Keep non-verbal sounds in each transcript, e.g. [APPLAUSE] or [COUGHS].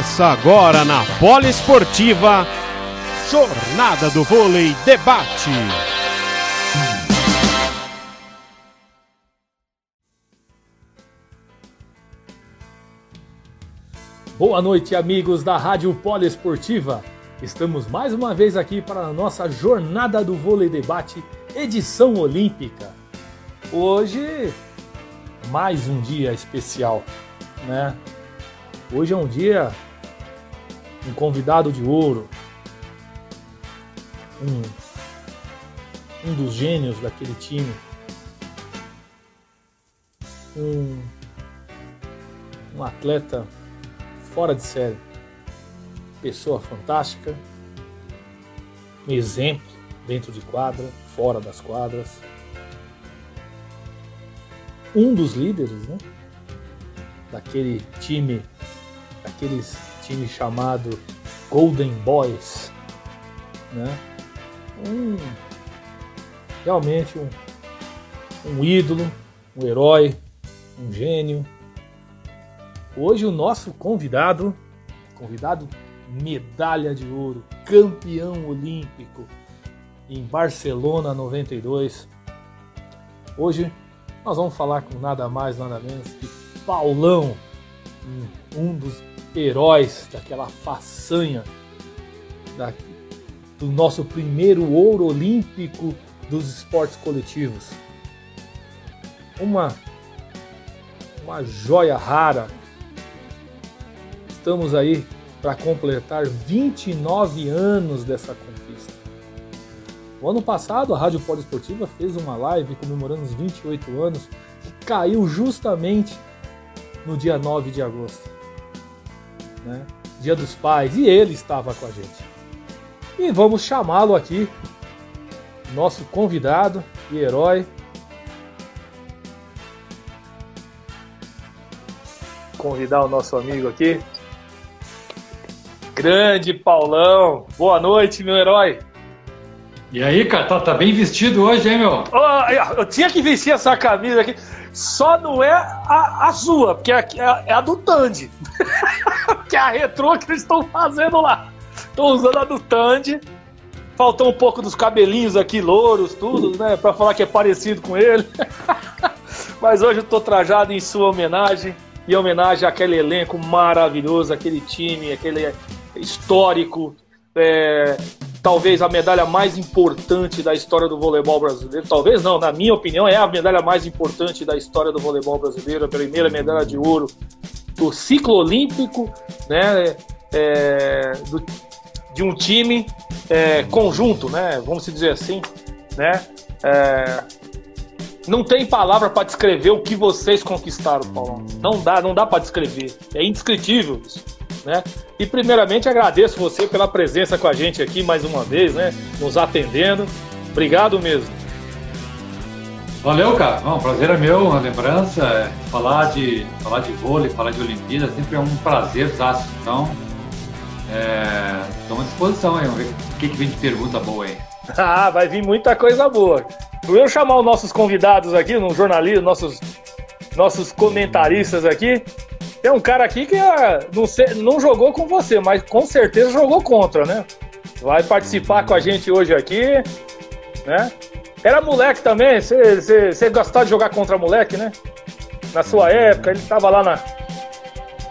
Começa agora na Poliesportiva Jornada do Vôlei Debate. Boa noite, amigos da Rádio Poliesportiva. Estamos mais uma vez aqui para a nossa Jornada do Vôlei Debate, edição olímpica. Hoje, mais um dia especial, né? Hoje é um dia, um convidado de ouro, um, um dos gênios daquele time, um, um atleta fora de série, pessoa fantástica, um exemplo dentro de quadra, fora das quadras, um dos líderes, né? Daquele time aqueles time chamado Golden Boys, né? Um, realmente um, um ídolo, um herói, um gênio. Hoje o nosso convidado, convidado medalha de ouro, campeão olímpico em Barcelona 92. Hoje nós vamos falar com nada mais, nada menos que Paulão, um dos heróis daquela façanha da, do nosso primeiro ouro olímpico dos esportes coletivos. Uma, uma joia rara. Estamos aí para completar 29 anos dessa conquista. O ano passado, a Rádio Poliesportiva fez uma live comemorando os 28 anos, que caiu justamente no dia 9 de agosto né? Dia dos Pais, e ele estava com a gente. E vamos chamá-lo aqui, nosso convidado e herói. Convidar o nosso amigo aqui. Grande Paulão, boa noite, meu herói. E aí, cara, tá, tá bem vestido hoje, hein, meu? Oh, eu tinha que vestir essa camisa aqui. Só não é a, a sua, porque é, é a do Tandy. [LAUGHS] que é a retrô que eles estão fazendo lá. Estão usando a do Tandy. Faltou um pouco dos cabelinhos aqui, louros, tudo, né? Pra falar que é parecido com ele. [LAUGHS] Mas hoje eu tô trajado em sua homenagem. Em homenagem àquele elenco maravilhoso, aquele time, aquele histórico. É, talvez a medalha mais importante da história do voleibol brasileiro. Talvez não, na minha opinião, é a medalha mais importante da história do voleibol brasileiro, a primeira medalha de ouro do ciclo olímpico, né? É, do, de um time é, conjunto, né? Vamos dizer assim, né? É, não tem palavra para descrever o que vocês conquistaram, Paulo. Não dá, não dá para descrever. É indescritível isso, né? E primeiramente agradeço você pela presença com a gente aqui mais uma vez, né? Nos atendendo. Obrigado mesmo. Valeu, cara. Bom, prazer é meu, uma lembrança. É, falar de, falar de vôlei, falar de Olimpíada sempre é um prazer, tá? Então, é, estamos à disposição aí. Vamos ver o que, que vem de pergunta boa aí. [LAUGHS] Ah, vai vir muita coisa boa. Primeiro chamar os nossos convidados aqui, no jornalismo, nossos, nossos comentaristas aqui. Tem um cara aqui que ah, não, sei, não jogou com você, mas com certeza jogou contra, né? Vai participar com a gente hoje aqui, né? Era moleque também, você gostava de jogar contra moleque, né? Na sua época, ele tava lá na,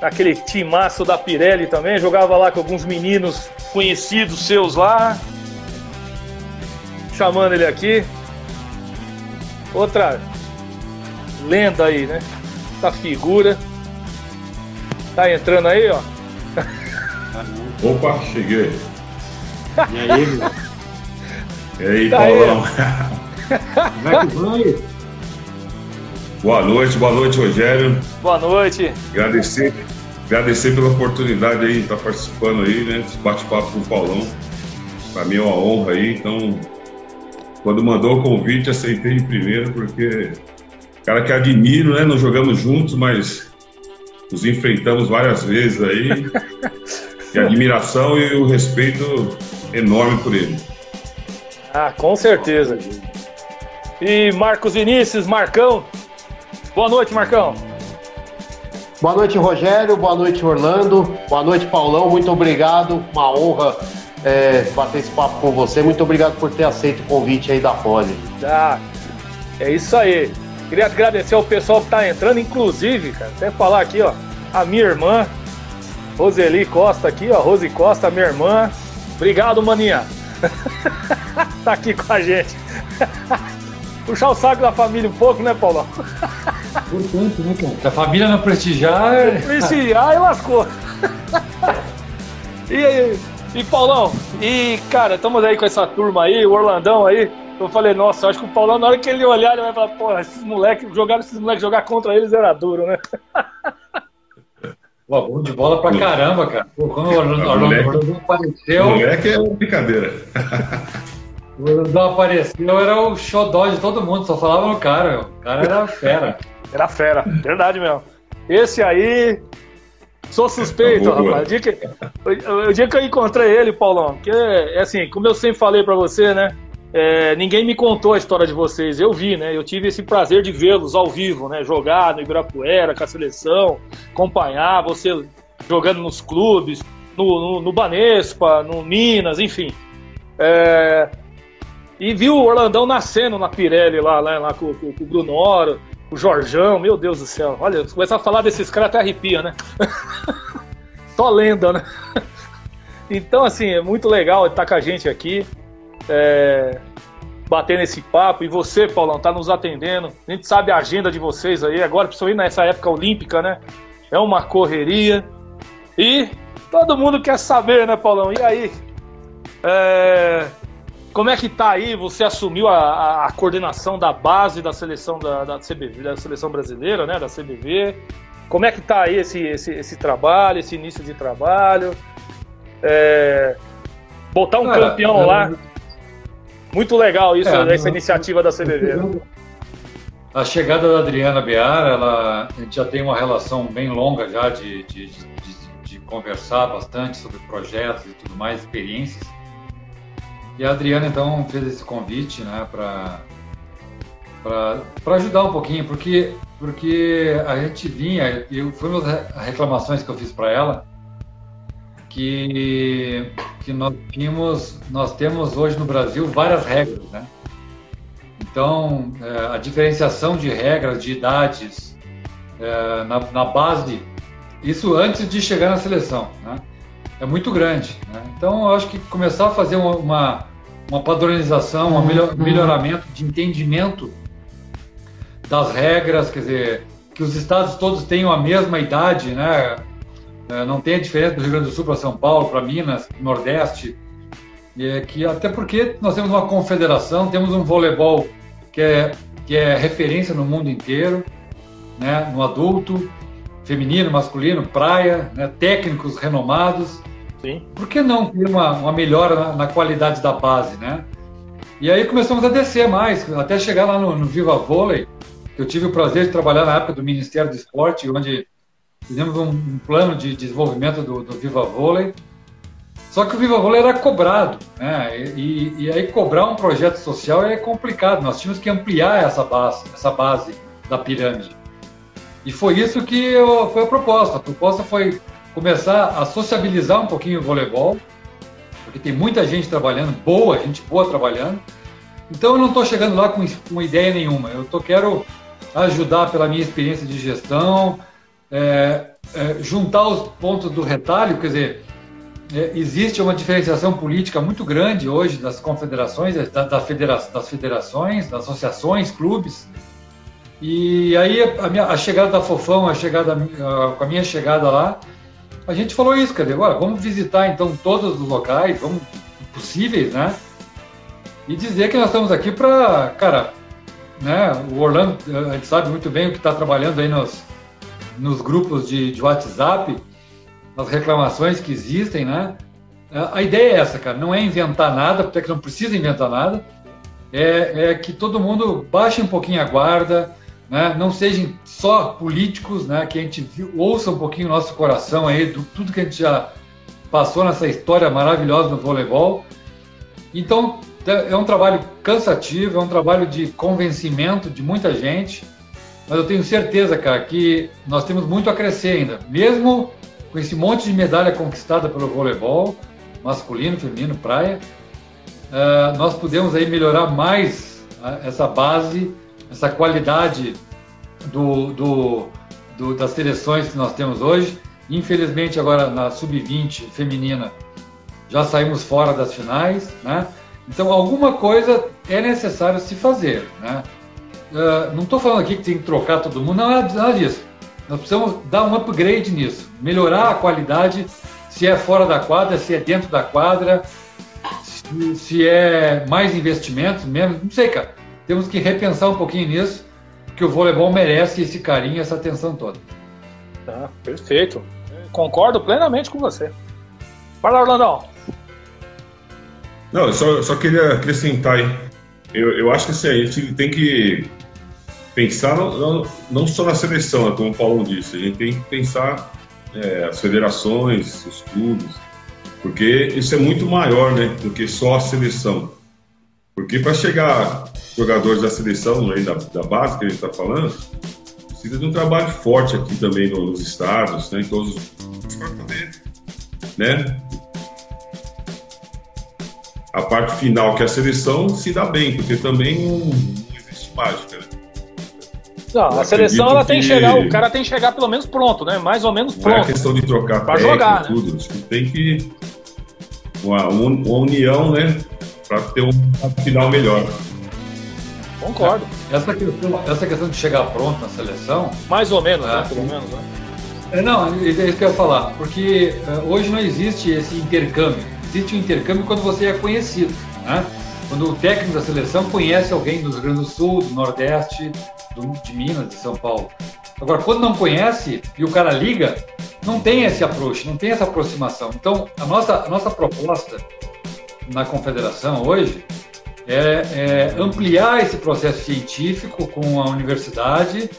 naquele timaço da Pirelli também, jogava lá com alguns meninos conhecidos seus lá. Chamando ele aqui. Outra lenda aí, né? Essa figura. Tá entrando aí, ó. Opa, cheguei. E aí, meu? E aí, Tá Paulão? [LAUGHS] Como é que vai? Boa noite, boa noite, Rogério. Boa noite. Agradecer, agradecer pela oportunidade aí de estar participando aí, né? Desse bate-papo com o Paulão. Pra mim é uma honra aí, então. Quando mandou o convite, aceitei de primeira, porque cara que admiro, né? Não jogamos juntos, mas nos enfrentamos várias vezes aí. e a admiração e o respeito enorme por ele. Ah, com certeza. E Marcos Vinícius, Marcão. Boa noite, Marcão. Boa noite, Rogério. Boa noite, Orlando. Boa noite, Paulão. Muito obrigado. Uma honra é, bater esse papo com você. Muito obrigado por ter aceito o convite aí da Poli. Ah, é isso aí. Queria agradecer ao pessoal que está entrando, inclusive, cara, até falar aqui, ó, a minha irmã, Roseli Costa aqui, ó, Rose Costa, minha irmã. Obrigado, maninha. [LAUGHS] tá aqui com a gente. [LAUGHS] Puxar o saco da família um pouco, né, Paulão? Importante, né, cara? Se a família não prestigiar. É- prestigiar e lascou. [LAUGHS] e aí? E Paulão, e cara, estamos aí com essa turma aí, o Orlandão aí. Eu falei, nossa, eu acho que o Paulão, na hora que ele olhar, ele vai falar, porra, esses moleques, jogar esses moleques jogar contra eles era duro, né? Pô, bom de bola pra caramba, cara. Pô, quando o Orlando, Orlando, Orlando apareceu. O moleque é brincadeira. [LAUGHS] O Orlando apareceu, era o xodó de todo mundo, só falava no cara, meu. O cara era [LAUGHS] fera. Era fera, verdade mesmo. Esse aí, Sou suspeito, rapaz. O dia, que, o, o dia que eu encontrei ele, Paulão, que é, é assim, como eu sempre falei para você, né? É, ninguém me contou a história de vocês, eu vi, né? Eu tive esse prazer de vê-los ao vivo, né? Jogar no Ibirapuera, com a seleção, acompanhar você jogando nos clubes, no, no, no Banespa, no Minas, enfim. É, e vi o Orlandão nascendo na Pirelli lá, lá, lá com, com, com o Brunoro o Jorjão, meu Deus do céu. Olha, começar a falar desses caras até arrepia, né? [LAUGHS] Só lenda, né? [LAUGHS] Então, assim, é muito legal estar com a gente aqui, é, batendo esse papo. E você, Paulão, tá nos atendendo. A gente sabe a agenda de vocês aí, agora, principalmente nessa época olímpica, né? É uma correria. E todo mundo quer saber, né, Paulão? E aí? É, como é que tá aí? Você assumiu a, a coordenação da base da seleção da, da, CBV, da seleção brasileira, né? Da CBV. Como é que tá aí esse, esse, esse trabalho, esse início de trabalho? É, botar um Cara, campeão lá. Muito legal isso, é, essa iniciativa da CBV. A chegada da Adriana Beara, ela, a gente já tem uma relação bem longa já de, de, de, de conversar bastante sobre projetos e tudo mais, experiências. E a Adriana então fez esse convite, né, para para ajudar um pouquinho, porque porque a gente vinha, eu foi uma das reclamações que eu fiz para ela, que que nós tínhamos, nós temos hoje no Brasil várias regras, né? Então é, a diferenciação de regras, de idades é, na, na base, isso antes de chegar na seleção, né? É muito grande. Né? Então eu acho que começar a fazer uma, uma padronização, um melhor, uhum. melhoramento de entendimento das regras, quer dizer, que os estados todos tenham a mesma idade, né? É, não tem a diferença do Rio Grande do Sul para São Paulo, para Minas, Nordeste, é que até porque nós temos uma confederação, temos um voleibol que é, que é referência no mundo inteiro, né? No adulto, feminino, masculino, praia, né? técnicos renomados. Sim. Por que não ter uma, uma melhora na, na, qualidade da base, né? E aí começamos a descer mais, até chegar lá no, no Viva Vôlei, que eu tive o prazer de trabalhar na época do Ministério do Esporte, onde fizemos um, um plano de desenvolvimento do, do, Viva Vôlei. Só que o Viva Vôlei era cobrado, né? E, e, aí cobrar um projeto social é complicado. Nós tínhamos que ampliar essa base, essa base da pirâmide. E foi isso que eu, foi a proposta. A proposta foi começar a sociabilizar um pouquinho o voleibol, porque tem muita gente trabalhando, boa, gente boa trabalhando. Então eu não estou chegando lá com uma ideia nenhuma. Eu tô, quero ajudar pela minha experiência de gestão, é, é, juntar os pontos do retalho, quer dizer, é, existe uma diferenciação política muito grande hoje das confederações, da, da federa das federações, das associações, clubes. E aí a, minha, a chegada da Fofão, a chegada, a, com a minha chegada lá, a gente falou isso, quer dizer, vamos visitar então todos os locais, vamos possíveis, né? E dizer que nós estamos aqui para, cara, né? O Orlando, a gente sabe muito bem o que está trabalhando aí nos, nos grupos de, de WhatsApp, as reclamações que existem, né? A ideia é essa, cara, não é inventar nada, porque não precisa inventar nada, é, é que todo mundo baixe um pouquinho a guarda, né? não sejam só políticos, né? que a gente ouça um pouquinho o nosso coração aí, do tudo que a gente já passou nessa história maravilhosa do voleibol. Então, é um trabalho cansativo, é um trabalho de convencimento de muita gente. Mas eu tenho certeza, cara, que nós temos muito a crescer ainda. Mesmo com esse monte de medalha conquistada pelo voleibol, masculino, feminino, praia, uh, nós podemos aí melhorar mais uh, essa base, essa qualidade do, do, do, das seleções que nós temos hoje. Infelizmente, agora na sub-20 feminina, já saímos fora das finais, né? Então, alguma coisa é necessário se fazer, né? Uh, não estou falando aqui que tem que trocar todo mundo, não é nada disso. Nós precisamos dar um upgrade nisso, melhorar a qualidade, se é fora da quadra, se é dentro da quadra, se, se é mais investimentos, menos, não sei, cara. Temos que repensar um pouquinho nisso, que o voleibol merece esse carinho, essa atenção toda. Tá, perfeito. Concordo plenamente com você. Fala, Orlandão. Não, eu só, só queria acrescentar aí. Eu, eu acho que assim, a gente tem que pensar não, não, só na seleção, né, como o Paulo disse, a gente tem que pensar é, as federações, os clubes, porque isso é muito maior né, do que só a seleção. Porque para chegar jogadores da seleção, aí da, da base que a gente está falando, precisa de um trabalho forte aqui também nos estados, né, em todos os né? A parte final, que é a seleção, se dá bem, porque também não, não existe mágica, né? Não, a seleção ela tem que chegar, o cara tem que chegar pelo menos pronto, né? Mais ou menos pronto. Não é questão de trocar para jogar, né? tudo. Né? Tem que uma, uma união, né? Para ter um final melhor. Concordo. Essa questão, essa questão de chegar pronto na seleção. Mais ou menos, né? é, né? Pelo menos, né? É, não, é isso que eu ia falar. Porque uh, hoje não existe esse intercâmbio. Existe um intercâmbio quando você é conhecido, né? Quando o técnico da seleção conhece alguém do Rio Grande do Sul, do Nordeste, do, de Minas, de São Paulo. Agora, quando não conhece e o cara liga, não tem esse approach, não tem essa aproximação. Então, a nossa, a nossa proposta na confederação hoje é, é ampliar esse processo científico com a universidade,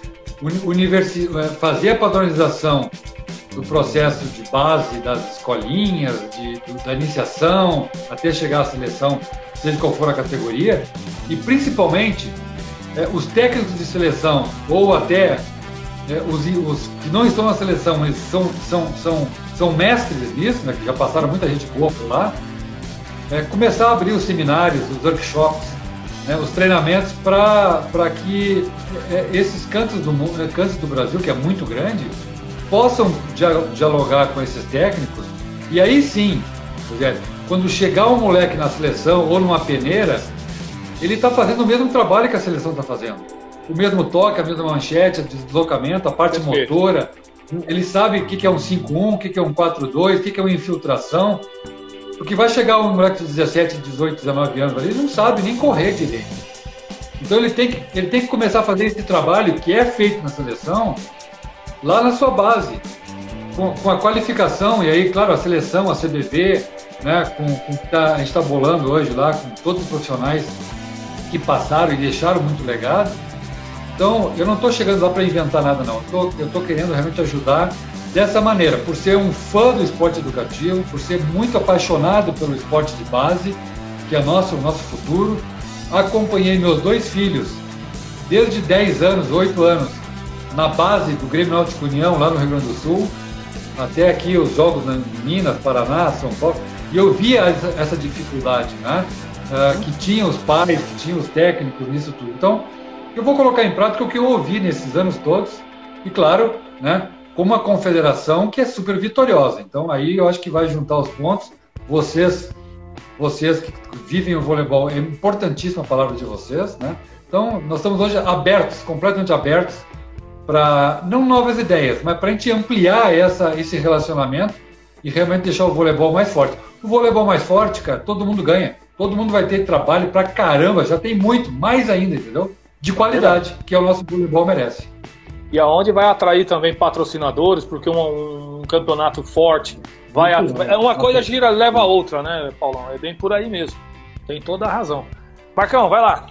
universi é, fazer a padronização do processo de base das escolinhas, de, da iniciação, até chegar à seleção, seja qual for a categoria, e principalmente é, os técnicos de seleção ou até é, os, os, que não estão na seleção, eles são, são, são, são mestres nisso, né, que já passaram muita gente boa por lá, é, começar a abrir os seminários, os workshops, né, os treinamentos para que é, esses cantos do, é, cantos do Brasil, que é muito grande, possam dialogar com esses técnicos e aí sim, quando chegar um moleque na seleção ou numa peneira, ele está fazendo o mesmo trabalho que a seleção está fazendo. O mesmo toque, a mesma manchete, o deslocamento, a parte Perfeito. motora. Ele sabe o que é um 5-1, o que é um 4-2, o que é uma infiltração. Porque vai chegar um moleque de 17, 18, 19 anos ali, ele não sabe nem correr direito. Então ele tem, que, ele tem que começar a fazer esse trabalho que é feito na seleção lá na sua base, com, com a qualificação, e aí, claro, a seleção, a CBV, né, com, com que tá, a gente está bolando hoje lá, com todos os profissionais que passaram e deixaram muito legado. Então, eu não estou chegando lá para inventar nada, não. Eu estou querendo realmente ajudar dessa maneira, por ser um fã do esporte educativo, por ser muito apaixonado pelo esporte de base, que é nosso, nosso futuro. Acompanhei meus dois filhos desde 10 anos, 8 anos, na base do Grêmio Náutico União, lá no Rio Grande do Sul, até aqui os jogos em Minas, Paraná, São Paulo, e eu via essa dificuldade, né? uh, que tinha os pais, que tinha os técnicos nisso tudo. Então, eu vou colocar em prática o que eu ouvi nesses anos todos, e claro, né, com uma confederação que é super vitoriosa. Então, aí eu acho que vai juntar os pontos. Vocês, vocês que vivem o voleibol, é importantíssima a palavra de vocês, né? Então, nós estamos hoje abertos, completamente abertos para não novas ideias, mas para a gente ampliar essa, esse relacionamento e realmente deixar o voleibol mais forte. O voleibol mais forte, cara, todo mundo ganha todo mundo vai ter trabalho pra caramba, já tem muito, mais ainda, entendeu? De qualidade, que é o nosso voleibol merece. E aonde vai atrair também patrocinadores, porque um, um campeonato forte vai. A, é uma coisa gira, leva a outra, né, Paulão? É bem por aí mesmo. Tem toda a razão. Marcão, vai lá.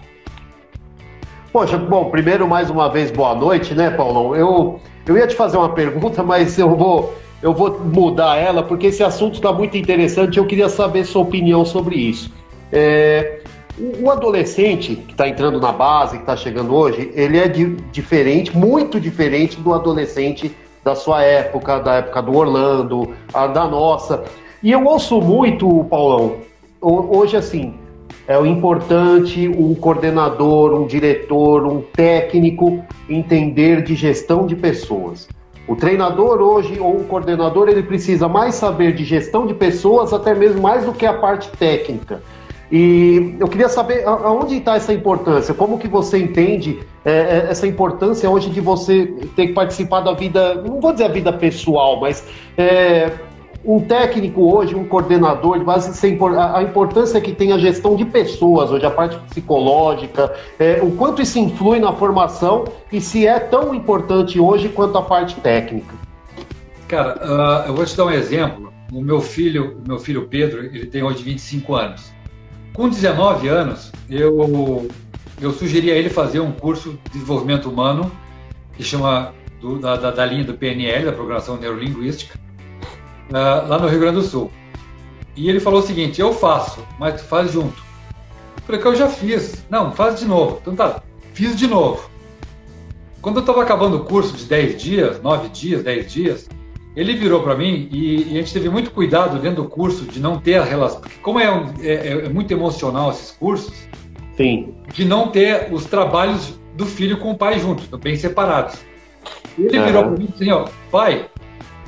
Poxa, bom, primeiro mais uma vez boa noite, né, Paulão? Eu, eu ia te fazer uma pergunta, mas eu vou, eu vou mudar ela, porque esse assunto está muito interessante eu queria saber sua opinião sobre isso. É, o adolescente que está entrando na base, que está chegando hoje, ele é di diferente, muito diferente do adolescente da sua época, da época do Orlando, da nossa. E eu ouço muito, Paulão, hoje assim, é o importante um coordenador, um diretor, um técnico entender de gestão de pessoas. O treinador hoje ou o coordenador ele precisa mais saber de gestão de pessoas, até mesmo mais do que a parte técnica. E eu queria saber aonde está essa importância, como que você entende é, é, essa importância hoje de você ter que participar da vida, não vou dizer a vida pessoal, mas é, um técnico hoje, um coordenador, a importância que tem a gestão de pessoas hoje, a parte psicológica, é, o quanto isso influi na formação e se é tão importante hoje quanto a parte técnica. Cara, uh, eu vou te dar um exemplo. O meu filho, meu filho Pedro, ele tem hoje 25 anos. Com 19 anos, eu, eu sugeri a ele fazer um curso de desenvolvimento humano, que chama do, da, da, da, linha do PNL, da Programação Neurolinguística, uh, lá no Rio Grande do Sul. E ele falou o seguinte: eu faço, mas tu faz junto. Eu falei que eu já fiz. Não, faz de novo. Então tá, fiz de novo. Quando eu estava acabando o curso de 10 dias, 9 dias, 10 dias, ele virou para mim e, e, a gente teve muito cuidado dentro do curso de não ter a relação, porque como é, um, é, é, muito emocional esses cursos, Sim. de não ter os trabalhos do filho com o pai junto, bem separados. Ele uhum. virou para mim e disse assim, ó, pai,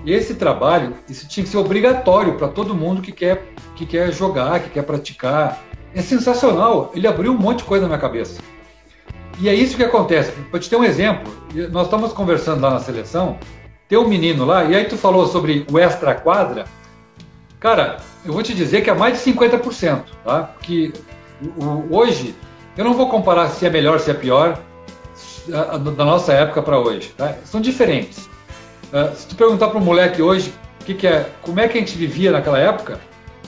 esse trabalho, isso tinha que ser obrigatório para todo mundo que quer, que quer jogar, que quer praticar. É sensacional. Ele abriu um monte de coisa na minha cabeça. E é isso que acontece. Para te ter um exemplo, nós estamos conversando lá na seleção tem um menino lá, e aí tu falou sobre o extra quadra. Cara, eu vou te dizer que é mais de 50%, tá? Porque hoje, eu não vou comparar se é melhor, se é pior, da nossa época para hoje, tá? São diferentes. Uh, se tu perguntar para um moleque hoje que que é, como é que a gente vivia naquela época,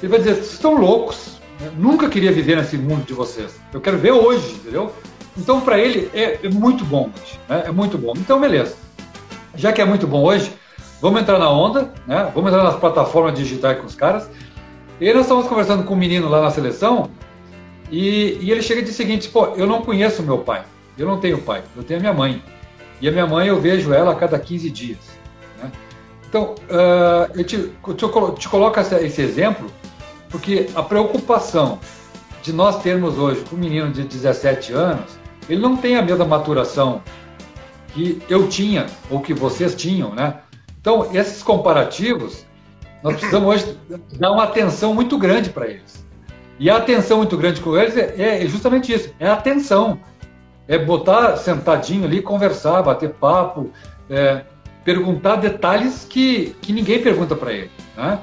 ele vai dizer: vocês estão loucos, né? nunca queria viver nesse mundo de vocês. Eu quero ver hoje, entendeu? Então, para ele, é, é, muito bom, né? é muito bom. Então, beleza já que é muito bom hoje, vamos entrar na onda, né? Vamos entrar nas plataformas digitais com os caras. E aí nós estamos conversando com um menino lá na seleção e, e ele chega e diz o seguinte, pô, eu não conheço meu pai, eu não tenho pai, eu tenho a minha mãe. E a minha mãe eu vejo ela a cada 15 dias. Então, uh, eu te, te, te coloco esse exemplo porque a preocupação de nós termos hoje com um menino de 17 anos, ele não tem a mesma maturação que eu tinha ou que vocês tinham, né? Então, esses comparativos, nós precisamos hoje dar uma atenção muito grande para eles. E a atenção muito grande com eles é, é justamente isso, é atenção. É botar sentadinho ali, conversar, bater papo, é, perguntar detalhes que, que ninguém pergunta para ele. Né?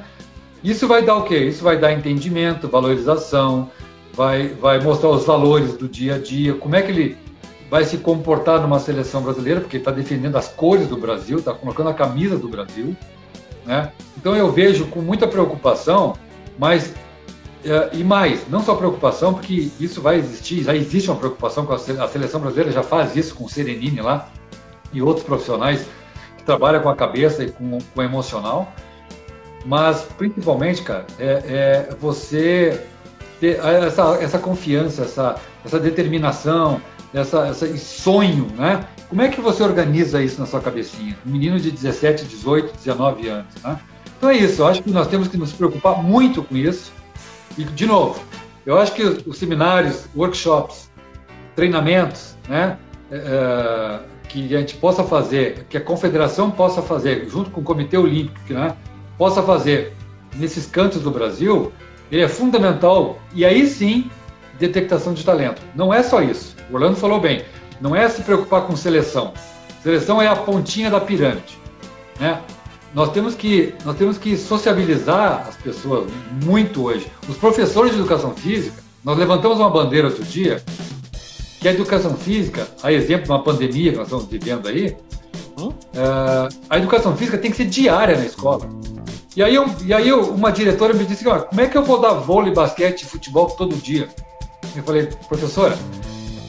Isso vai dar o quê? Isso vai dar entendimento, valorização, vai, vai mostrar os valores do dia a dia, como é que ele vai se comportar numa seleção brasileira, porque está defendendo as cores do Brasil, está colocando a camisa do Brasil. Né? Então eu vejo com muita preocupação, mas é, e mais, não só preocupação, porque isso vai existir, já existe uma preocupação com a, seleção brasileira, já faz isso com o Serenini lá e outros profissionais que trabalham com a cabeça e com, com o emocional. Mas principalmente, cara, é, é você ter essa, essa confiança, essa, essa determinação, essa, esse sonho, né? Como é que você organiza isso na sua cabecinha? Um menino de 17, 18, 19 anos, né? Então é isso, eu acho que nós temos que nos preocupar muito com isso. E, de novo, eu acho que os seminários, workshops, treinamentos, né? É, é, que a gente possa fazer, que a confederação possa fazer, junto com o Comitê Olímpico, né? Possa fazer nesses cantos do Brasil, ele é fundamental. E aí sim, detectação de talento. Não é só isso. O Orlando falou bem. Não é se preocupar com seleção. Seleção é a pontinha da pirâmide. Né? Nós temos que nós temos que sociabilizar as pessoas muito hoje. Os professores de educação física, nós levantamos uma bandeira outro dia que a educação física, a exemplo de uma pandemia que nós estamos vivendo aí, hum? uh, a educação física tem que ser diária na escola. E aí, eu, e aí eu, uma diretora me disse, como é que eu vou dar vôlei, basquete, futebol todo dia? Eu falei, professora,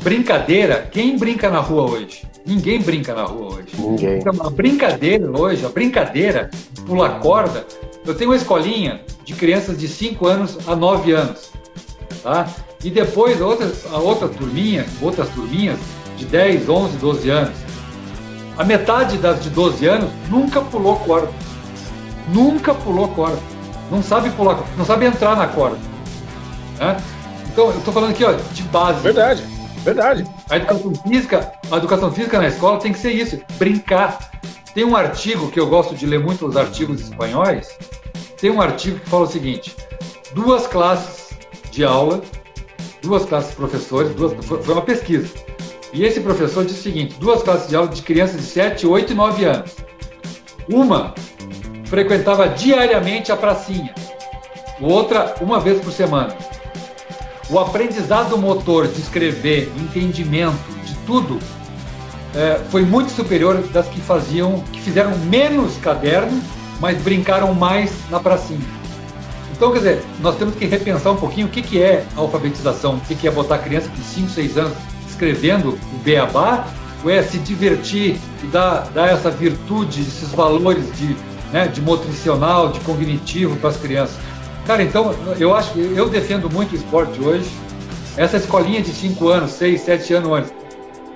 brincadeira, quem brinca na rua hoje? Ninguém brinca na rua hoje. Ninguém. Então, a brincadeira hoje, a brincadeira, pular corda. Eu tenho uma escolinha de crianças de 5 anos a 9 anos. Tá? E depois outra, a outra turminha, outras turminhas de 10, 11, 12 anos. A metade das de 12 anos nunca pulou corda. Nunca pulou corda. Não sabe pular, não sabe entrar na corda. Né? Então, eu estou falando aqui ó, de base. Verdade, verdade. A educação física, a educação física na escola tem que ser isso, brincar. Tem um artigo que eu gosto de ler muito os artigos espanhóis. Tem um artigo que fala o seguinte: duas classes de aula, duas classes de professores, duas, foi uma pesquisa. E esse professor disse o seguinte: duas classes de aula de crianças de 7, 8 e 9 anos. Uma frequentava diariamente a pracinha, outra uma vez por semana. O aprendizado motor de escrever, entendimento de tudo, é, foi muito superior das que faziam, que fizeram menos caderno, mas brincaram mais na pracinha. Então, quer dizer, nós temos que repensar um pouquinho o que, que é alfabetização, o que, que é botar a criança com 5, 6 anos escrevendo o beabá, ou é se divertir e dar, dar essa virtude, esses valores de, né, de motricional, de cognitivo para as crianças. Cara, então, eu acho que eu defendo muito o esporte hoje. Essa escolinha de 5 anos, 6, 7 anos antes,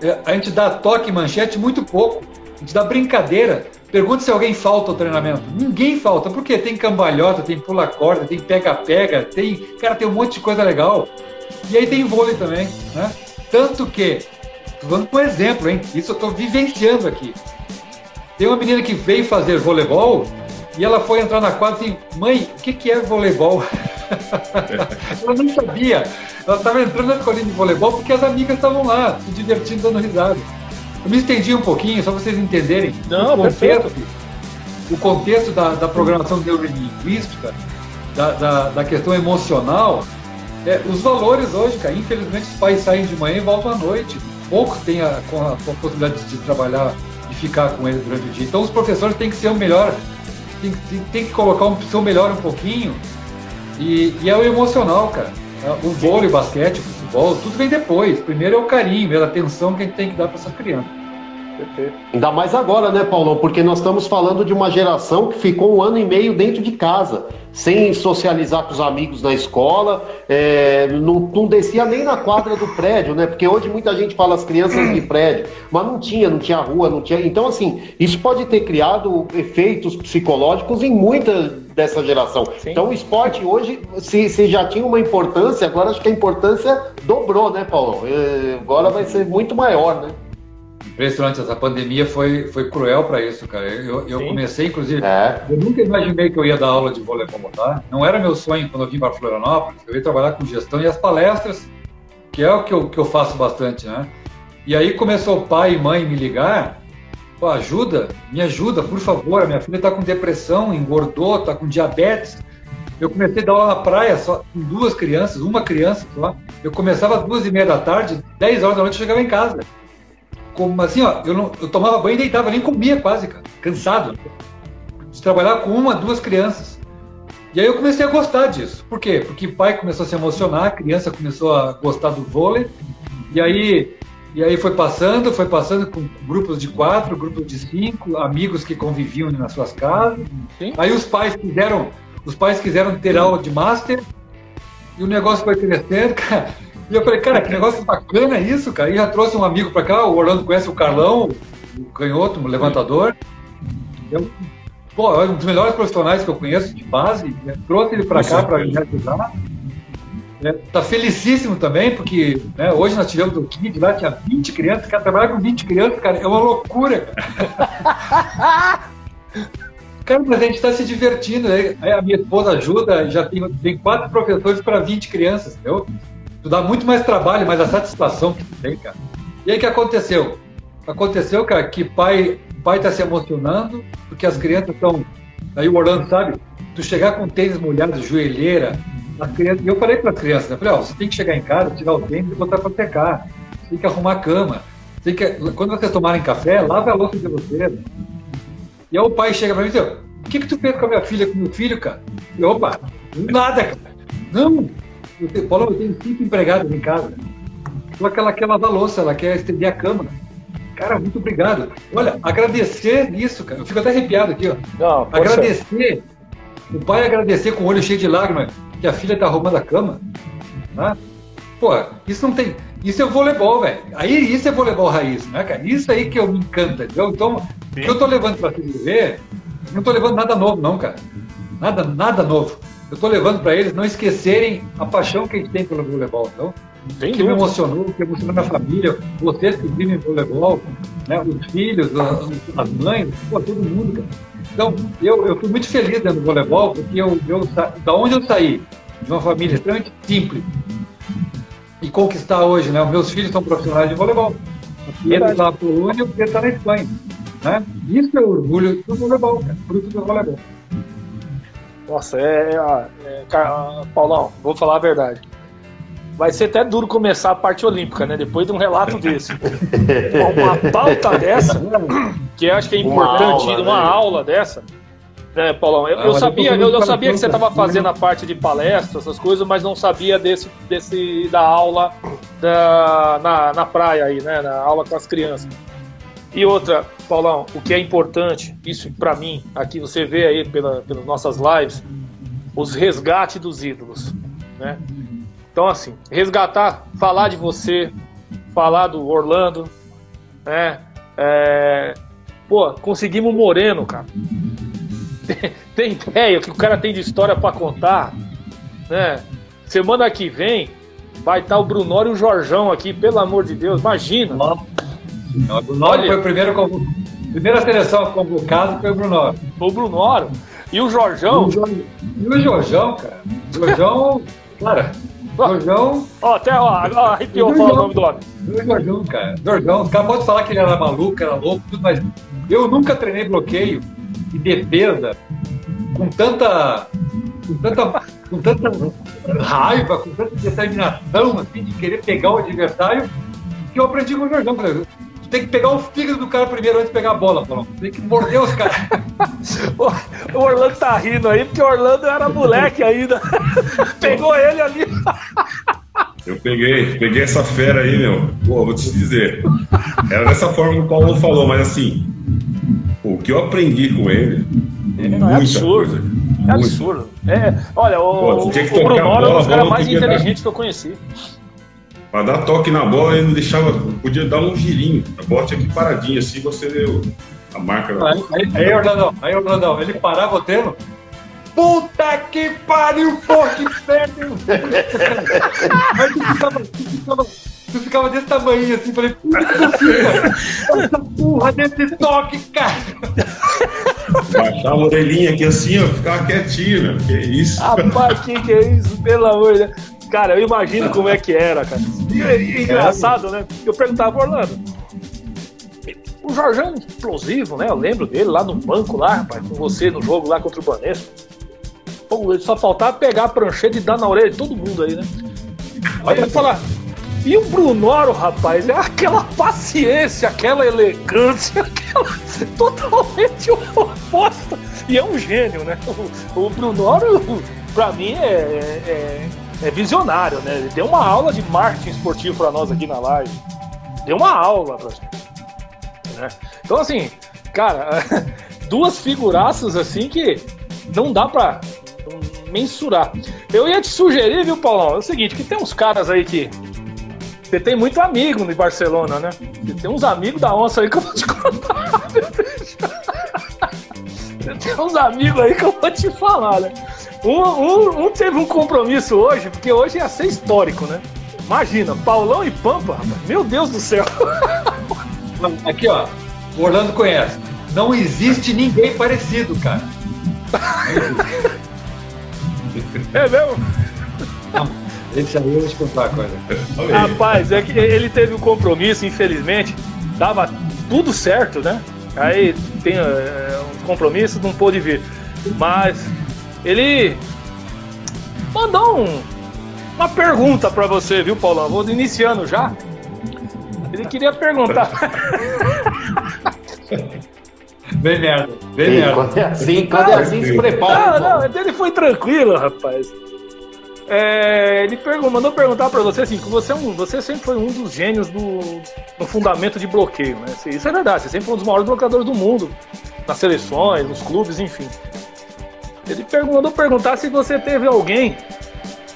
é, a gente dá toque e manchete muito pouco. A gente dá brincadeira. Pergunta se alguém falta ao treinamento. Ninguém falta, porque tem cambalhota, tem pula corda, tem pega-pega, tem. Cara, tem um monte de coisa legal. E aí tem vôlei também, né? Tanto que, tô dando um exemplo, hein? Isso eu estou vivenciando aqui. Tem uma menina que veio fazer voleibol e ela foi entrar na quadra e assim, mãe, o que, que é voleibol? [LAUGHS] ela não sabia. Ela estava entrando na escolinha de voleibol porque as amigas estavam lá, se divertindo, dando risada. Eu me estendi um pouquinho, só vocês entenderem não, o contexto, o contexto da, da programação neurolinguística, da, da, da questão emocional. É, os valores hoje, cara, infelizmente os pais saem de manhã e voltam à noite. Poucos têm a, com a, a possibilidade de trabalhar e ficar com eles durante o dia. Então os professores têm que ser o melhor tem, tem, tem que colocar um seu melhor um pouquinho. E, e é o emocional, cara. O vôlei, o basquete, o futebol, tudo vem depois. Primeiro é o carinho, é a atenção que a gente tem que dar para essas crianças. Perfeito. Ainda mais agora, né, Paulão? Porque nós estamos falando de uma geração que ficou um ano e meio dentro de casa, sem socializar com os amigos na escola, é, não, não, descia nem na quadra do prédio, né? Porque hoje muita gente fala as crianças de prédio, mas não tinha, não tinha rua, não tinha. Então, assim, isso pode ter criado efeitos psicológicos em muita dessa geração. Sim. Então, o esporte hoje, se, se já tinha uma importância, agora acho que a importância dobrou, né, Paulo? É, agora vai ser muito maior, né? Impressionante. Essa pandemia foi, foi cruel para isso, cara. Eu, eu comecei, inclusive, é. eu nunca imaginei que eu ia dar aula de voleibol, tá? Não era meu sonho quando eu vim para Florianópolis. Eu ia trabalhar com gestão e as palestras, que é o que eu, que eu faço bastante, né? E aí começou pai e mãe me ligar. Pô, ajuda, me ajuda, por favor. A minha filha está com depressão, engordou, está com diabetes. Eu comecei a dar aula na praia só com duas crianças, uma criança só. Eu começava às duas e meia da tarde, dez horas da noite eu chegava em casa como assim, ó, eu, não, eu tomava banho e deitava, nem comia quase, cara, cansado de trabalhar com uma, duas crianças. E aí eu comecei a gostar disso. Por quê? Porque o pai começou a se emocionar, a criança começou a gostar do vôlei, e aí, e aí foi passando, foi passando com grupos de quatro, grupos de cinco, amigos que conviviam nas suas casas. Sim. Aí os pais quiseram, os pais quiseram ter aula de master, e o negócio foi crescendo, [LAUGHS] cara. E eu falei, cara, que negócio bacana isso, cara. E já trouxe um amigo para cá, o Orlando conhece o Carlão, o canhoto, o levantador. Eu, pô, é um dos melhores profissionais que eu conheço de base. Trouxe ele para cá para me ajudar. É, tá felicíssimo também, porque né, hoje nós tivemos o Kid lá, tinha 20 crianças, cara, trabalhar com 20 crianças, cara, é uma loucura. Cara, [LAUGHS] mas a gente está se divertindo. Aí a minha esposa ajuda, já tem, tem quatro professores para 20 crianças, entendeu? Dá muito mais trabalho, mas a satisfação que tem, cara. E aí o que aconteceu? Aconteceu, cara, que pai, pai tá se emocionando, porque as crianças estão. Aí o Orlando, sabe? Tu chegar com tênis molhado, joelheira, as crianças. Eu falei para as crianças, né? Falei, ó, você tem que chegar em casa, tirar o tênis e botar para secar. Você tem que arrumar a cama. Você tem que... Quando vocês tomarem café, lave a louça de vocês. E aí o pai chega para mim e diz, o que, que tu fez com a minha filha, com o meu filho, cara? E, opa, nada, cara. Não, eu tenho, Paulo, eu tenho cinco empregados em casa. Só que ela quer lavar louça, ela quer estender a cama. Cara, muito obrigado. Olha, agradecer isso, cara. Eu fico até arrepiado aqui, ó. Não, agradecer. O pai agradecer com o olho cheio de lágrimas que a filha está arrumando a cama. Tá? Pô, isso não tem. Isso é voleibol, velho. Aí isso é voleibol raiz, né, cara? Isso aí que eu me encanta, entendeu? Então, o que eu tô levando pra se ver, não tô levando nada novo, não, cara. Nada, nada novo. Eu tô levando para eles não esquecerem a paixão que a gente tem pelo voleibol, então. Tem que me emocionou, que emocionou minha família, vocês que vivem voleibol, né, os filhos, as, as mães, pô, todo mundo, cara. Então, eu, eu fui muito feliz dentro do voleibol, porque eu, eu, da onde eu saí, de uma família extremamente simples, e conquistar hoje, né? Os meus filhos são profissionais de voleibol. Ele está na Polônia, o Pedro está na Espanha. Né? Isso é orgulho do voleibol, cara, fruto do voleibol. Nossa, é, é, é, Paulão, vou falar a verdade. Vai ser até duro começar a parte olímpica, né? Depois de um relato desse. [LAUGHS] uma pauta dessa, que eu acho que é importante, uma aula, uma né? aula dessa, né, Paulão? Eu, ah, eu sabia, eu, eu, sabia que você estava fazendo a parte de palestra, essas coisas, mas não sabia desse, desse da aula da, na, na praia aí, né? Na aula com as crianças. E outra, Paulão, o que é importante, isso para mim, aqui você vê aí pela, pelas nossas lives, os resgates dos ídolos, né? Então, assim, resgatar, falar de você, falar do Orlando, né? É, pô, conseguimos o Moreno, cara [LAUGHS] tem, ideia que o cara tem de história para contar, né? Semana que vem vai estar o Brunório e o Jorjão aqui, pelo amor de Deus, imagina. O Brunório foi o primeiro convo... primeira seleção convocada foi o Brunório. Foi o Brunório. E o Jorjão? E o Jorjão, cara. O Jorjão, cara, Jorjão. Ó, até ó, ó arrepiou falar o nome do homem. O Jorjão, cara. Jorjão. Os caras podem falar que ele era maluco, era louco, tudo, mas eu nunca treinei bloqueio e defesa com tanta, com tanta, com tanta raiva, com tanta determinação, assim, de querer pegar o adversário, que eu aprendi com o Jorgão. Tem que pegar o fígado do cara primeiro antes de pegar a bola, Paulo. Tem que morder os caras. [LAUGHS] o Orlando tá rindo aí, porque o Orlando era moleque ainda. [LAUGHS] Pegou ele ali. Eu peguei, peguei essa fera aí, meu. Pô, vou te dizer. Era dessa forma que o Paulo falou, mas assim, o que eu aprendi com ele. É, não, é absurdo. Coisa, é absurdo. É, olha, o, Pô, o, o Bruno é um dos caras mais inteligentes que eu conheci. Pra dar toque na bola, ele não deixava. Podia dar um girinho. A bola tinha que paradinha, assim você deu a marca da Aí, aí, aí Orlandão, aí, Orlandão, ele parava o tempo. Puta que pariu, pô, que inferno! [LAUGHS] aí tu ficava, tu ficava Tu ficava desse tamanho assim, falei, puta que essa porra desse toque, cara. Baixava a orelhinha aqui assim, ó, ficava quietinho, meu. Que isso? Rapaz, que que é isso? Pelo amor de Deus. Cara, eu imagino como é que era, cara. E, e, [LAUGHS] engraçado, né? Eu perguntava, Orlando, o Jorjão é explosivo, né? Eu lembro dele lá no banco, lá, rapaz, com você no jogo lá contra o Banesco. Pô, só faltava pegar a prancheta e dar na orelha de todo mundo aí, né? Aí ele falar, e o Brunoro, rapaz, é aquela paciência, aquela elegância, [LAUGHS] aquela totalmente oposta. E é um gênio, né? O, o Brunoro, pra mim, é, é, é, visionário, né? Ele deu uma aula de marketing esportivo pra nós aqui na live. Deu uma aula pra gente. Né? Então, assim, cara, [LAUGHS] duas figuraças assim que não dá pra mensurar. Eu ia te sugerir, viu, Paulão? É o seguinte, que tem uns caras aí que você tem muito amigo no Barcelona, né? Você tem uns amigos da onça aí que eu vou te contar. [LAUGHS] Tem uns amigos aí que eu vou te falar, né? Um, um, um, teve um compromisso hoje, porque hoje ia ser histórico, né? Imagina, Paulão e Pampa, rapaz. Meu Deus do céu. Aqui, ó. O Orlando conhece. Não existe ninguém parecido, cara. É mesmo? Não. Esse aí eu vou te contar coisa. Rapaz, é que ele teve um compromisso, infelizmente. Dava tudo certo, né? Aí tem é, um compromisso, não pôde vir. Mas ele mandou um, uma pergunta para você, viu, Paulão? Vou iniciando já. Ele queria perguntar. [LAUGHS] Bem merda, bem merda. Quando é assim, quando é assim, se prepara. Não, não, ele foi tranquilo, rapaz. É, ele perguntou, mandou perguntar para você assim, que você, é um, você sempre foi um dos gênios do, do fundamento de bloqueio, né? Isso é verdade, você sempre foi um dos maiores bloqueadores do mundo, nas seleções, nos clubes, enfim. Ele perguntou, mandou perguntar se você teve alguém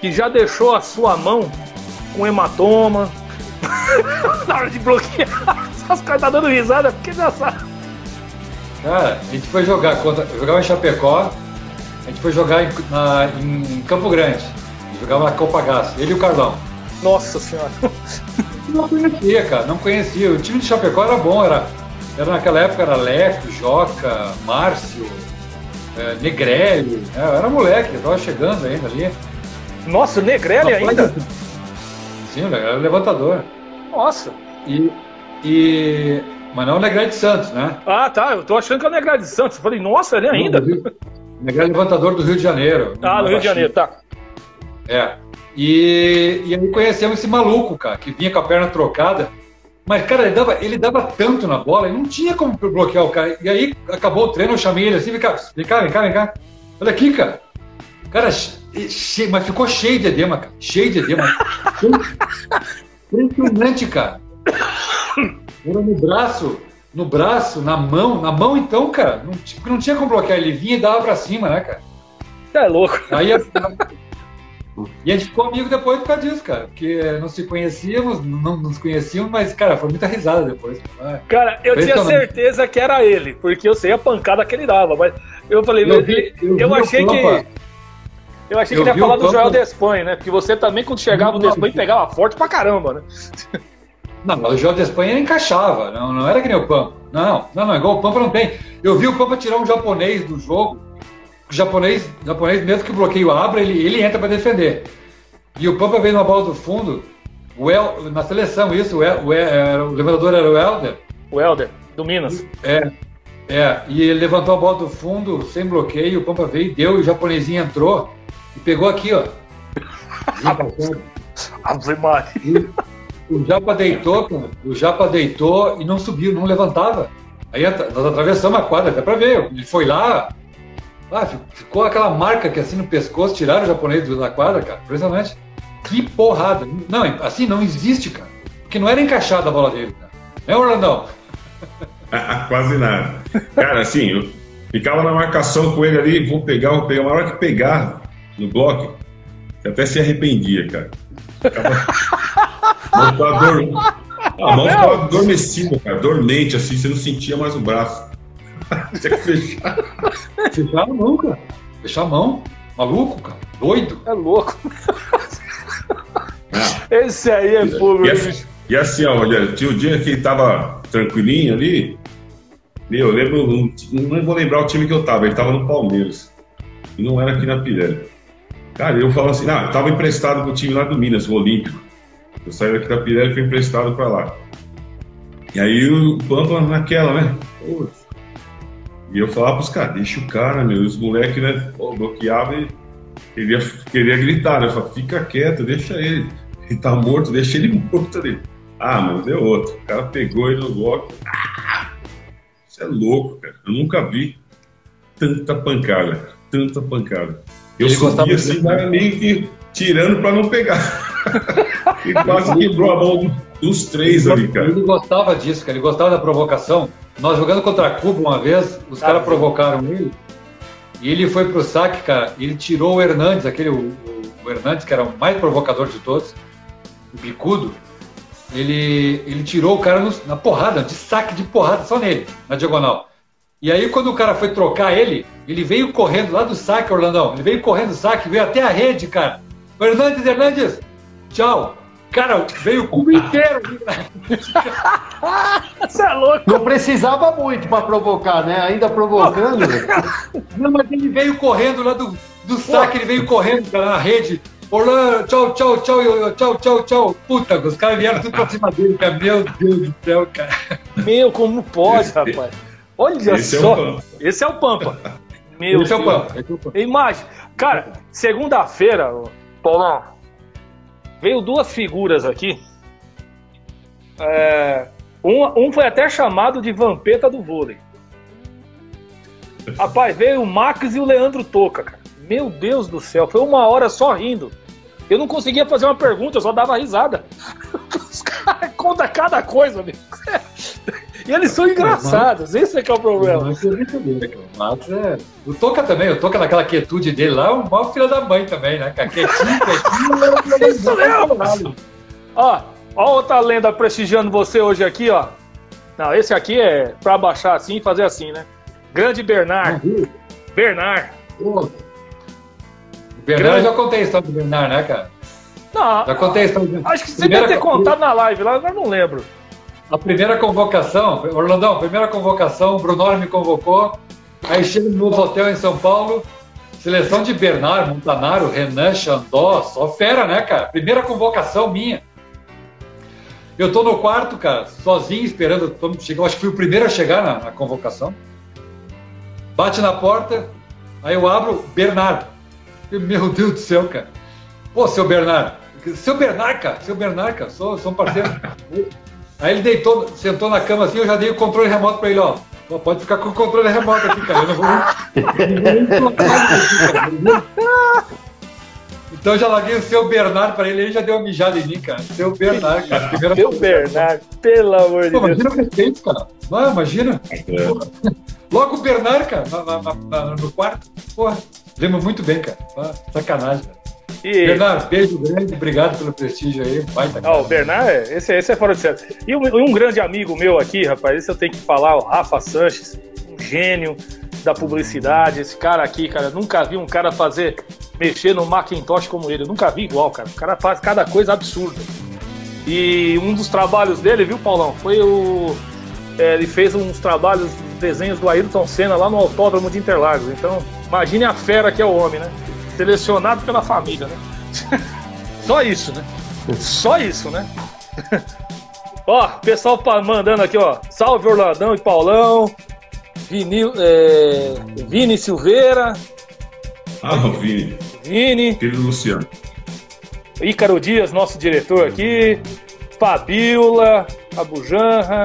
que já deixou a sua mão com hematoma. [LAUGHS] Na hora de bloquear, [LAUGHS] os caras tá dando risada, porque já sabe. Cara, a gente foi jogar contra. Jogava em Chapecó, a gente foi jogar em, na- em Campo Grande. Jogava na Copa Gás, ele e o Carlão. Nossa senhora. Não conhecia, cara, não conhecia. O time de Chapecó era bom, era, era naquela época era Leco, Joca, Márcio, é, Negrelli. Eu era moleque, eu tava chegando ainda ali. Nossa, o Negrelli ainda? Sim, era levantador. Nossa. E, e... Mas não o Negrelli de Santos, né? Ah, tá. Eu tô achando que é o de Santos. Eu falei, nossa, ele ainda? Do Rio- Negrelli levantador do Rio de Janeiro. Ah, no Rio de Janeiro, tá. É. E, e aí conhecemos esse maluco, cara, que vinha com a perna trocada. Mas, cara, ele dava, ele dava tanto na bola, e não tinha como bloquear o cara. E aí acabou o treino, eu chamei ele assim, vem cá, vem cá, vem cá, vem cá. Olha aqui, cara. Cara, che- che- mas ficou cheio de edema, cara. Cheio de edema. [LAUGHS] Impressionante, cara. Era no braço, no braço, na mão, na mão então, cara. Não, não tinha como bloquear, ele vinha e dava pra cima, né, cara? Você é louco. Aí a- E a gente ficou amigo depois por causa disso, cara. Porque não se conhecíamos, não nos conhecíamos, mas, cara, foi muita risada depois. Cara, eu tinha certeza que era ele, porque eu sei a pancada que ele dava, mas eu falei, Eu vi- eu eu, achei que. Eu achei Eu que ele vi ia falar do Joel Despanha, né? Porque você também, quando chegava no. Despanha, pegava forte pra caramba, né? Não, mas o João de Espanha encaixava, não, não era que nem o Pampa. Não, não, não, igual o Pampa não tem. Eu vi o Pampa tirar um japonês do jogo, o japonês, japonês mesmo que o bloqueio abra, ele, ele entra pra defender. E o Pampa veio numa bola do fundo, o El, na seleção isso, o, El, o, El- o levantador era o Helder, O Helder, do Minas. É, é, e ele levantou a bola do fundo sem bloqueio, o Pampa veio, deu, e o japonesinho entrou e pegou aqui, ó. Ave Maria. O Japa deitou, cara, o Japa deitou e não subiu, não levantava. Aí nós atravessamos a quadra, até pra ver. Ele foi lá, ah, fi- ficou aquela marca que assim no pescoço, tiraram o japonês da quadra, cara. Impressionante. Que porrada. Não, assim não existe, cara. Porque não era encaixada a bola dele, cara. É, Orlandão? [LAUGHS] Quase nada. Cara, assim, eu ficava na marcação com ele ali, vou pegar, vou pegar. Uma hora que pegar no bloco, você até se arrependia, cara. Ficava... [LAUGHS] A mão ficava adormecida, cara, dormente, assim, você não sentia mais o braço. Tinha que fechar. Fechar a mão, cara. Fechar a mão. Maluco, cara. Doido. É louco. Ah, Esse aí é fogo, E assim, e assim, ó, olha, tinha o dia que ele tava tranquilinho ali. Meu, eu lembro, não, não vou lembrar o time que eu tava, ele tava no Palmeiras. E não era aqui na Pirelli. Cara, eu falo assim, ah, eu tava emprestado pro time lá do Minas, o Olímpico. Eu saí daqui da Pirelli e fui emprestado pra lá. E aí o Pampa naquela, né? Putz. E eu falava pros caras, deixa o cara, meu. E os moleques, né, bloqueavam e queria, queria gritar, né? Eu falava, fica quieto, deixa ele. Ele tá morto, deixa ele [LAUGHS] morto ali. Ah, mano, deu outro. O cara pegou ele no bloco. Ah, Isso é louco, cara. Eu nunca vi tanta pancada, cara. Tanta pancada. Eu Ele gostava subi de- assim, mas meio que tirando pra não pegar. [LAUGHS] e quase quebrou a mão dos três ali, cara. Ele gostava disso, cara. Ele gostava da provocação. Nós jogando contra a Cuba uma vez, os caras provocaram ele. E ele foi pro saque, cara. Ele tirou o Hernandes, aquele, o, o- Hernandes, que era o mais provocador de todos, o bicudo. Ele, ele tirou o cara no- na porrada, de saque de porrada, só nele, na diagonal. E aí, quando o cara foi trocar ele, ele veio correndo lá do saque, Orlandão. Ele veio correndo do saque, veio até a rede, cara. Hernandes, Hernandes, tchau. Cara, veio o cubo inteiro. Você é louco. Não precisava muito pra provocar, né? Ainda provocando. Não, [LAUGHS] mas ele veio correndo lá do, do saque, ele veio correndo na rede. Orlando, tchau, tchau, tchau, tchau, tau, tchau. Puta, os caras vieram tudo pra cima dele, cara. Meu Deus do céu, cara. Meu, como pode, rapaz? Olha Esse é só. Pampa. Esse é o Pampa. Meu Esse é o Deus. é o pão. Imagem. Cara, segunda-feira, Paulão, veio duas figuras aqui. É, um, um foi até chamado de Vampeta do vôlei. Rapaz, veio o Max e o Leandro Toca, cara. Meu Deus do céu, foi uma hora só rindo. Eu não conseguia fazer uma pergunta, eu só dava risada. [LAUGHS] Os caras contam cada coisa, meu. E eles são engraçados, esse é que é o problema. É brincadeira. O Max é. O Toca também, o Toca naquela quietude dele lá, é um mau filho da mãe também, né? Quietinho, quietinho. [LAUGHS] Isso mesmo. Ó, ó outra lenda prestigiando você hoje aqui, ó. Não, esse aqui é pra baixar assim e fazer assim, né? Grande Bernard. Uhum. Bernard. O Bernard, eu já contei a história do Bernard, né, cara? Não, Já contei a história do acho que você Primeira deve ter co- contado na live lá, mas não lembro. A primeira convocação, Orlandão, primeira convocação, o Brunor me convocou, aí chego no hotel em São Paulo, seleção de Bernard, Montanaro, Renan, Xandó, só fera, né, cara? Primeira convocação minha. Eu tô no quarto, cara, sozinho, esperando chegar. Eu acho que fui o primeiro a chegar na, na convocação. Bate na porta, aí eu abro, Bernard. Meu Deus do céu, cara. Pô, seu Bernard. Seu Bernard, cara. Seu Bernard, cara. Sou, sou um parceiro. [LAUGHS] Aí ele deitou, sentou na cama assim, eu já dei o controle remoto pra ele, ó. Pode ficar com o controle remoto aqui, cara. Eu não vou, não [LAUGHS] nem. Então eu já larguei o seu Bernard pra ele, ele já deu uma mijada em mim, cara. Seu Bernard, cara. Primeira Meu Bernard, pelo amor de Pô, Deus. imagina o respeito, cara. Não, imagina. É. Logo o Bernard, cara, na- na- na- no quarto. Porra, lembro muito bem, cara. Ah, Sacanagem, cara. E, Bernard, beijo grande, obrigado pelo prestígio aí. Baita, ó, cara. o Bernard, esse, esse é fora de série. E um, um grande amigo meu aqui, rapaz, esse eu tenho que falar, o Rafa Sanches, um gênio da publicidade. Esse cara aqui, cara, nunca vi um cara fazer, mexer no Macintosh como ele. Eu nunca vi igual, cara. O cara faz cada coisa absurda. E um dos trabalhos dele, viu, Paulão? Foi o. é, ele fez uns trabalhos, desenhos do Ayrton Senna lá no Autódromo de Interlagos. Então, imagine a fera que é o homem, né? Selecionado pela família, né? [LAUGHS] Só isso, né? Só isso, né? [LAUGHS] ó, pessoal mandando aqui, ó. Salve Orlandão e Paulão. Vini, é, Vini Silveira. Ah, o Vini, Vini. filho do Luciano. Ícaro Dias, nosso diretor aqui, Fabiola, Abujanra,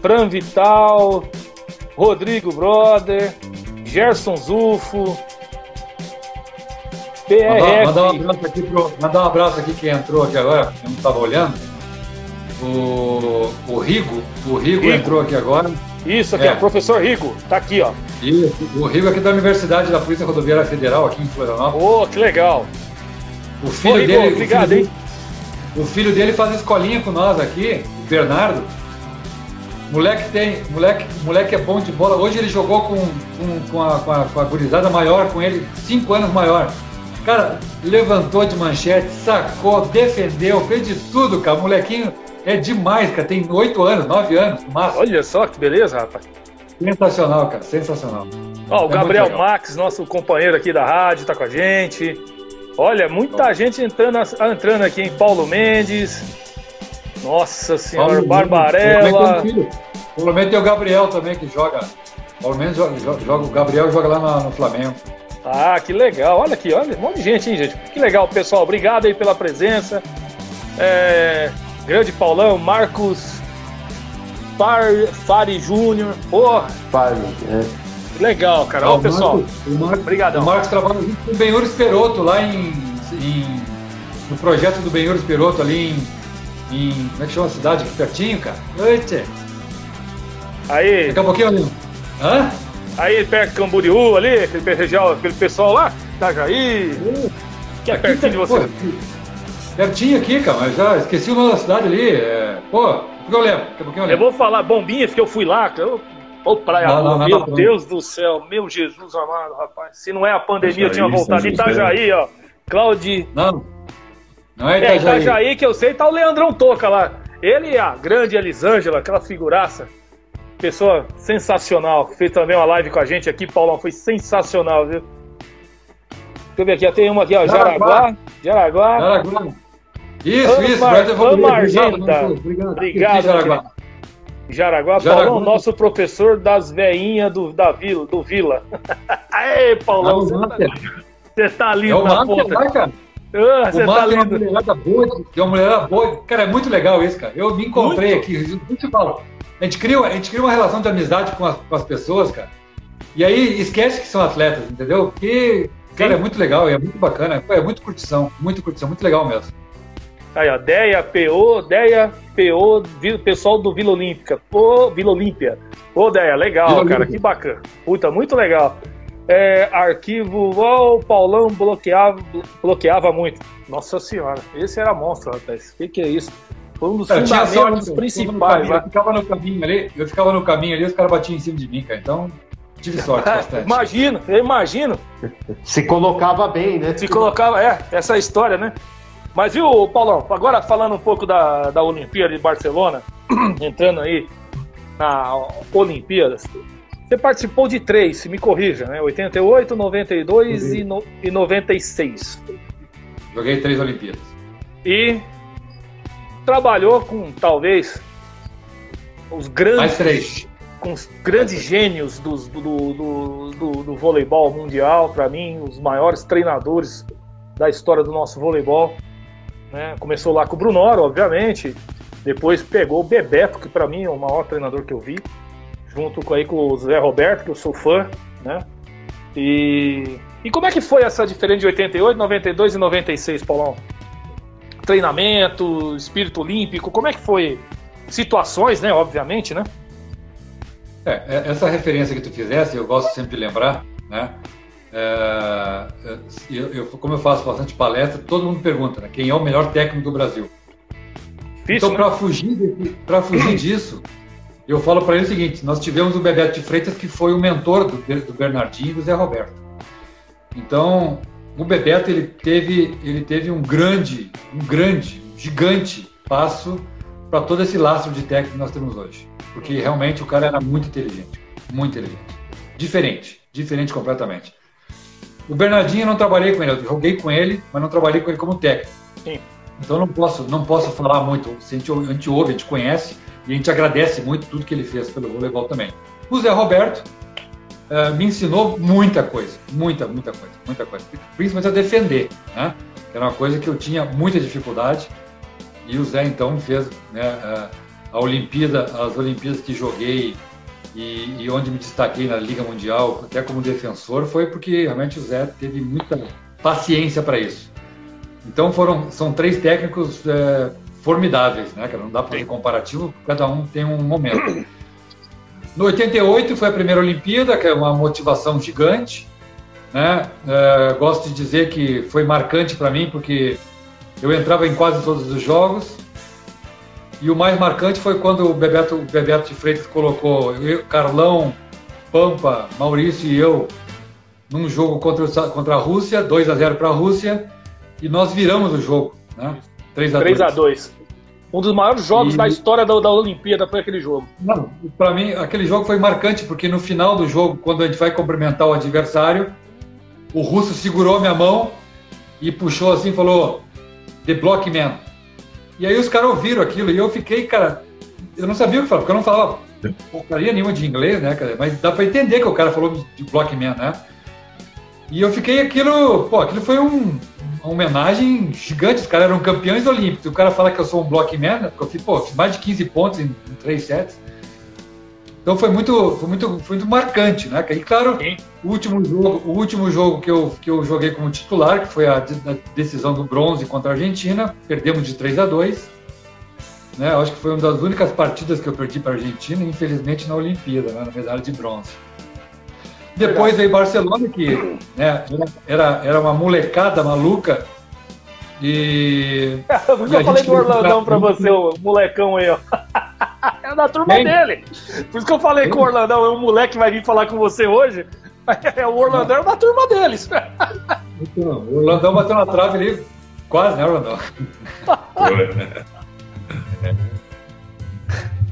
Fran Vital, Rodrigo Brother, Gerson Zufo, Mandar, mandar um PRF. abraço aqui pro, mandar um abraço aqui que entrou aqui agora, eu não estava olhando. O, o Rigo, o Rigo, Rigo. entrou aqui agora. Isso aqui, É. ó, professor Rigo, tá aqui, ó. E o Rigo aqui da Universidade da Polícia Rodoviária Federal, aqui em Florianópolis. Ô, que legal. O filho Ô, Rigo, dele. o obrigado, filho hein? O filho dele faz escolinha com nós aqui, o Bernardo. Moleque tem. Moleque, moleque é bom de bola. Hoje ele jogou com, com, com, a, com, a, com a gurizada maior, com ele, cinco anos maior. Cara, levantou de manchete, sacou, defendeu, fez de tudo, cara. O molequinho é demais, cara. Tem oito anos, nove anos, no máximo. Olha só que beleza, rapaz. Sensacional, cara. Sensacional. Ó, o É Gabriel. Max, nosso companheiro aqui da rádio, tá com a gente. Olha, muita gente entrando, entrando aqui, hein? Paulo Mendes. Nossa senhora, Paulo Barbarella. Mendes. Pelo menos tem o Gabriel também que joga. Pelo menos joga, joga- joga- o Gabriel joga lá no, no Flamengo. Ah, que legal. Olha aqui, olha, um monte de gente, hein, gente. Que legal, pessoal. Obrigado aí pela presença. É, grande Paulão, Marcos Far, Fari Júnior. Porra, Fale, é. legal, cara. Ó, pessoal. Marcos, o Marcos, Obrigadão. o Marcos trabalha junto com o Benhur Esperoto lá em, em- no projeto do Benhur Esperoto ali em, em. Como é que chama a cidade aqui pertinho, cara? Eita. Aí, Daqui a pouquinho. Hã? Aí perto de Camboriú ali, aquele, região, aquele pessoal lá, Itajaí, que é Aqui pertinho tá- de você. pô, pertinho aqui, cara, mas já esqueci o nome da cidade ali. É, pô, daqui a pouquinho eu lembro. Eu Eu lembro. vou falar bombinhas, que eu fui lá, cara. Eu- Ô, praia Não, não, não, meu não. Deus do céu, meu Jesus amado, rapaz. Se não é a pandemia, eu tinha Itajaí, voltado. Itajaí, ó. Claudi. Não. Não é É, Itajaí. Itajaí que eu sei, tá o Leandrão Toca lá. Ele e a grande Elisângela, aquela figuraça. Pessoa sensacional, que fez também uma live com a gente aqui, Paulão. Foi sensacional, viu? Deixa eu ver aqui, ó, tem uma aqui, ó, Jaraguá. Jaraguá. Jaraguá. Isso, Ama- isso, ama Argenta. Obrigado, obrigado. Aqui, Jaraguá. Jaraguá, Jaraguá. Paulão, nosso professor das veinhas do, da vila, do Vila. [LAUGHS] Aê, Paulão, o você tá, tá É lindo o na Master ponta. lá, cara. Ah, O você tá é uma mulherada boa, é uma mulherada boa. Cara, é muito legal isso, cara. Eu me encontrei Muito. aqui, eu te falo. A gente, cria, a gente cria uma relação de amizade com as, com as pessoas, cara. E aí esquece que são atletas, entendeu? Porque, cara, Sim. é muito legal, é muito bacana. É muito curtição, muito curtição, muito legal mesmo. Aí, ó, Deia, PO, Deia, PO, pessoal do Vila Olímpica. Pô, Vila Olímpia. Pô, Deia, legal, Vila cara, Olímpia. que bacana. Puta, muito legal. É, arquivo, oh, o Paulão bloqueava, bloqueava muito. Nossa senhora, esse era monstro, rapaz. O que, que é isso? Foi um dos Eu tinha fundamentos sorte, principais. Eu ficava no caminho ali, eu ficava no caminho ali, os caras batiam em cima de mim, cara. Então, tive [LAUGHS] sorte né? bastante. imagino, eu imagino. Se colocava bem, né? Se colocava, é, essa história, né? Mas viu, Paulão, agora falando um pouco da, da Olimpíada de Barcelona, [CLEARS THROAT] entrando aí na Olimpíadas, você participou de três, se me corrija, né? 88, 92 e, no, e 96. Joguei três Olimpíadas. E trabalhou com, talvez, os Mais grandes, três. com os grandes gênios dos- do, do, do, do voleibol mundial, para mim, os maiores treinadores da história do nosso voleibol. né? Começou lá com o Brunoro, obviamente, depois pegou o Bebeto, que para mim é o maior treinador que eu vi, junto com, aí, com o Zé Roberto, que eu sou fã, né? E, e como é que foi essa diferença de 88, 92 e 96, Paulão? Treinamento, espírito olímpico, como é que foi? Situações, né? Obviamente, né? É, é, essa referência que tu fizesse, eu gosto sempre de lembrar, né? É, é, eu, eu- como eu faço bastante palestra, todo mundo pergunta, né? Quem é o melhor técnico do Brasil? Difícil, Então, né? para fugir, para fugir [CLEARS THROAT] disso, eu falo para ele o seguinte: nós tivemos o Bebeto de Freitas, que foi o mentor do, do Bernardinho e do Zé Roberto. Então, o Bebeto ele teve, ele teve um grande, um grande, um gigante passo para todo esse lastro de técnico que nós temos hoje, porque realmente o cara era muito inteligente, muito inteligente, diferente, diferente completamente. O Bernardinho eu não trabalhei com ele, eu joguei com ele, mas não trabalhei com ele como técnico. Sim. Então não posso, não posso falar muito. Se a, gente, a gente ouve, a gente conhece e a gente agradece muito tudo que ele fez pelo voleibol também. O Zé Roberto eh, me ensinou muita coisa, muita, muita coisa, muita coisa. Principalmente a defender, né? Era uma coisa que eu tinha muita dificuldade e o Zé então fez né, a, a Olimpíada, as Olimpíadas que joguei e, e onde me destaquei na Liga Mundial, até como defensor, foi porque realmente o Zé teve muita paciência para isso. Então foram, são três técnicos é, formidáveis, né? cara? Não dá para fazer comparativo, cada um tem um momento. No 88 foi a primeira Olimpíada, que é uma motivação gigante, né? É, gosto de dizer que foi marcante para mim porque eu entrava em quase todos os jogos. E o mais marcante foi quando o Bebeto, o Bebeto de Freitas colocou eu, Carlão, Pampa, Maurício e eu num jogo contra, contra a Rússia, 2 a 0 para a Rússia, e nós viramos o jogo, né? 3 a 2. 3x2. Um dos maiores jogos E- da história da, da Olimpíada foi aquele jogo. Não, para mim aquele jogo foi marcante porque no final do jogo, quando a gente vai cumprimentar o adversário, o russo segurou minha mão e puxou assim, e falou: "The Block Man". E aí os caras ouviram aquilo e eu fiquei, cara, eu não sabia o que falar, porque eu não falava porcaria nenhuma de inglês, né, cara? Mas dá para entender que o cara falou de Block Man, né? E eu fiquei aquilo, pô, aquilo foi um, uma homenagem gigante. Os caras eram campeões olímpicos. O cara fala que eu sou um blockman, né? Porque eu fiz, pô, fiz mais de 15 pontos em, em três sets. Então foi muito, foi muito, foi muito marcante, né? E claro, Sim. o último jogo, o último jogo que eu, que eu joguei como titular, que foi a, a decisão do bronze contra a Argentina, perdemos de 3 a 2 né? Acho que foi uma das únicas partidas que eu perdi para a Argentina, infelizmente na Olimpíada, né? na medalha de bronze. Depois veio Barcelona, que né, era, era uma molecada maluca. E [LAUGHS] Por isso E eu falei do Orlandão pra você, o molecão aí, ó. [LAUGHS] É da turma Quem? dele. Por isso que eu falei que o Orlandão é um moleque que vai vir falar com você hoje. [LAUGHS] É o Orlandão é da turma deles. o Orlandão bateu na trave ali, quase, né, Orlandão?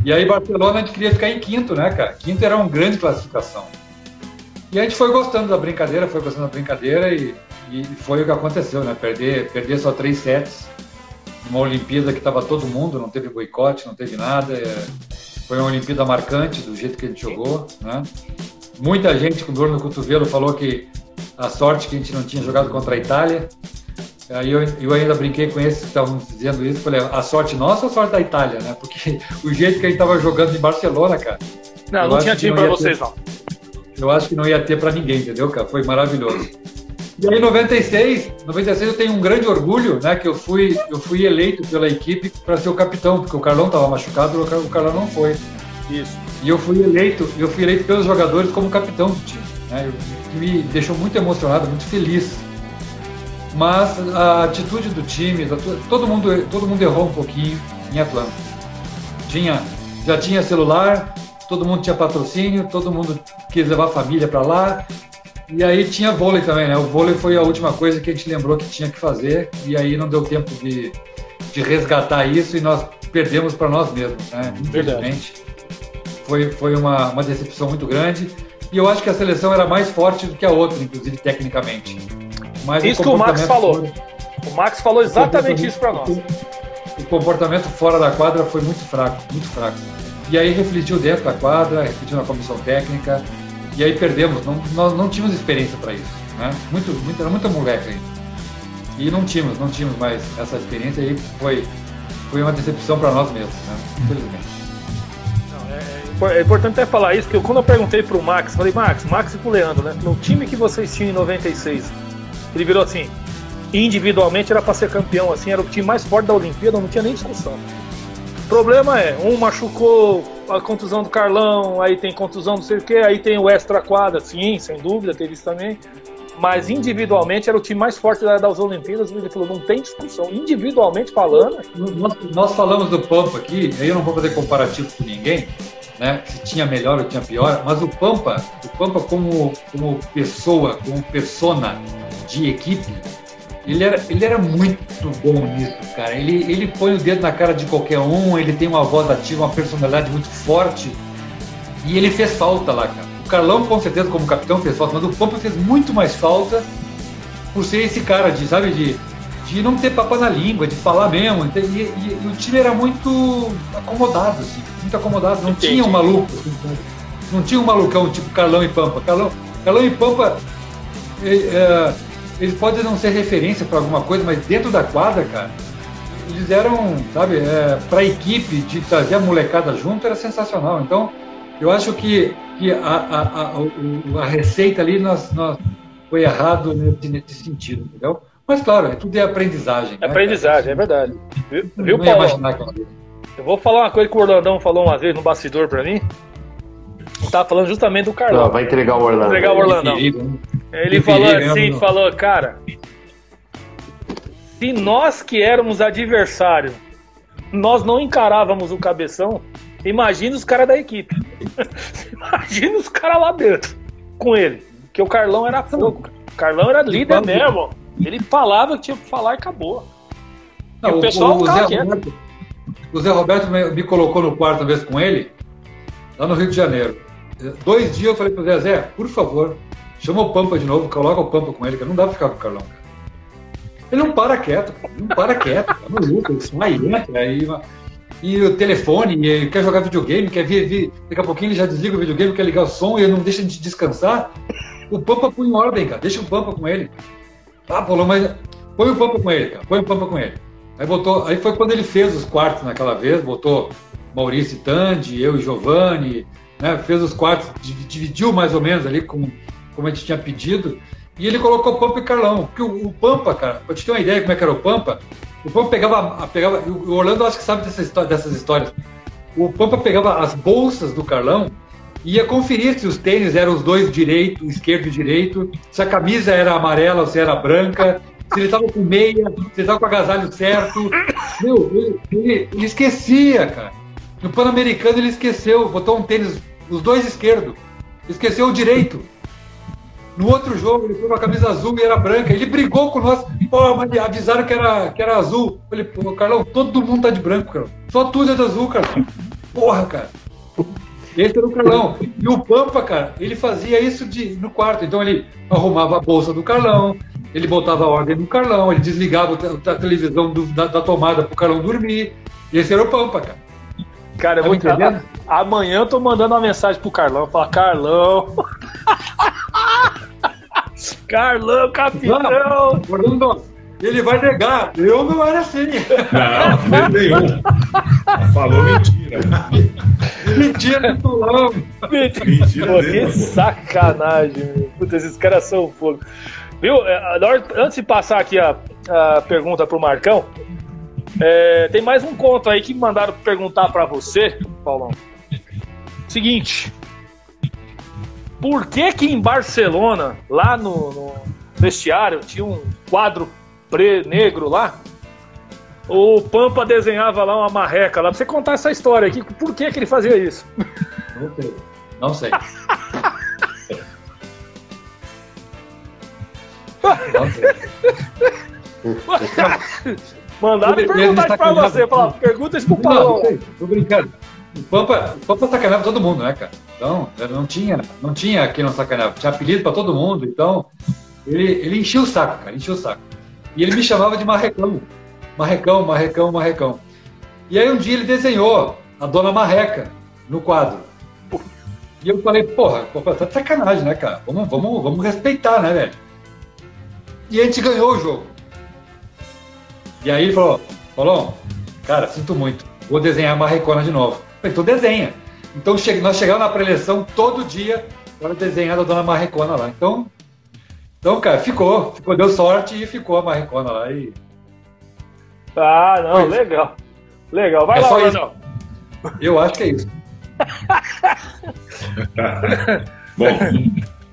E aí, Barcelona, a gente queria ficar em quinto, né, cara? Quinto era uma grande classificação. E a gente foi gostando da brincadeira, foi gostando da brincadeira e, e foi o que aconteceu, né? Perder, perder só três sets numa Olimpíada que estava todo mundo, não teve boicote, não teve nada. é, foi uma Olimpíada marcante do jeito que a gente jogou, né? Muita gente com dor no cotovelo falou que a sorte que a gente não tinha jogado contra a Itália. Aí eu, eu ainda brinquei com esses que estavam dizendo isso, falei, a sorte nossa ou a sorte da Itália, né? Porque [LAUGHS] o jeito que a gente estava jogando em Barcelona, cara, Não, não tinha time ia vocês, ter. não. Eu acho que não ia ter para ninguém, entendeu, cara? Foi maravilhoso. E aí, em 96, 96 eu tenho um grande orgulho, né? Que eu fui, eu fui eleito pela equipe para ser o capitão, porque o Carlão estava machucado, o Car- o Carlão não foi. Isso. E eu fui eleito, eu fui eleito pelos jogadores como capitão do time. Né? me deixou muito emocionado, muito feliz. Mas a atitude do time, todo mundo, todo mundo errou um pouquinho em Atlanta. Tinha, já tinha celular, todo mundo tinha patrocínio, todo mundo quis levar a família para lá. E aí tinha vôlei também, né? O vôlei foi a última coisa que a gente lembrou que tinha que fazer, e aí não deu tempo de, de resgatar isso e nós perdemos para nós mesmos, né? Infelizmente. Foi, foi uma, uma decepção muito grande. E eu acho que a seleção era mais forte do que a outra, inclusive tecnicamente. Mas isso que o Max falou. O Max falou exatamente isso para nós. O comportamento fora da quadra foi muito fraco, muito fraco. E aí refletiu dentro da quadra, refletiu na comissão técnica, e aí perdemos. Não, nós não tínhamos experiência para isso. Né? Muito, muito, era muita moleque aí. E não tínhamos, não tínhamos mais essa experiência e foi, foi uma decepção para nós mesmos, né? infelizmente. É, é importante até falar isso, porque quando eu perguntei pro Max, falei, Max, Max e pro Leandro, né? No time que vocês tinham em 96, ele virou assim, individualmente era para ser campeão, assim, era o time mais forte da Olimpíada, não tinha nem discussão. Problema é, um machucou a contusão do Carlão, aí tem contusão não sei o que, aí tem o extra quadra, sim, sem dúvida, teve isso também. Mas individualmente era o time mais forte das Olimpíadas, ele falou, não tem discussão. Individualmente falando. Nós, nós falamos do Pampa aqui, eu não vou fazer comparativo com ninguém, né? Se tinha melhor ou tinha pior, mas o Pampa, o Pampa como, como pessoa, como persona de equipe, ele era, ele era muito bom nisso, cara. Ele, ele põe o dedo na cara de qualquer um, ele tem uma voz ativa, uma personalidade muito forte. E ele fez falta lá, cara. O Carlão, com certeza, como capitão, fez falta, mas o Pampa fez muito mais falta por ser esse cara de, sabe, de, de não ter papo na língua, de falar mesmo. E, e, e o time era muito acomodado, assim, muito acomodado. Não Entendi. tinha um maluco, assim, não tinha um malucão tipo Carlão e Pampa. Carlão, Carlão e Pampa. É, eles podem não ser referência para alguma coisa, mas dentro da quadra, cara, eles eram, sabe, é, para a equipe de trazer a molecada junto era sensacional. Então, eu acho que, que a, a, a, a receita ali nós, nós foi errado nesse, nesse, sentido, entendeu? Mas, claro, é tudo é aprendizagem. É né, aprendizagem, cara? é verdade. Viu, viu Paulo? Eu vou falar uma coisa que o Orlandão falou uma vez no bastidor para mim. Tava falando justamente do Carlão. Não, vai entregar o Orlando. Entregar o Orlandão. Ele falou assim, falou, cara, se nós que éramos adversário, nós não encarávamos o cabeção, imagina os caras da equipe. [LAUGHS] imagina os caras lá dentro com ele. Porque o Carlão era fogo. O Carlão era líder mesmo. Ele falava que tinha que falar e acabou. Não, e o pessoal o, o, Zé Roberto, o Zé Roberto me, me colocou no quarto vez com ele, lá no Rio de Janeiro. Dois dias eu falei pro Zé, Zé, por favor, Chama o Pampa de novo, coloca o Pampa com ele, que não dá pra ficar com o Carlão, cara. Ele não para quieto, cara. não para quieto, tá maluco, ele sai, entra, aí, e o telefone, e quer jogar videogame, quer vir, vir, daqui a pouquinho ele já desliga o videogame, quer ligar o som e não deixa de descansar. O Pampa põe em ordem, cara, deixa o Pampa com ele. Ah, Paulo, mas põe o Pampa com ele, cara, põe o Pampa com ele. Aí botou, aí foi quando ele fez os quartos naquela vez, botou Maurício e Tandy, eu e Giovanni, né, fez os quartos, dividiu mais ou menos ali com como a gente tinha pedido, e ele colocou Pampa e Carlão. Porque o, o Pampa, cara, pra te ter uma ideia como é que era o Pampa, o Pampa pegava. pegava o Orlando acho que sabe dessa, dessas histórias. O Pampa pegava as bolsas do Carlão e ia conferir se os tênis eram os dois direito, esquerdo e direito, se a camisa era amarela ou se era branca, se ele estava com meia, se ele estava com o agasalho certo. Meu, ele, ele, ele esquecia, cara. No Pan-Americano ele esqueceu, botou um tênis, os dois esquerdo, esqueceu o direito. No outro jogo, ele foi com a camisa azul e era branca. Ele brigou com nós. Pô, mas avisaram que era, que era azul. Eu falei, pô, Carlão, todo mundo tá de branco, cara. Só tudo é de azul, cara. Porra, cara. Esse era o Carlão. E o Pampa, cara, ele fazia isso de, no quarto. Então ele arrumava a bolsa do Carlão, ele botava a ordem no Carlão, ele desligava a televisão do, da, da, tomada pro Carlão dormir. Esse era o Pampa, cara. Cara, eu tá vou entender. Amanhã eu tô mandando uma mensagem pro Carlão. Falar, Carlão. [LAUGHS] Carlão, capitão! Não, ele vai negar. Eu não era assim. Não, nenhum. Falou mentira. mentira do Tolão. Mentira. Pô, que sacanagem, meu. Puta, esses caras são fogo. Viu? É, antes de passar aqui a, a pergunta pro Marcão, é, tem mais um conto aí que mandaram perguntar para você, Paulão. Seguinte. Por que que em Barcelona, lá no, no vestiário, tinha um quadro pre negro lá? O Pampa desenhava lá uma marreca lá. Pra você contar essa história aqui, por que que ele fazia isso? Não sei. Não sei. Não sei. Mandaram perguntar pra você. Falar, pergunta isso pro Paulo. tô brincando. O Pampa, o Pampa sacaneava todo mundo, né, cara? Então, não tinha, não tinha quem não sacaneava. Tinha apelido pra todo mundo, então ele, ele enchia o saco, cara, enchia o saco. E ele me chamava de marrecão. Marrecão, marrecão, marrecão. E aí um dia ele desenhou a dona Marreca no quadro. E eu falei, porra, Pampa, tá de sacanagem, né, cara? Vamos, vamos, vamos respeitar, né, velho? E a gente ganhou o jogo. E aí ele falou, Paulão, cara, sinto muito, vou desenhar a Marrecona de novo. Eu então desenha. Então che- nós chegamos na preleção todo dia para desenhar a dona Marrecona lá. Então, então, cara, ficou, ficou, deu sorte e ficou a Marrecona lá. E... Ah, não, Pois. legal. Legal. Vai É lá, só isso. Brunão. Eu acho que é isso. [LAUGHS] Bom,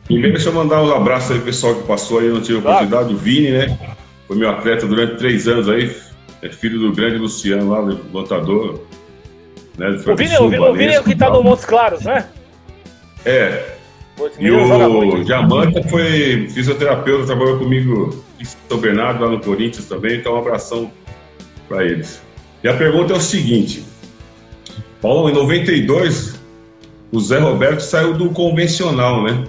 primeiro deixa eu mandar um abraço aí pro pessoal que passou aí, não tive a oportunidade. O Vini, né? Foi meu atleta durante três anos aí. É filho do grande Luciano lá, do lutador. Né? O Vini, o Vini, o Vini é o que tá no Montes Claros, né? É, e o. Diamante foi fisioterapeuta, trabalhou comigo em São Bernardo, lá no Corinthians também, então um abração para eles. E a pergunta é o seguinte: Paulo, em 92, o Zé Roberto saiu do convencional, né?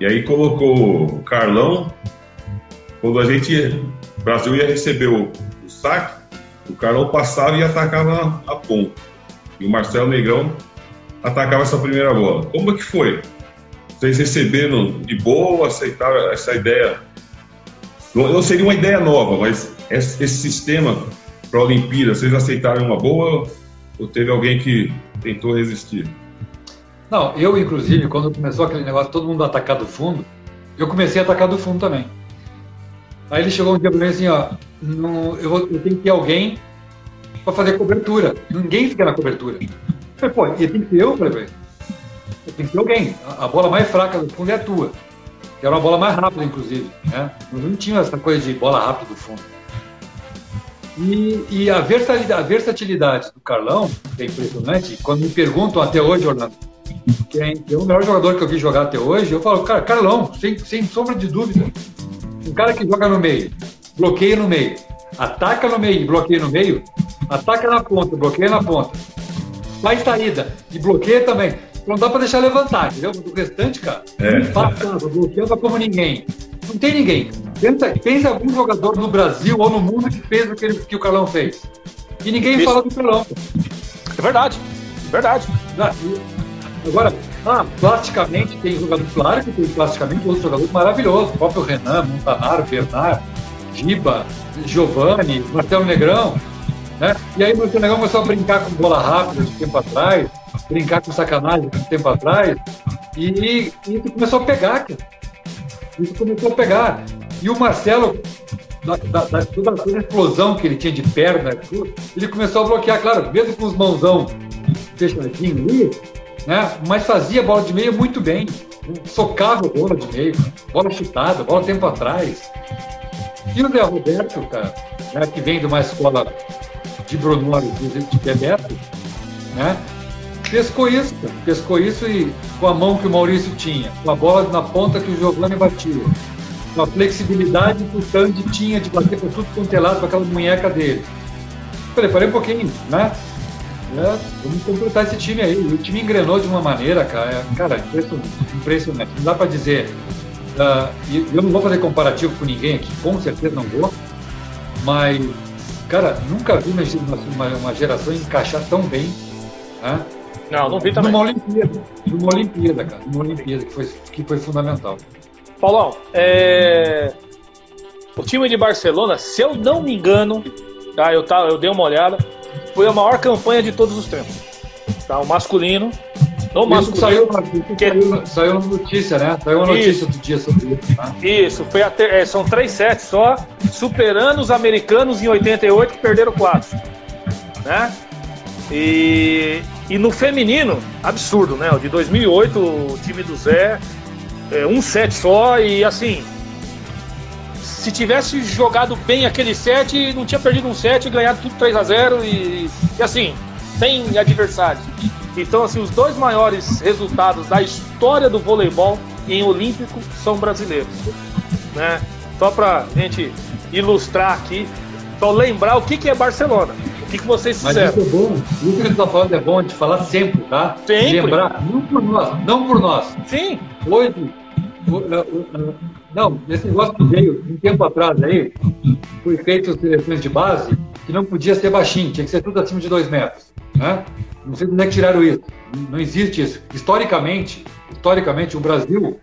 E aí colocou o Carlão. Quando a gente, ia- o Brasil ia receber o, o saque, o Carlão passava e atacava a ponta. E o Marcelo Negrão atacava essa primeira bola. Como é que foi? Vocês receberam de boa, aceitaram essa ideia? Não, seria uma ideia nova, mas esse, sistema para a Olimpíada, vocês aceitaram uma boa ou teve alguém que tentou resistir? Não, eu, inclusive, quando começou aquele negócio, todo mundo atacar do fundo, eu comecei a atacar do fundo também. Aí ele chegou um dia pra mim assim, ó, não, eu, vou, eu tenho que ter alguém para fazer cobertura. Ninguém fica na cobertura. Falei, pô, e tem que ser eu, falei, tem que ter alguém. A, bola mais fraca do fundo é a tua. Que era uma bola mais rápida, inclusive. Né? Não tinha essa coisa de bola rápida do fundo. E, e a, versatilidade, a versatilidade do Carlão, é impressionante, quando me perguntam até hoje, Orlando, quem é o melhor jogador que eu vi jogar até hoje, eu falo, cara, Carlão, sem, sem sombra de dúvida. Um cara que joga no meio, bloqueia no meio, ataca no meio e bloqueia no meio, ataca na ponta, bloqueia na ponta, faz saída e bloqueia também. Não dá pra deixar levantar, entendeu? O restante, cara, É. passava, bloqueava como ninguém. Não tem ninguém. Pensa, pensa algum jogador no Brasil ou no mundo que fez o que, ele- que o Carlão fez. E ninguém Isso. fala do Carlão. É verdade. Verdade. Ah, Agora, ah, plasticamente tem jogador, claro que tem plasticamente outros jogadores maravilhosos, o próprio Renan, Montanaro, Bernard, Giba, Giovanni, Marcelo Negrão, né? E aí o Negrão começou a brincar com bola rápida de tempo atrás, brincar com sacanagem de tempo atrás, e, e isso começou a pegar, cara. Isso começou a pegar. E o Marcelo, da, da, da- toda, toda a explosão que ele tinha de perna, ele começou a bloquear, claro, mesmo com os mãozão fechadinho ali, né? Mas fazia bola de meio muito bem. Socava bola de meio, bola chutada, bola tempo atrás. E o Zé Roberto, cara, né, que vem de uma escola de Brunoro, de Bebeto, né? Pescou isso, pescou isso e com a mão que o Maurício tinha, com a bola na ponta que o Giovanni batia, com a flexibilidade que o Tandy tinha de bater por tudo quanto é lado com aquela munheca dele. Falei, parei um pouquinho, né? É, vamos completar esse time aí. O time engrenou de uma maneira, cara, é, cara impressionante, impressionante. Não dá para dizer. e eu não vou fazer comparativo com ninguém aqui, com certeza não vou. Mas, cara, nunca vi uma, uma, uma geração encaixar tão bem. Né? Não, não vi também. Numa Olimpíada. Numa Olimpíada, cara. Numa Olimpíada, que foi, que foi fundamental. Paulão, é... o time de Barcelona, se eu não me engano, tá, eu, tá, eu dei uma olhada, foi a maior campanha de todos os tempos. Tá, o masculino. No Isso masculino. saiu, saiu, saiu uma notícia, né? Saiu uma notícia Isso. do dia sobre isso. Tá? Isso, foi até, é, são três sets só, superando os americanos em 88 que perderam quatro. Né? E, E no feminino, absurdo, né? O de 2008, o time do Zé, é, um set só e assim. Se tivesse jogado bem aquele set, não tinha perdido um set ganhado tudo 3 a 0 e, e assim, sem adversários. Então, assim, os dois maiores resultados da história do voleibol em Olímpico são brasileiros. Né? Só pra gente ilustrar aqui, só lembrar o que, que é Barcelona. O que, que vocês fizeram? Mas isso é bom. Isso que está falando é bom de falar sempre, tá? Sempre. Lembrar, não por nós, não por nós. Sim. Hoje, não, esse negócio que veio um tempo atrás aí, foi feito seleções de base que não podia ser baixinho, tinha que ser tudo acima de dois metros. Né? Não sei de onde é que tiraram isso. Não existe isso. Historicamente, historicamente o Brasil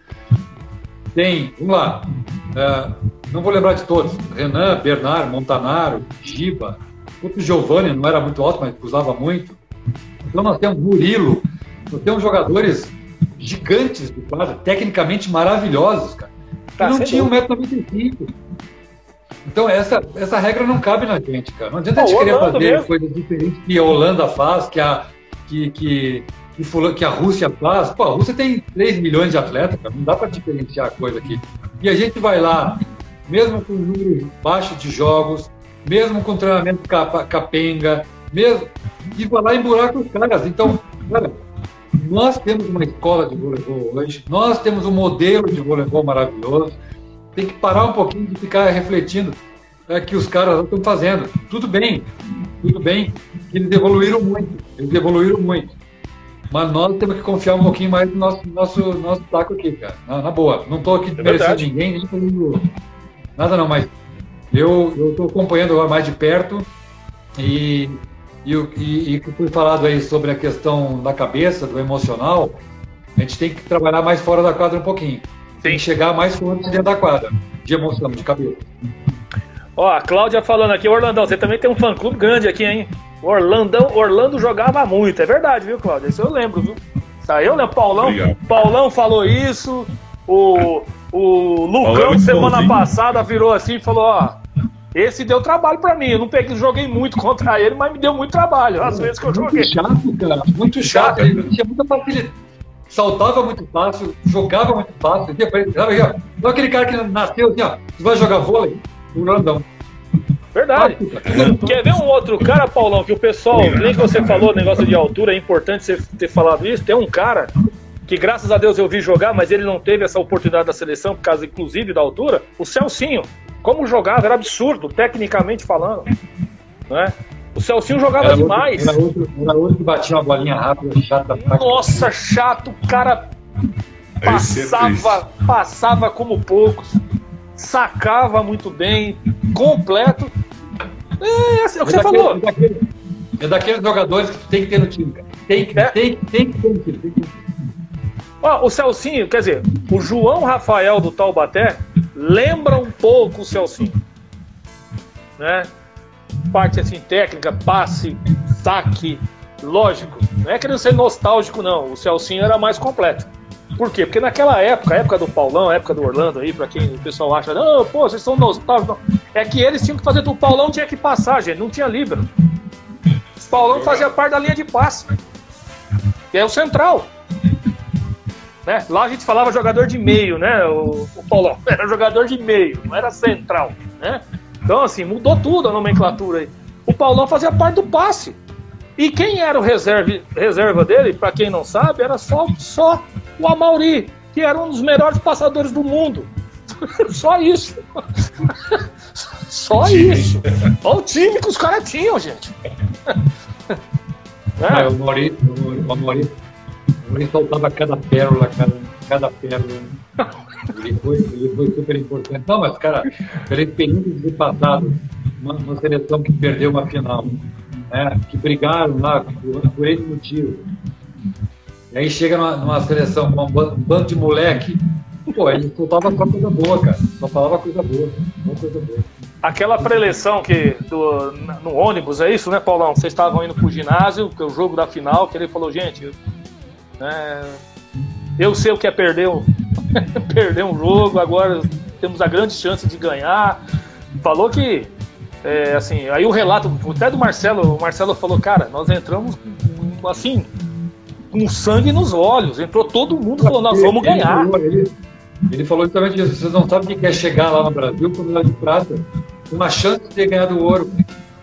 tem, vamos lá, uh, não vou lembrar de todos, Renan, Bernard, Montanaro, Giba, o Giovanni não era muito alto, mas usava muito. Então nós temos Murilo, nós temos jogadores gigantes de quadra, tecnicamente maravilhosos, cara. Tá, não tinha 1,95m. Então essa, essa regra não cabe na gente, cara. Não adianta a gente querer fazer mesmo. coisas diferentes que a Holanda faz, que a, que, que, que, que a Rússia faz. Pô, a Rússia tem 3 milhões de atletas, cara. Não dá para diferenciar a coisa aqui. E a gente vai lá, mesmo com números baixos de jogos, mesmo com treinamento capenga, mesmo, e vai lá emburaca os caras. Então, cara, nós temos uma escola de voleibol hoje, nós temos um modelo de voleibol maravilhoso, tem que parar um pouquinho de ficar refletindo é, que os caras estão fazendo. Tudo bem, tudo bem, eles evoluíram muito, eles evoluíram muito. Mas nós temos que confiar um pouquinho mais no nosso, nosso, nosso taco aqui, cara. Na, na boa. Não estou aqui é merecendo ninguém, nem fazendo nada não, mas eu estou acompanhando agora mais de perto e e o que foi falado aí sobre a questão da cabeça, do emocional, a gente tem que trabalhar mais fora da quadra um pouquinho. Tem que chegar mais forte dentro da quadra, de emoção, de cabeça. Ó, a Cláudia falando aqui, Orlandão, você também tem um fã clube grande aqui, hein? Orlandão, Orlando jogava muito, é verdade, viu, Cláudia? Isso eu lembro, viu? Tá, eu lembro, Paulão, Paulão falou isso, o, o Lucão semana bonzinho. passada virou assim e falou, ó, esse deu trabalho pra mim. Eu não peguei, joguei muito contra ele, mas me deu muito trabalho. Às vezes que eu joguei. Muito chato, cara. Muito chato. Ele tinha muita facilidade. Saltava muito fácil, jogava muito fácil. Sabe, ó, não aquele cara que nasceu assim, ó. Você vai jogar vôlei? O Landão. Verdade. Quer ver um outro cara, Paulão, que o pessoal, nem que você falou, negócio de altura, é importante você ter falado isso. Tem um cara que, graças a Deus, eu vi jogar, mas ele não teve essa oportunidade da seleção, por causa, inclusive, da altura. O Celcinho. Como jogava, era absurdo, tecnicamente falando. Né? O Celcinho jogava era demais. Outro, era, outro, era outro que batia uma bolinha rápida, chata. Nossa, chato, o cara passava, passava como poucos, sacava muito bem, completo. É, é o que é você daquele, falou. É daquele, é daqueles jogadores que tem que ter no time, cara. Tem que, é. tem, tem que ter no time. Tem que ter. Ó, o Celcinho, quer dizer, o João Rafael do Taubaté lembra um pouco o Celcinho. Né? Parte assim técnica, passe, saque, lógico. Não é querendo ser nostálgico, não. O Celcinho era mais completo. Por quê? Porque naquela época, época do Paulão, época do Orlando aí, pra quem o pessoal acha, não, pô, vocês são nostálgicos. É que eles tinham que fazer do Paulão, tinha que passar, gente, não tinha livro. O Paulão fazia parte da linha de passe. E é o central. Né? Lá a gente falava jogador de meio, né? O, o Paulão [LAUGHS] era jogador de meio, não era central, né? Então, assim, mudou tudo a nomenclatura aí. O Paulão fazia parte do passe. E quem era o reserva, reserva dele, para quem não sabe, era só, só o Amauri, que era um dos melhores passadores do mundo. [LAUGHS] só isso. [LAUGHS] só isso. Olha o time que os caras tinham, gente. [LAUGHS] é. o Amauri, o Amauri ele soltava cada pérola, cada, cada pérola. Ele foi, ele foi super importante. Não, mas, cara, pela experiência de passado, uma, uma seleção que perdeu uma final, né, que brigaram lá por, por esse motivo. E aí chega numa, numa seleção com um bando de moleque, pô, ele soltava só coisa boa, cara. Só falava coisa boa, só coisa boa. Aquela preleção que do, no ônibus, é isso, né, Paulão? Vocês estavam indo pro ginásio, que é o jogo da final, que ele falou, gente, né? Eu sei o que é perder [LAUGHS] perder um jogo, agora temos a grande chance de ganhar. Falou que, é, assim, aí o relato até do Marcelo, o Marcelo falou, cara, nós entramos assim, com sangue nos olhos. Entrou todo mundo falou, nós vamos ganhar. Ele, ele falou exatamente isso. Vocês não sabem o que é chegar lá no Brasil com medalha de prata, uma chance de ter ganhado ouro.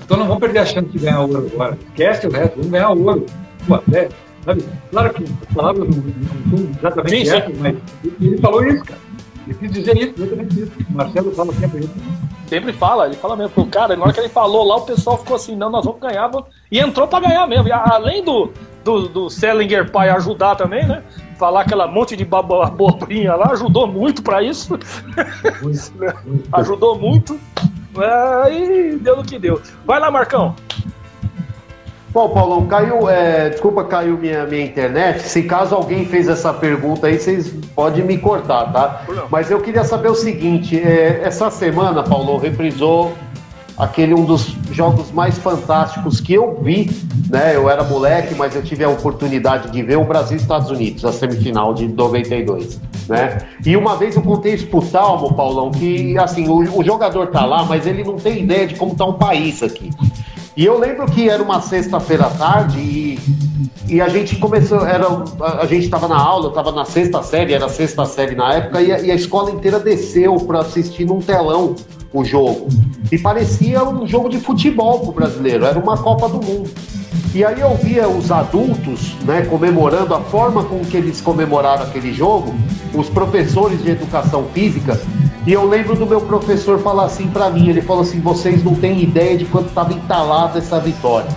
Então não vamos perder a chance de ganhar ouro agora. Esquece o resto, vamos ganhar ouro. Pô, até, sabe? Claro que as palavras não, não são exatamente Sim, sim. essas, mas ele falou isso, cara. Ele quis dizer isso, exatamente isso. O Marcelo fala sempre isso. Sempre fala, ele fala mesmo. Cara, na hora que ele falou lá, o pessoal ficou assim, não, nós vamos ganhar. vamos-" E entrou pra ganhar mesmo. E além do, do, do Selinger pai ajudar também, né? Falar aquela monte de abobrinha lá, ajudou muito pra isso. [LAUGHS] ajudou muito. É, e deu no que deu. Vai lá, Marcão. Bom, Paulão, caiu. é, desculpa, caiu minha, minha internet. Se caso alguém fez essa pergunta aí, vocês podem me cortar, tá? Mas eu queria saber o seguinte: é, essa semana, Paulão, reprisou aquele um dos jogos mais fantásticos que eu vi, né? Eu era moleque, mas eu tive a oportunidade de ver o Brasil e Estados Unidos, a semifinal de 92, né? E uma vez eu contei isso pro Talmo, Paulão, que assim, o, o jogador tá lá, mas ele não tem ideia de como tá um país aqui. E eu lembro que era uma sexta-feira à tarde e, e a gente começou, era, a, gente estava na aula, estava na sexta série, era sexta série na época, e a, e a escola inteira desceu para assistir num telão o jogo. E parecia um jogo de futebol pro brasileiro, era uma Copa do Mundo. E aí eu via os adultos, né, comemorando a forma com que eles comemoraram aquele jogo, os professores de educação física, e eu lembro do meu professor falar assim para mim, ele falou assim, vocês não têm ideia de quanto estava entalada essa vitória.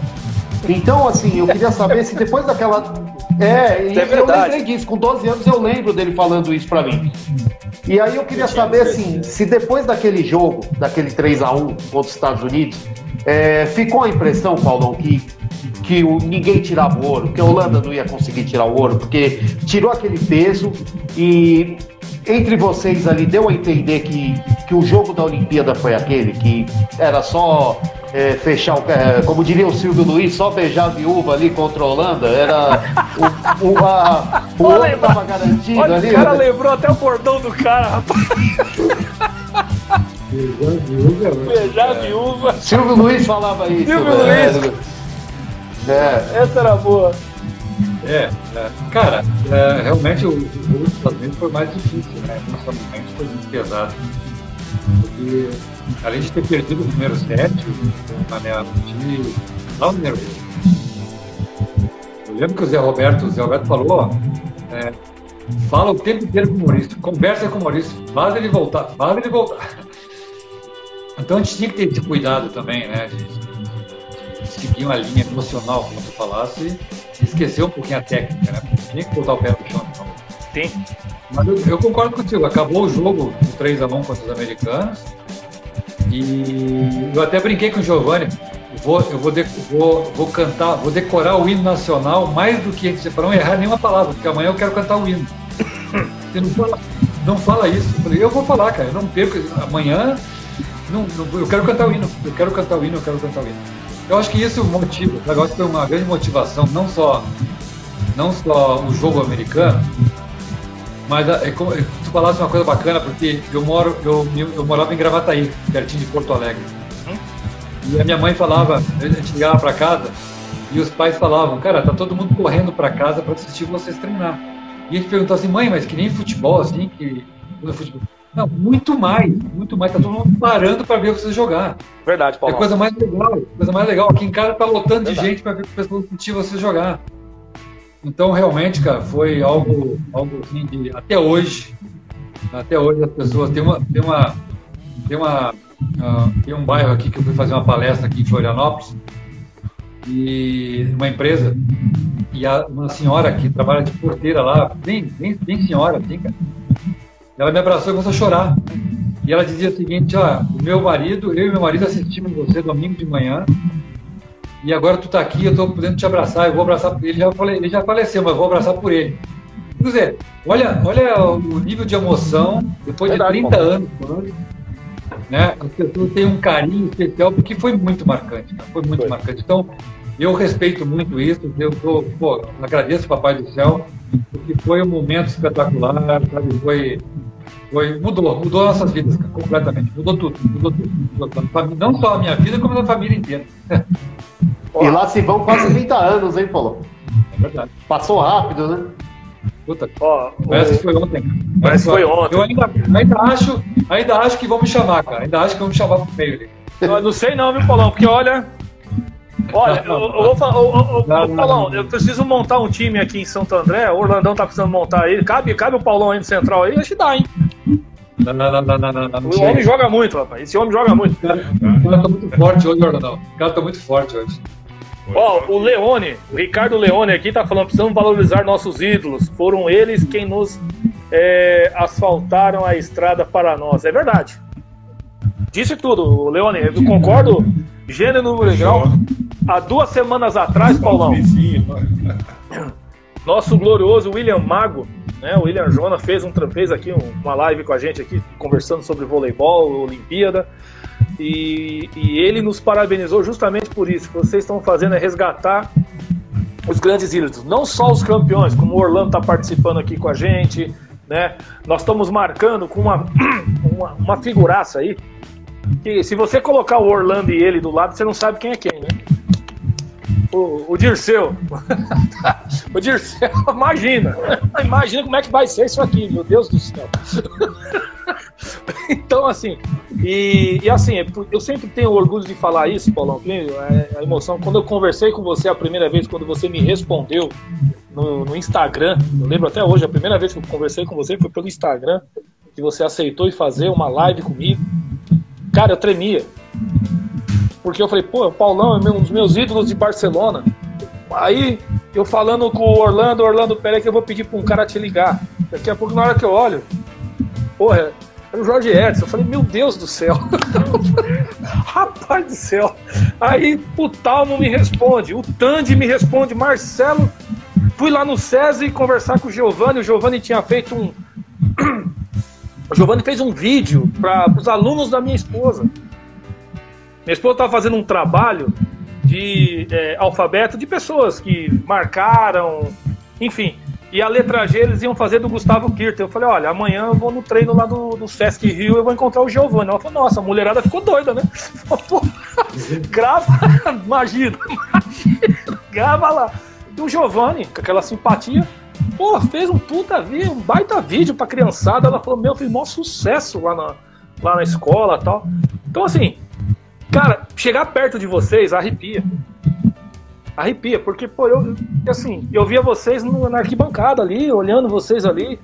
Então, assim, eu queria saber se depois daquela... É, É eu lembrei disso, com 12 anos eu lembro dele falando isso para mim. E aí eu queria saber, assim, se depois daquele jogo, daquele 3 a 1 contra os Estados Unidos, é, ficou a impressão, Paulão, que, que o, ninguém tirava o ouro, que a Holanda não ia conseguir tirar o ouro, porque tirou aquele peso e entre vocês ali deu a entender que, que o jogo da Olimpíada foi aquele, que era só é, fechar, o, é, como diria o Silvio Luiz, só beijar a viúva ali contra a Holanda, era o, o, a, o Olha estava garantido Olha, ali. o cara né? lembrou até o bordão do cara, rapaz. Beijar a viúva. Silvio Luiz falava isso. Silvio né? Luiz. É. Essa era boa. É, é. cara, é, realmente o, o Estados Unidos foi mais difícil, né? Emocionalmente foi muito pesado. Porque, além de ter perdido o primeiro set, na minha, time estava nervoso. Eu lembro que o Zé Roberto, o Zé Roberto falou, ó, é, fala o tempo inteiro com o Maurício, conversa com o Maurício, faz ele voltar, faz ele voltar. [LAUGHS] Então a gente tinha que ter esse cuidado também, né? De, de seguir uma linha emocional, como tu falasse, e esquecer um pouquinho a técnica, né? Tinha que botar o pé no chão. Então. Tem. Mas eu, eu concordo contigo, acabou o jogo com 3x1 contra os americanos. E eu até brinquei com o Giovanni. Vou, eu vou, de- vou, vou cantar, vou decorar o hino nacional mais do que para não errar nenhuma palavra, porque amanhã eu quero cantar o hino. Você não fala, não fala isso. Eu falei, eu vou falar, cara, eu não perco. Amanhã não, não- eu quero cantar o hino, eu quero cantar o hino, eu quero cantar o hino. Eu acho que isso motiva, eu acho que foi uma grande motivação, não só, não só o jogo americano, mas é, como- é, tu falasse uma coisa bacana, porque eu moro, eu, eu morava em Gravataí, pertinho de Porto Alegre. E a minha mãe falava, a gente ligava para casa e os pais falavam, cara, tá todo mundo correndo para casa para assistir vocês treinar. E a gente perguntou assim, mãe, mas que nem futebol, assim, que no futebol. Não, muito mais, muito mais. Tá todo mundo parando para ver vocês jogar. Verdade, É Paulo. coisa mais legal, coisa mais legal. Aqui em casa tá lotando de Verdade. gente para ver o pessoal assistir você jogar. Então, realmente, cara, foi algo, algo assim de até hoje, até hoje as pessoas tem uma, tem uma, tem uma, ah, tem um bairro aqui que eu fui fazer uma palestra aqui em Florianópolis e uma empresa e a, uma senhora que trabalha de porteira lá, bem, bem, bem senhora, assim, cara. Ela me abraçou e começou a chorar. E ela dizia o seguinte, ó, o meu marido, eu e meu marido assistimos você domingo de manhã, e agora tu tá aqui, eu tô podendo te abraçar, eu vou abraçar por ele, já falei, ele já faleceu, mas vou abraçar por ele. Quer dizer, olha, olha o nível de emoção, depois de 30 Paulo. anos, né? As pessoas têm um carinho especial, porque foi muito marcante, cara, foi muito Foi. marcante. Então, eu respeito muito isso, eu tô, pô, agradeço Papai do Céu, porque foi um momento espetacular, sabe? Foi, foi, mudou, mudou nossas vidas, completamente. Mudou tudo, mudou tudo. Mudou tudo. Não só a minha vida, como a da família inteira. [LAUGHS] E lá se vão quase 30 anos, hein, Paulo? Verdade. Passou rápido, né? Puta, ó, parece que foi ontem. Parece que foi ontem. Eu ainda, ainda, acho, ainda acho que vão me chamar, cara. Ainda acho que vão me chamar pro meio ali. Eu não sei não, viu, Paulão? Porque olha. Olha, eu, eu vou falar. Ô, Paulão, eu preciso montar um time aqui em Santo André. O Orlandão tá precisando montar aí. Cabe, cabe o Paulão aí no central aí? Acho que dá, hein? Não, não, não, não, não, não, O homem joga muito, rapaz. Esse homem joga muito. O cara, tá muito forte hoje, Orlandão. O cara tá muito forte hoje. Ó, oh, o Leone, o Ricardo Leone aqui tá falando: precisamos valorizar nossos ídolos. Foram eles quem nos é, asfaltaram a estrada para nós. É verdade. Disse tudo, Leone. Eu concordo. Gênero no legal. Há duas semanas atrás, Paulão. Nosso glorioso William Mago, né? O William Jona fez, um, fez aqui uma live com a gente aqui, conversando sobre voleibol, Olimpíada. E, e ele nos parabenizou justamente por isso. O que vocês estão fazendo é resgatar os grandes ídolos, não só os campeões, como o Orlando está participando aqui com a gente, né? Nós estamos marcando com uma, [CLEARS THROAT] uma, uma figuraça aí, que se você colocar o Orlando e ele do lado, você não sabe quem é quem, né? O, Dirceu. o Dirceu, [LAUGHS] imagina. Imagina como é que vai ser isso aqui, meu Deus do céu. [LAUGHS] então, assim, e, e, assim, eu sempre tenho orgulho de falar isso, Paulão, é, a emoção. Quando eu conversei com você a primeira vez, quando você me respondeu no, no Instagram, eu lembro até hoje, a primeira vez que eu conversei com você foi pelo Instagram, que você aceitou e fazer uma live comigo. Cara, eu tremia. Porque eu falei, pô, o Paulão é um dos meus ídolos de Barcelona. Aí eu falando com o Orlando, Orlando, peraí que eu vou pedir pra um cara te ligar. Daqui a pouco, na hora que eu olho, porra, era o Jorge Edson. Eu falei, meu Deus do céu. [LAUGHS] Rapaz do céu. Aí o Talmo me responde, o Tandy me responde, Marcelo. Fui lá no SESI conversar com o Giovanni. O Giovanni tinha feito um. [CLEARS THROAT] o Giovanni fez um vídeo para os alunos da minha esposa. Minha esposa estava fazendo um trabalho de é, alfabeto de pessoas que marcaram, enfim. E a letra G eles iam fazer do Gustavo Kirten. Eu falei, olha, amanhã eu vou no treino lá do, do Sesc Rio eu vou encontrar o Giovanni. Ela falou, nossa, a mulherada ficou doida, né? [LAUGHS] grava, [LAUGHS] imagina, imagina, grava lá. E o Giovanni, com aquela simpatia, pô, fez um puta vídeo, um baita vídeo pra criançada. Ela falou, meu, fez maior sucesso lá na, lá na escola tal. Então, assim, Cara, chegar perto de vocês arrepia. Arrepia, porque, pô, eu, assim, eu via vocês no, na arquibancada ali, olhando vocês ali.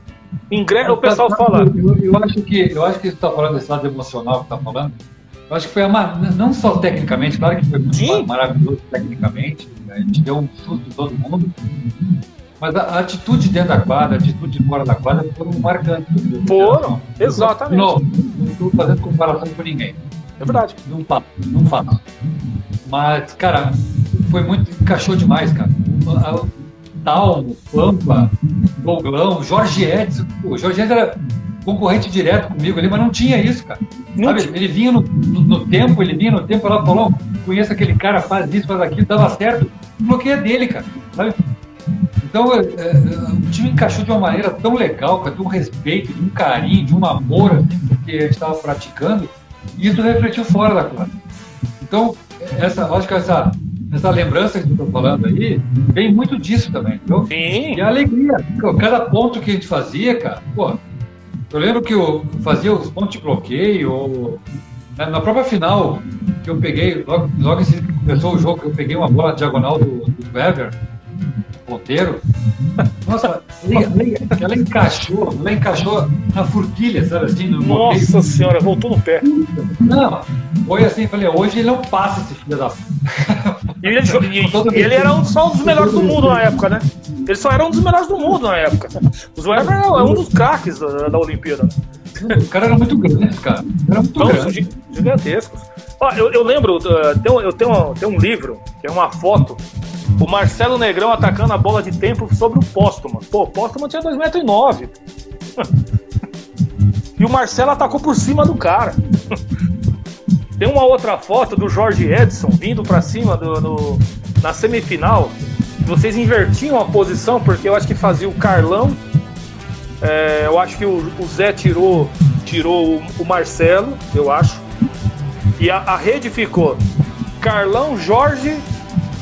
Ingresso, o pessoal fala. Eu, eu, acho que, eu acho que você está falando desse lado emocional que está falando. Eu acho que foi uma, não só tecnicamente, claro que foi muito Sim. maravilhoso tecnicamente, a gente deu um susto em todo mundo, mas a, a, atitude dentro da quadra, a atitude fora da quadra foram marcantes. Foram, exatamente. Não estou fazendo comparação com ninguém. É verdade. Não faço, não faço. Mas, cara, foi muito. encaixou demais, cara. Talmo, Pampa, Doglão, Jorge Edson. O Jorge Edson era concorrente direto comigo ali, mas não tinha isso, cara. Sabe? Ele vinha no, no, no, tempo, ele vinha no tempo lá, falou: conheço aquele cara, faz isso, faz aquilo, dava certo. O bloqueio é dele, cara. Sabe? Então, é, é, o time encaixou de uma maneira tão legal, com um respeito, de um carinho, de um amor assim, que a gente estava praticando, isso refletiu fora da classe. Então, essa, acho que essa, essa lembrança que eu estou falando aí vem muito disso também, entendeu? Sim. E a alegria. Cada ponto que a gente fazia, cara, pô, eu lembro que eu fazia os pontos de bloqueio, ou, na própria final, que eu peguei, logo, logo que começou o jogo, eu peguei uma bola diagonal do, do Weber, ponteiro. Nossa, ela, ela, encaixou, ela encaixou na forquilha, sabe assim? No Nossa senhora, voltou no pé. Não, foi assim, falei, hoje ele não passa esse filho da. E ele, ele era um, só um dos melhores do mundo na época, né? Ele só era um dos melhores do mundo na época. O Weber é um dos craques da, da Olimpíada. Os caras eram muito grandes, cara. Era muito então, gigantescos. Ó, eu, eu lembro, uh, tem um, eu tenho, um, tenho um livro, que é uma foto o Marcelo Negrão atacando a bola de tempo sobre o Póstuma. Pô, o Póstuma tinha 2,9m. [LAUGHS] e o Marcelo atacou por cima do cara. [LAUGHS] Tem uma outra foto do Jorge Edson vindo para cima do, do, na semifinal. Vocês invertiam a posição, porque eu acho que fazia o Carlão. É, eu acho que o, o, Zé tirou, tirou o, o Marcelo, eu acho. E a, a rede ficou Carlão, Jorge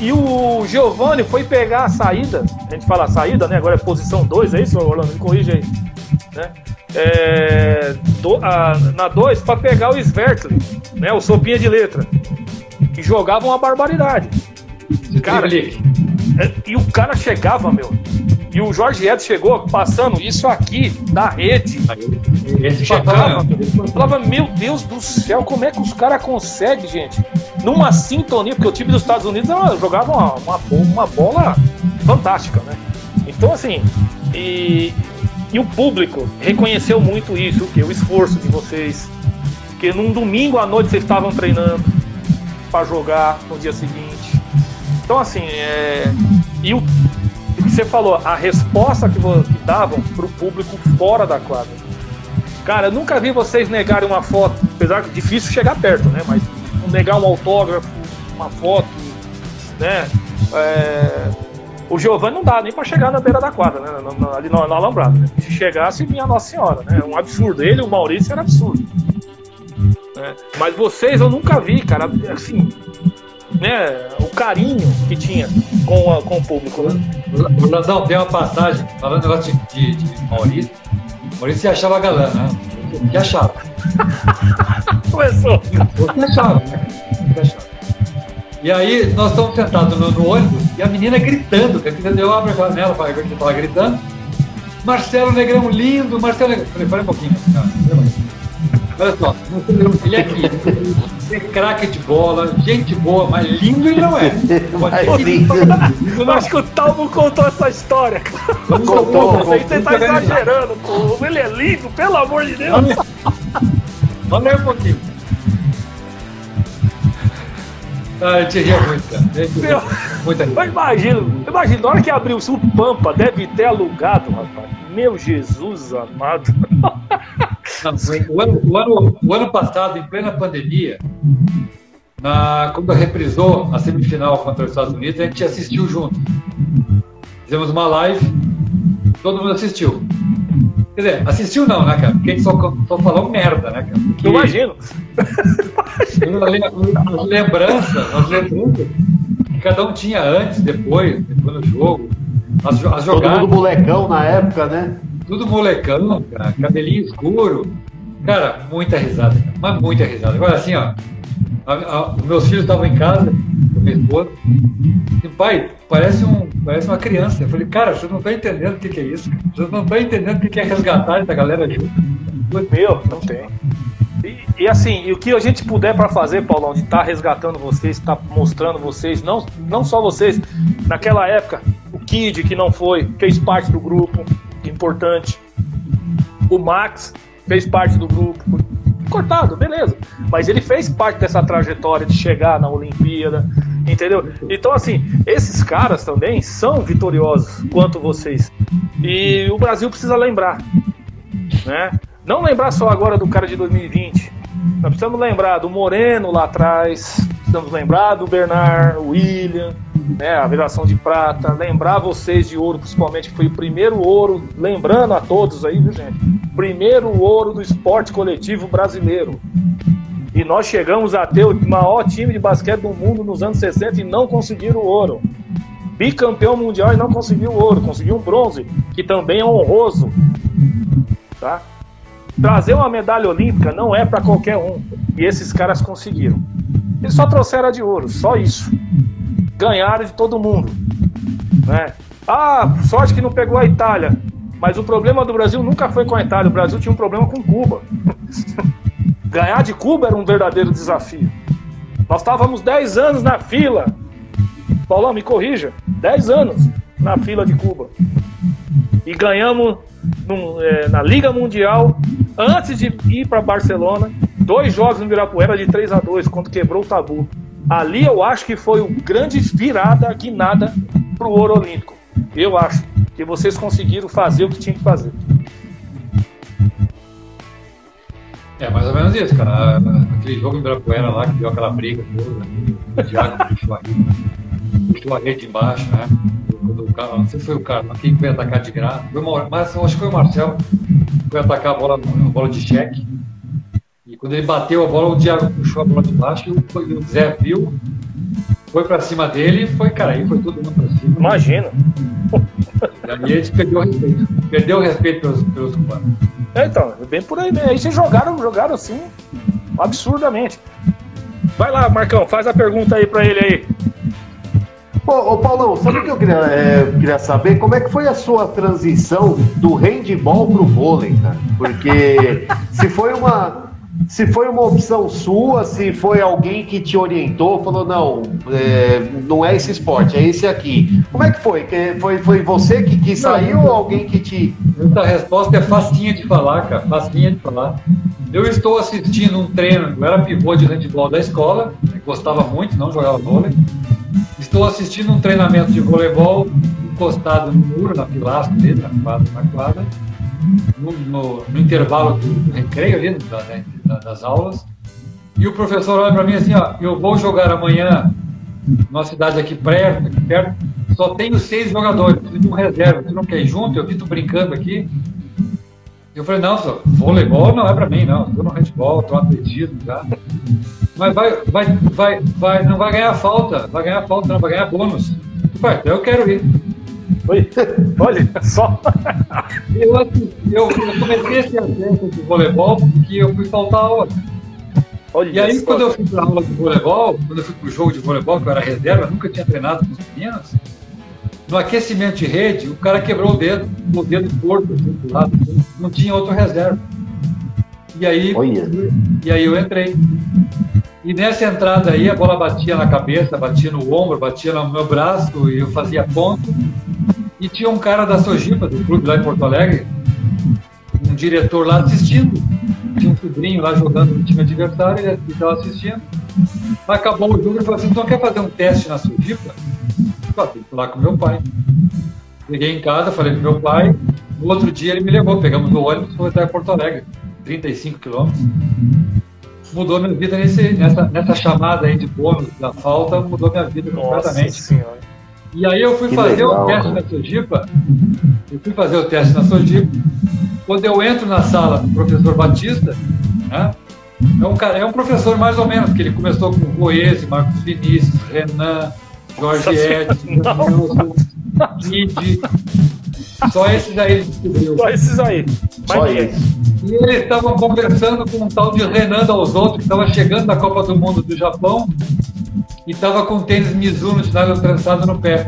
E o Giovanni foi pegar a saída, a gente fala saída, né? Agora é posição 2, é isso, Orlando? Me corrija aí. Né? É, do, a, na 2 para pegar o Svertli, né? O sopinha de letra. E jogava uma barbaridade. Cara, é, e o cara chegava, meu. E o Jorge Edson chegou passando isso aqui da rede. Ele chegava, falava, meu Deus do céu, como é que os caras conseguem, gente? Numa sintonia, porque o time dos Estados Unidos jogava uma, uma, uma bola fantástica, né? Então, assim, e, e o público reconheceu muito isso, o que? O esforço de vocês. Porque num domingo à noite vocês estavam treinando para jogar no dia seguinte. Então, assim, é... e o você falou, a resposta que, que davam pro público fora da quadra. Cara, eu nunca vi vocês negarem uma foto, apesar que é difícil chegar perto, né? Mas negar um autógrafo, uma foto, né? É... O Giovanni não dá nem para chegar na beira da quadra, né? Ali no, no Alambrado. Né? Se chegasse, vinha Nossa Senhora, né? Um absurdo. Ele o Maurício era absurdo. Né? Mas vocês eu nunca vi, cara. Assim, né, o carinho que tinha com, a, com o público. Né? Landão, tem uma passagem, falando negócio de, de, de Maurício. Maurício se achava galã, né? Que achava. [LAUGHS] Começou. Você achava, né? Você achava. E aí, nós estamos sentados no, no, ônibus e a menina gritando, que a menina deu abre a janela para estava gritando. Marcelo Negrão lindo, Marcelo Negrão. Falei, para um pouquinho, cara. Olha só, ele é aqui. É craque de bola, gente boa, mas lindo ele não é. Eu acho que o Talmo contou essa história, cara. Contou, você tá exagerando, pô. Ele é lindo, pelo amor de Deus. Vamos ler um pouquinho. Ah, eu te ria muito, cara. Meu, muito eu imagino, imagino, na hora que abriu o Pampa, deve ter alugado, rapaz. Meu Jesus amado. o, ano, o, ano, o ano passado, em plena pandemia, na, quando reprisou a semifinal contra os Estados Unidos, a gente assistiu junto. Fizemos uma live, todo mundo assistiu. Quer dizer, assistiu não, né, cara? Porque a gente só, só falou merda, né, cara? Porque, Eu imagino. as lembranças, as lembranças que cada um tinha antes, depois, depois do jogo. As, as jogadas. Todo mundo molecão na época, né? tudo molecão, cara, cabelinho escuro. Cara, muita risada, cara, mas muita risada. Agora assim, ó, meus filhos estavam em casa, com minha esposa, e pai, parece, um, parece uma criança. Eu falei, cara, você não está entendendo o que, que, é isso, cara. Você não está entendendo o que, que é resgatar essa galera junto. Meu, não tem. E, e, assim, e o que a gente puder para fazer, Paulão, de estar tá resgatando vocês, estar tá mostrando vocês, não, não só vocês, naquela época, o Kid, que não foi, fez parte do grupo, importante. O Max fez parte do grupo, cortado, beleza. Mas ele fez parte dessa trajetória de chegar na Olimpíada, entendeu? Então, assim, esses caras também são vitoriosos quanto vocês. E o Brasil precisa lembrar, né? Não lembrar só agora do cara de 2020. Nós precisamos lembrar do Moreno lá atrás, precisamos lembrar do Bernard, William, né, a viração de prata, lembrar vocês de ouro, principalmente, que foi o primeiro ouro, lembrando a todos aí, viu, gente? Primeiro ouro do esporte coletivo brasileiro. E nós chegamos a ter o maior time de basquete do mundo nos anos 60 e não conseguiram o ouro. Bicampeão mundial e não conseguiu o ouro, conseguiu um bronze, que também é honroso. Tá? Trazer uma medalha olímpica não é para qualquer um. E esses caras conseguiram. Eles só trouxeram a de ouro, só isso ganharam de todo mundo. Né? Ah, sorte que não pegou a Itália. Mas o problema do Brasil nunca foi com a Itália. O Brasil tinha um problema com Cuba. [LAUGHS] Ganhar de Cuba era um verdadeiro desafio. Nós estávamos 10 anos na fila. Paulão, me corrija. 10 anos na fila de Cuba. E ganhamos num, é, na Liga Mundial, antes de ir para Barcelona, dois jogos no Ibirapuera de 3 a 2 quando quebrou o tabu. Ali eu acho que foi o grande virada, guinada para o ouro olímpico. Eu acho que vocês conseguiram fazer o que tinha que fazer. É mais ou menos isso, cara. Aquele jogo em Ibirapuera lá, que deu aquela briga toda, o Thiago puxou a puxou a rede embaixo, né? o cara, não sei se foi o cara, quem foi atacar de graça, mas acho que foi o Marcel, que foi atacar a bola, a bola de cheque. Quando ele bateu a bola, o Diago puxou a bola de baixo e o Zé viu, foi pra cima dele e foi, cara, aí foi todo mundo pra cima. Imagina. E aí a gente perdeu o respeito. Perdeu o respeito pelos, pelos cubanos. É, então, bem por aí mesmo. Aí vocês jogaram, jogaram assim, absurdamente. Vai lá, Marcão, faz a pergunta aí pra ele aí. Ô, ô, Paulão, sabe o que eu queria, é, queria saber? Como é que foi a sua transição do handball pro vôlei, cara? Porque se foi uma. Se foi uma opção sua, se foi alguém que te orientou, falou, não, é, não é esse esporte, é esse aqui. Como é que foi? Que- Foi, foi você que, que saiu ou alguém que te. Essa resposta é facinha de falar, cara, facinha de falar. Eu estou assistindo um treino, eu era pivô de handball da escola, gostava muito, não jogava vôlei. Estou assistindo um treinamento de voleibol encostado no muro, na pilastra dele, na quadra, na quadra no, no- no intervalo do, recreio ali, da- da- das aulas. E o professor olha para mim assim, ó, eu vou jogar amanhã numa cidade aqui perto, aqui perto, só tenho seis jogadores, preciso de um reserva, você não quer ir junto? Eu vi tu brincando aqui. Eu falei, não, senhor, voleibol não é para mim, não. Estou no handball, estou no atletismo já. Mas vai, vai, vai, vai, não vai ganhar falta, vai ganhar falta, não, vai ganhar bônus. Eu falei, então eu quero ir. Oi. Olha só. Eu, eu, eu comecei esse assunto de voleibol porque eu fui faltar aula. Olha E aí, só. quando eu fui para aula de voleibol, quando eu fui para o jogo de voleibol, que eu era reserva, nunca tinha treinado com os meninos, no aquecimento de rede, o cara quebrou o dedo, o dedo torto, assim, do lado, não tinha outro reserva. E aí, Olha. e aí eu entrei. E nessa entrada aí, a bola batia na cabeça, batia no ombro, batia no meu braço, e eu fazia ponto. E tinha um cara da Sojipa, do clube lá em Porto Alegre, um diretor lá assistindo. Tinha um sobrinho lá jogando no time adversário, ele estava assistindo. Acabou o jogo e falou assim: então quer fazer um teste na Sojipa? Eu lá com meu pai. Cheguei em casa, falei com meu pai. No outro dia ele me levou, pegamos o ônibus e foi até Porto Alegre, 35 quilômetros. Mudou minha vida nesse, nessa, nessa chamada aí de bônus da falta, mudou minha vida Nossa completamente. senhora. E aí eu fui Que fazer legal, o teste cara. na Sojipa. Eu fui fazer o teste na Sojipa. Quando eu entro na sala do professor Batista, né? É um, cara, é um professor mais ou menos, porque ele começou com Goese, Marcos Vinícius, Renan, Jorge Edson, Kid. Só esses aí ele descobriu. Só esses aí. Só isso. E eles estavam conversando com um tal de Renan Dalzotto, que estava chegando da Copa do Mundo do Japão e estava com tênis Mizuno de nylon trançado no pé.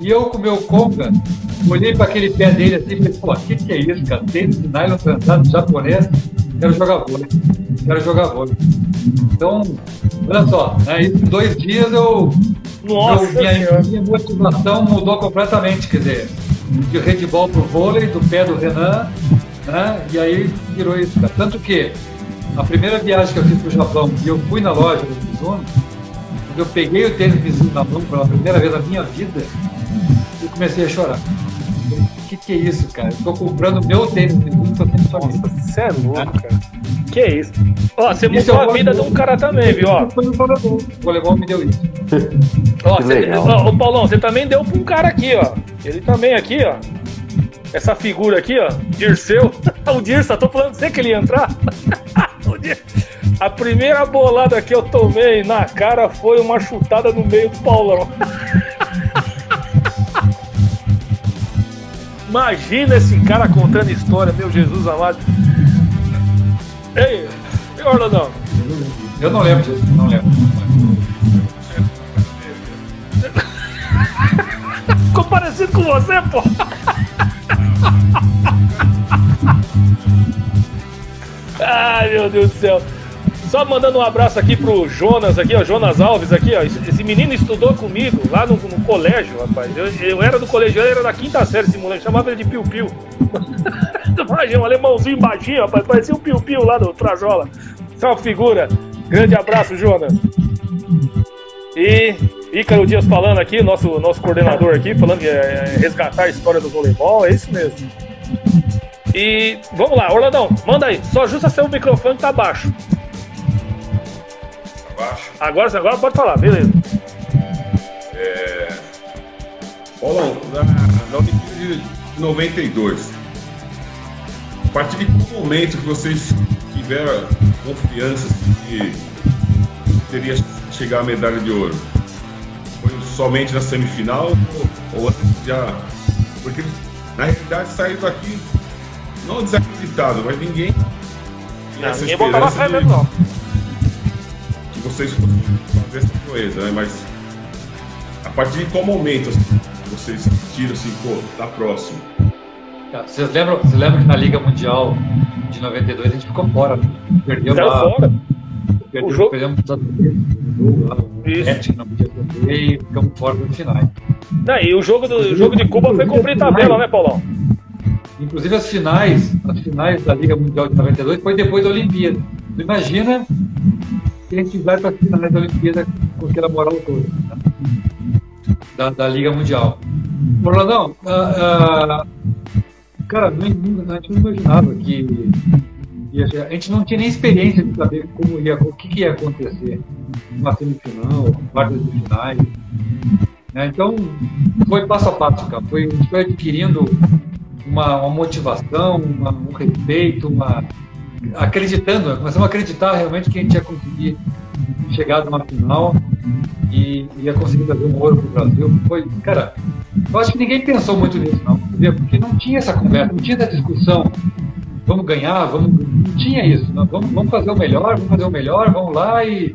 E eu, com o meu conga, olhei para aquele pé dele assim e falei, pô, o que, que é isso, cara? Tênis de nylon trançado japonês, quero jogar vôlei. Quero jogar vôlei. Então, olha só, né, em dois dias eu, Nossa eu minha, minha motivação mudou completamente, quer dizer, de handball pro vôlei, do pé do Renan, né? E aí virou isso, cara. Tanto que a primeira viagem que eu fiz pro Japão e eu fui na loja do Mizuno, quando eu peguei o tênis Mizuno na mão pela primeira vez na minha vida, eu comecei a chorar. O que, que é isso, cara? Eu tô comprando meu tênis Mizuno sempre família. Nossa, você é louco, cara. Que isso? Ó, você Isso mudou é a vida de um cara também, viu? Ó. [LAUGHS] O voleibol me deu isso. ó, você, ó, ô Paulão, você também deu pra um cara aqui, ó. Ele também aqui, ó. Essa figura aqui, ó. Dirceu. [LAUGHS] o Dirça, tô falando você que ele ia entrar. [LAUGHS] A primeira bolada que eu tomei na cara foi uma chutada no meio do Paulão. [LAUGHS] Imagina esse cara contando história, meu Jesus amado. Ei, ei Orlandão. Eu não lembro disso, não lembro. Ficou parecido com você, pô. Ai, meu Deus do céu. Só mandando um abraço aqui pro Jonas aqui, ó, Jonas Alves aqui, ó. Esse menino estudou comigo lá no, no colégio, rapaz. Eu, eu era do colégio, ele era da quinta série, esse moleque, chamava ele de Piu Piu. [LAUGHS] Imagina, um alemãozinho baixinho, rapaz, parecia um Piu Piu lá do Trajola. Isso figura. Grande abraço, Jonas. E Ícaro Dias falando aqui, nosso, nosso coordenador aqui, falando que é, é resgatar a história do voleibol, é isso mesmo. E vamos lá, Orlandão, manda aí. Só ajusta seu microfone que tá baixo. Abaixo. Agora, agora pode falar, beleza. Paulão, na, na Olimpíada de 92, a partir de que momento que vocês tiveram confiança de que teria chegar a medalha de ouro? Somente na semifinal ou, ou já. Porque na realidade saíram daqui não desacreditado, mas ninguém. Não, ninguém botava fé mesmo, não. Que vocês fazer essa coisa, né? Mas a partir de qual momento assim, vocês tiram assim, pô, tá próximo? Vocês lembram, vocês lembram que na Liga Mundial de 92 a gente ficou fora? Né? Perdeu lá. fora. O jogo... Perdemos Isso. não podia perder e ficamos fora dos finais. Não, e o jogo, do, o jogo de Cuba foi cumprir tabela, né, Paulão? Inclusive as finais, as finais da Liga Mundial de 92 foi depois da Olimpíada. Imagina se a gente vai para as finais da Olimpíada com aquela moral toda né? da, da Liga Mundial. Orlandão, uh, uh, cara, a gente não imaginava que a gente não tinha nem experiência de saber como ia, o que, que ia acontecer numa semifinal, quartas de finais. Né? Então, foi passo a passo, cara. Foi, a gente foi adquirindo uma, uma motivação, uma, um respeito, uma, acreditando, começamos a acreditar realmente que a gente ia conseguir chegar numa final e ia conseguir trazer um ouro para o Brasil. Foi, cara, eu acho que ninguém pensou muito nisso, não, porque não tinha essa conversa, não tinha essa discussão. Vamos ganhar, vamos. Não tinha isso. Não, vamos, vamos fazer o melhor, vamos fazer o melhor, vamos lá e,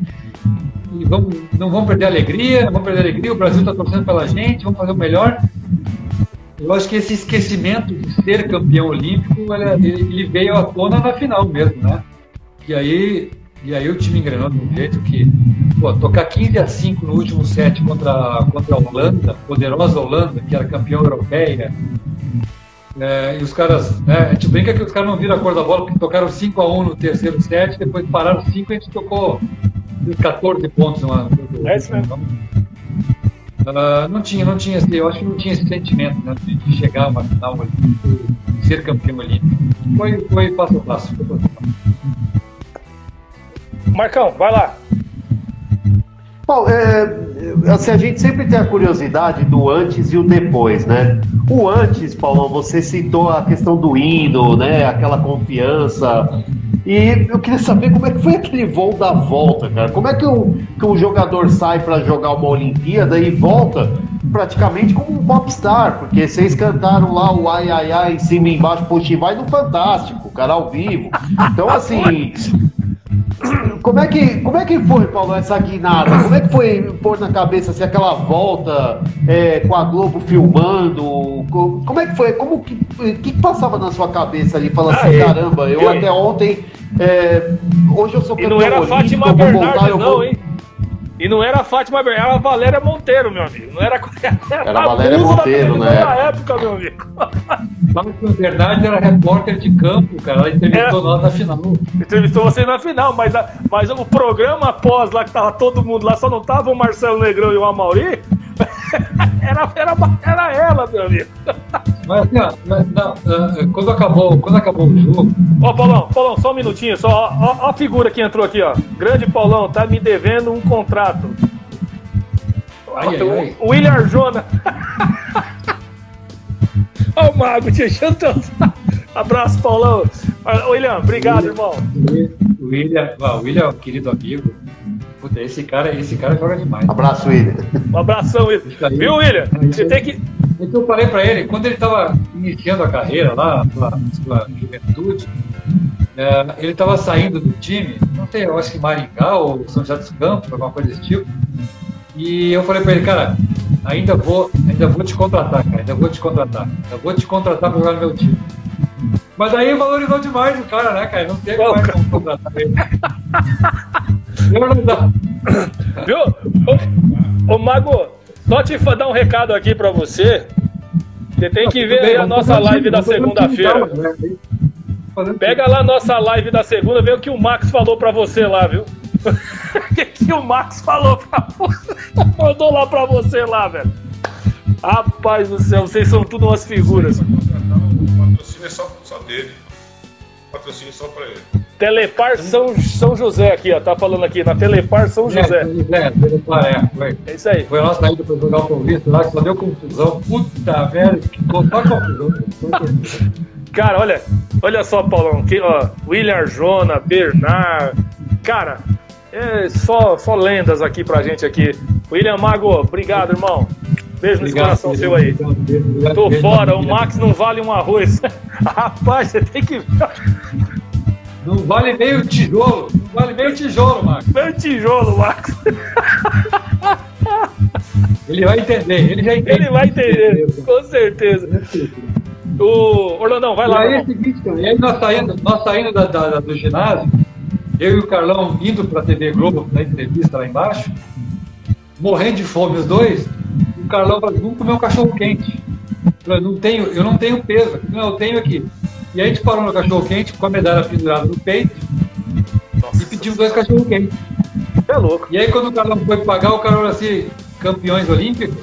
e vamos, não vamos perder a alegria, não vamos perder a alegria, o Brasil está torcendo pela gente, vamos fazer o melhor. Eu acho que esse esquecimento de ser campeão olímpico, ele, veio à tona na final mesmo, né? E aí, e aí o time engrenou de um jeito que, pô, tocar 15 a 5 no último set contra, contra a Holanda, poderosa Holanda, que era campeã europeia, é, e os caras, né, a gente brinca que os caras não viram a cor da bola porque tocaram 5 a 1 no terceiro set, depois pararam 5 e a gente tocou 14 pontos. Numa, é isso mesmo. Uh, não tinha, não tinha, eu acho que não tinha esse sentimento né, de chegar a uma final de ser campeão olímpico. Foi, foi passo a passo. Foi passo a passo. Marcão, vai lá. Bom, é, assim, a gente sempre tem a curiosidade do antes e o depois, né? O antes, Paulão, você citou a questão do hino, né? Aquela confiança. E eu queria saber como é que foi aquele voo da volta, cara. Como é que um, que um jogador sai para jogar uma Olimpíada e volta praticamente como um popstar? Porque vocês cantaram lá o ai ai ai em cima e embaixo, poxa, vai no Fantástico, cara, ao vivo. Então, assim, [CLEARS THROAT] como é, que, como é que foi, Paulo, essa guinada? Como é que foi pôr na cabeça assim, aquela volta é, com a Globo filmando? Como é que foi? Como que, que passava na sua cabeça ali? Falando assim, ah, caramba, eu, até ontem. É, hoje eu sou campeão. E não era Fátima Bernardes, não, hein? E não era a Fátima Bernardes, era a Valéria Monteiro, meu amigo. Não era, era, era a Valéria Monteiro, né? Na época, meu amigo. Fátima Bernardes era repórter de campo, cara. Ela entrevistou nós na final. Entrevistou você na final, mas, a, mas o programa após lá, que tava todo mundo lá, só não tava o Marcelo Negrão e o Amauri, [LAUGHS] era, era, era ela, meu amigo. Mas assim, ó, não, uh, quando, acabou, quando acabou o jogo. Ó, Paulão, Paulão, só um minutinho, só. Ó, ó, ó, a figura que entrou aqui, ó. Grande Paulão, tá me devendo um contrato. Ai, ai, ai. O William Arjona. [LAUGHS] Ó, o Mago te achando Abraço, Paulão. William, obrigado, irmão. O William, o William, querido amigo. Puta, esse cara, esse cara joga demais. Abraço, William. Um abração, William. Viu, William? Você tem que. Então eu falei para ele, quando ele estava iniciando a carreira lá, sua, sua juventude, é, ele estava saindo do time, não sei, eu acho que Maringá ou São José dos Campos, alguma coisa desse tipo. E eu falei para ele, cara, ainda vou, ainda vou te contratar, cara, ainda vou te contratar, ainda vou te contratar para jogar no meu time. Mas aí valorizou demais o cara, né, cara? Não teve mais como contratar ele. [LAUGHS] Viu? Ô, ô Mago, só te dar um recado aqui pra você. Você tem que ver bem, a nossa live da segunda-feira. Pega lá a nossa live da segunda, vê o que o Max falou pra você lá, viu? [LAUGHS] O que, que o Max falou pra você? [LAUGHS] Mandou lá pra você lá, velho. Rapaz do céu, vocês são tudo umas figuras. O patrocínio é só, só dele. Patrocínio é só pra ele. Telepar São, São José aqui, ó. Tá falando aqui, na Telepar São José. É, é, Telepar, é. Foi. É isso aí. Foi a nossa saída pra jogar o Paulista lá, que só deu confusão. Puta, velho, que só confusão. Cara, olha, olha só, Paulão. Aqui, ó, William Arjona, Bernard. Cara, é só, só lendas aqui pra gente aqui. William Mago, obrigado, irmão. Beijo no coração seu aí. Tô fora, o Max não vale um arroz. [LAUGHS] Rapaz, você tem que. Não vale meio tijolo. Não vale meio tijolo, Max. Meio tijolo, Max. Ele vai entender, ele já entende. Ele vai entender, com certeza. O Orlandão, vai E lá. aí, é seguinte, e aí nós saindo, nós saindo da, da- do ginásio, eu e o Carlão indo pra TV Globo na entrevista lá embaixo, morrendo de fome os dois, o Carlão falou, vamos comer um cachorro quente. Eu falei, não tenho, eu não tenho peso, aqui. não, eu tenho aqui. E aí a gente parou no cachorro quente com a medalha pendurada no peito e pedimos dois cachorro quentes. É louco. E aí quando o Carlão foi pagar, o Carlão falou assim, campeões olímpicos?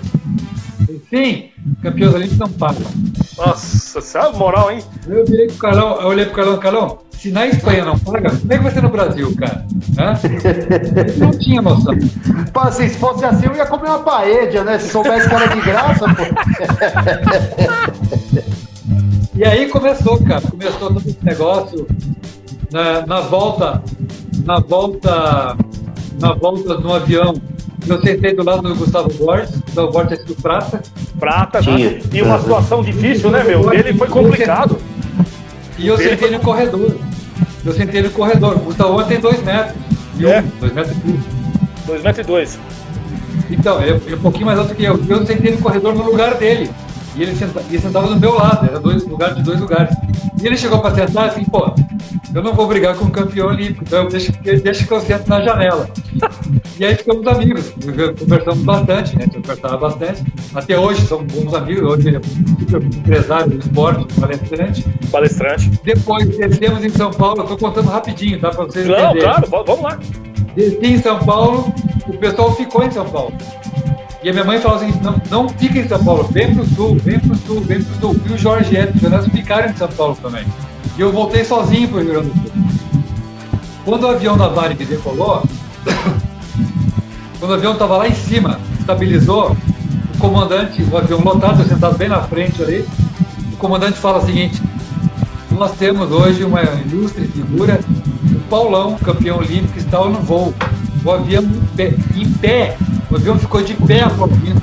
Sim, campeões olímpicos não pagam. Nossa, sabe moral, hein? Eu virei pro Carlão, eu olhei pro Carlão, Carlão, se na Espanha não paga, como é que vai ser no Brasil, cara? Hã? [LAUGHS] Não tinha noção. Pô, assim, se fosse assim, eu ia comer uma paella, né? Se soubesse que era de graça, pô. [LAUGHS] E aí começou, cara, começou todo esse negócio na, na volta, na volta, na volta no avião. Eu sentei do lado do Gustavo Borges, Gustavo Borges é do Prata, Prata, Tinha. né? E uma situação difícil, né, meu? Ele foi complicado. e eu sentei no corredor. Eu sentei no corredor. O Gustavo tem dois metros. E É. um, dois metros e pouco. 2 metros e dois. Então, ele é um pouquinho mais alto que eu. Eu sentei no corredor no lugar dele. E ele, senta, ele sentava do meu lado, era dois lugares de dois lugares. E ele chegou para sentar assim, pô, eu não vou brigar com o campeão olímpico, então deixa, que- deixa que eu sento na janela. E aí ficamos amigos, conversamos bastante, né? Conversava bastante. Até hoje somos bons amigos, hoje ele é super empresário do esporte, palestrante. Palestrante. Depois descemos em São Paulo, eu tô contando rapidinho, tá? Para vocês Não, entenderem. claro, vamos lá. Desci em São Paulo, o pessoal ficou em São Paulo. E a minha mãe falou assim: não, não fica em São Paulo, vem pro sul, vem pro sul, vem pro sul. E o Jorge e o Jonas ficaram em São Paulo também. E eu voltei sozinho pro Rio Grande do Sul. Quando o avião da Varig decolou, [COUGHS] quando o avião estava lá em cima, estabilizou, o comandante, o avião lotado, sentado bem na frente ali, o comandante fala o seguinte: nós temos hoje uma ilustre figura, o Paulão, campeão olímpico, está no voo. O avião em pé, em pé, o avião ficou de pé aplaudindo.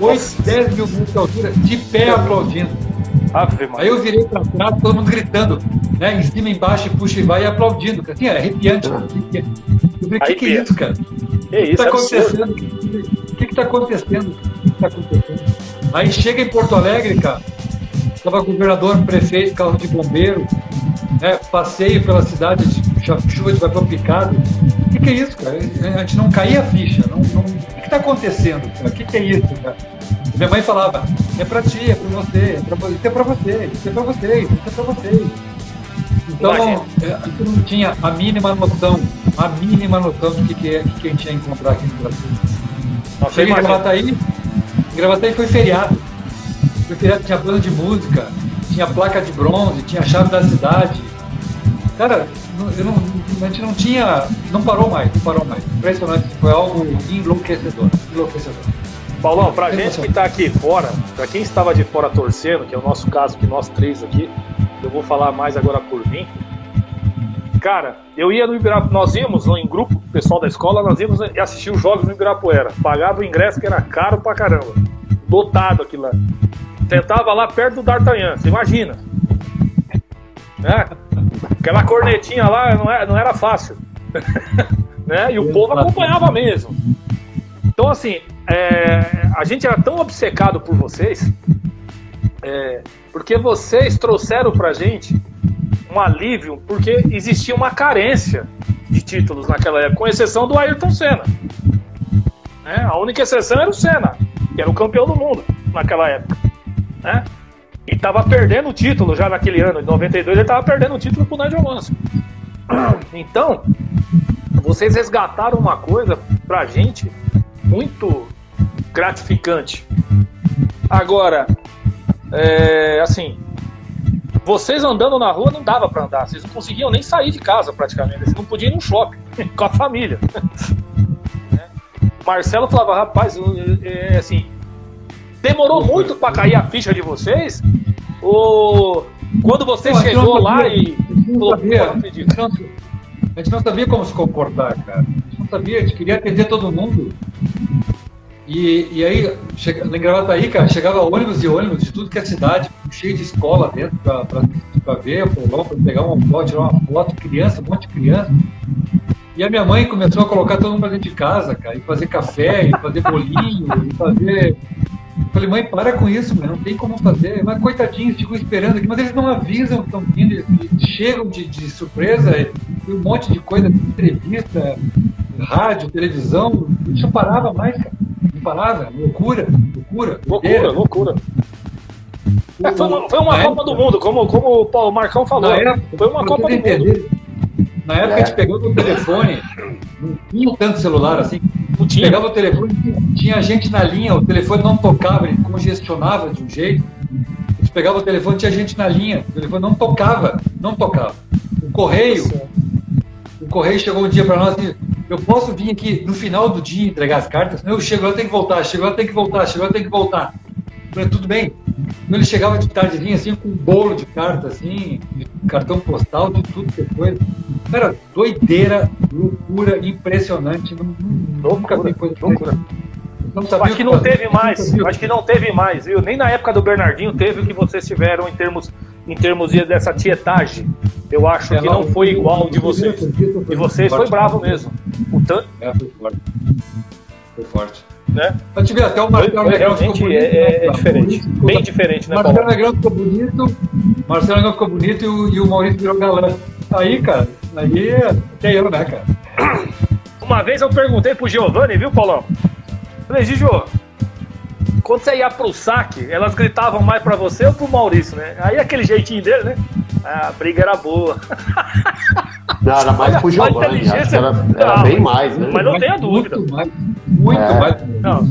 8, 10 mil metros de altura, de pé aplaudindo. Ave Aí eu virei pra trás, todo mundo gritando, né? Em cima, embaixo, puxa e vai e aplaudindo. Assim, é arrepiante. Eu falei, o que, que é isso, cara? Que O que isso, está é acontecendo? O que está acontecendo? O que está acontecendo? Aí chega em Porto Alegre, cara. Tava governador, prefeito, carro de bombeiro, né? Passeio pela cidade, de chu- chuva de papel picado. Que, é isso, cara? A gente não caía a ficha. Não, não... O que está acontecendo, cara? O que, que é isso, cara? Minha mãe falava, é pra ti, é pra você, é pra, isso é pra você, isso é pra vocês, isso é pra vocês. Então, é, a gente não tinha a mínima noção, a mínima noção do que, que, é, que a gente ia encontrar aqui no Brasil. Nossa, Cheguei em. Gravataí, Gravataí foi feriado. Foi feriado, tinha banda de música, tinha placa de bronze, tinha chave da cidade. Cara, eu não, a gente não tinha, não parou mais, não parou mais. Impressionante, foi algo enlouquecedor, enlouquecedor. Paulão, pra gente que tá aqui fora, pra quem estava de fora torcendo, que é o nosso caso, que nós três aqui, eu vou falar mais agora por mim. Cara, eu ia no Ibirapuera, nós íamos em grupo, pessoal da escola, nós íamos assistir os jogos no Ibirapuera. Pagava o ingresso que era caro pra caramba. Lotado aquilo lá. Sentava lá perto do D'Artagnan, você imagina. Né? Aquela cornetinha lá não era, não era fácil. [LAUGHS] né? E o povo acompanhava mesmo. Então, assim, é, a gente era tão obcecado por vocês, é, porque vocês trouxeram pra gente um alívio, porque existia uma carência de títulos naquela época, com exceção do Ayrton Senna. Né? A única exceção era o Senna, que era o campeão do mundo naquela época. Né? E tava perdendo o título já naquele ano, em 92, ele tava perdendo o título pro Nigel Mansell. [CLEARS THROAT] Então, vocês resgataram uma coisa pra gente muito gratificante. Agora, é, assim, vocês andando na rua não dava pra andar, vocês não conseguiam nem sair de casa praticamente, vocês não podiam ir no shopping [LAUGHS] com a família. [LAUGHS] Né? Marcelo falava, rapaz, é, assim, demorou muito pra cair a ficha de vocês? Ou quando você Pô, chegou não lá sabia. e A gente não falou, sabia, "Pô, a gente acredito." não, sabia como se comportar, cara. A gente não sabia, a gente queria atender todo mundo. E, e aí, chega, em Gravataí, cara, chegava ônibus e ônibus de tudo que é cidade, cheio de escola dentro pra, pra, pra ver, pra, pra pegar uma foto, tirar uma foto, criança, um monte de criança. E a minha mãe começou a colocar todo mundo pra dentro de casa, cara, e fazer café, e fazer bolinho, e fazer. Eu falei, mãe, para com isso, não tem como fazer. Mas coitadinhos, ficam esperando aqui, mas eles não avisam que estão vindo, eles chegam de, de surpresa, e um monte de coisa, entrevista, rádio, televisão, não parava mais, cara. Não parava, loucura, loucura. Loucura, loucura. É, foi uma, foi uma Copa do Mundo, como, como o Marcão falou. Época, foi uma Copa do Mundo. Na época é. a gente pegava o telefone, não tinha tanto celular assim. Não tinha. Pegava o telefone, tinha gente na linha, o telefone não tocava, ele congestionava de um jeito. Pegava o telefone, tinha gente na linha, o telefone não tocava, não tocava. O correio, o correio chegou um dia para nós e eu posso vir aqui no final do dia entregar as cartas? Eu chego lá, tenho que voltar, chego lá, tenho que voltar, chego lá, tenho que voltar. Tudo bem. Ele chegava de tardezinha, assim, com um bolo de carta, assim, de cartão postal, de tudo que foi. Cara, doideira, loucura, impressionante. Nunca vi coisa loucura. acho que não teve mais, acho que não teve mais, viu? Nem na época do Bernardinho teve o que vocês tiveram em termos, em termos dessa tietagem. Eu acho é, que não foi igual de vocês. De vocês foi bravo mesmo. O tanto... É, foi forte. Foi forte né? Eu tive até o Marcelo Negrão ficou bonito. É, é né? diferente, bem diferente, né? Marcelo Negrão ficou bonito, Marcelo Negrão ficou bonito e o, e o Maurício virou galã. Aí, cara, aí até eu, né, cara? Uma vez eu perguntei pro Giovanni, viu, Paulão? Falei, Gigi, quando você ia pro saque, elas gritavam mais pra você ou pro Maurício, né? Aí aquele jeitinho dele, né? Ah, a briga era boa. Não, era mais pro Giovanni, era, era não, bem mais, né? Mas não tenha dúvida. Muito. Muito é. mais. Não.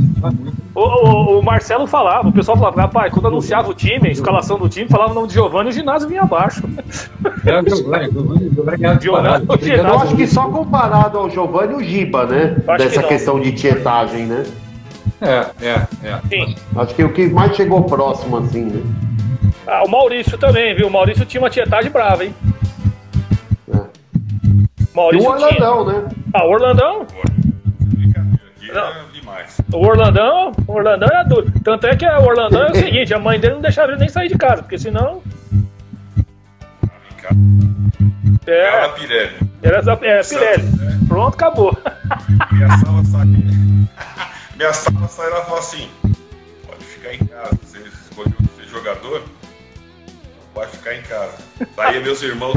O, o, o, Marcelo falava, o pessoal falava, rapaz, quando anunciava o time, a escalação do time, falava o nome de Giovanni e o ginásio vinha abaixo. O Giovanni, Giovanni, Giovanni, Eu acho que só comparado ao Giovanni o Giba, né? Dessa que questão de tietagem, né? É, é, é. Sim. Acho que o que mais chegou próximo, assim, né? Ah, o Maurício também, viu? O Maurício tinha uma tietagem brava, hein? É. Maurício e o Orlandão, tinha. né? Ah, o Orlandão? O Orlandão, o Orlandão é duro. Tanto é que o Orlandão é o seguinte, a mãe dele não deixava ele nem sair de casa, porque senão. É. Era Pirelli. Era, era Pirelli. Né? Pronto, acabou. [LAUGHS] [LAUGHS] [LAUGHS] Minha sala sai. Minha sala sai e ela fala assim: pode ficar em casa. Você escolheu ser jogador, pode ficar em casa. Daí meus irmãos.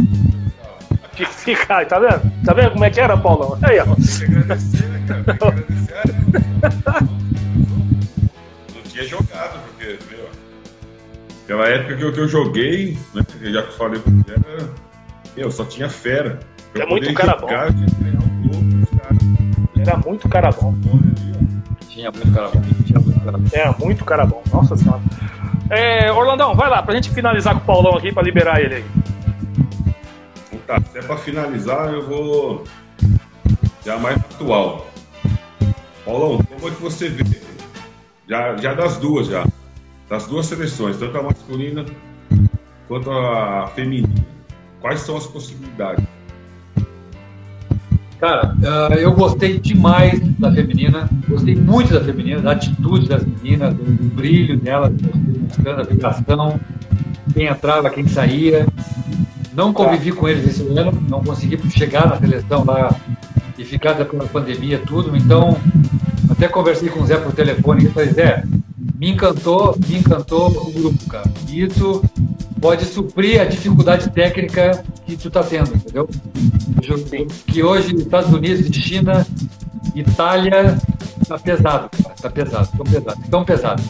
Fica, tá vendo? Tá vendo como é que era, Paulão? Aí, ó. Tem que agradecer, né, agradecer. Não tinha jogado, porque, meu. Aquela época que eu, que eu joguei, né? Já que eu falei com era. Meu, só tinha fera. Eu é muito cara bom. Cara, Era muito cara bom. Tinha muito cara bom. Tinha muito cara bom. Era muito cara bom. Nossa senhora. É, Orlandão, vai lá, pra gente finalizar com o Paulão aqui, pra liberar ele aí. Tá, se é pra finalizar, eu vou já mais atual. Paulão, como é que você vê? Já, já das duas, já. Das duas seleções, tanto a masculina quanto a feminina. Quais são as possibilidades? Cara, uh, eu gostei demais da feminina, gostei muito da feminina, da atitude das meninas, do, brilho delas, mostrando a vibração, quem entrava, quem saía. Não convivi com eles esse ano, não consegui chegar na seleção lá e ficar pela pandemia tudo, então até conversei com o Zé por telefone e falei, Zé, me encantou, me encantou o grupo, cara. E isso pode suprir a dificuldade técnica que tu tá tendo, entendeu? Que hoje Estados Unidos China, Itália, tá pesado, cara, tá pesado, tão pesado, tão pesado.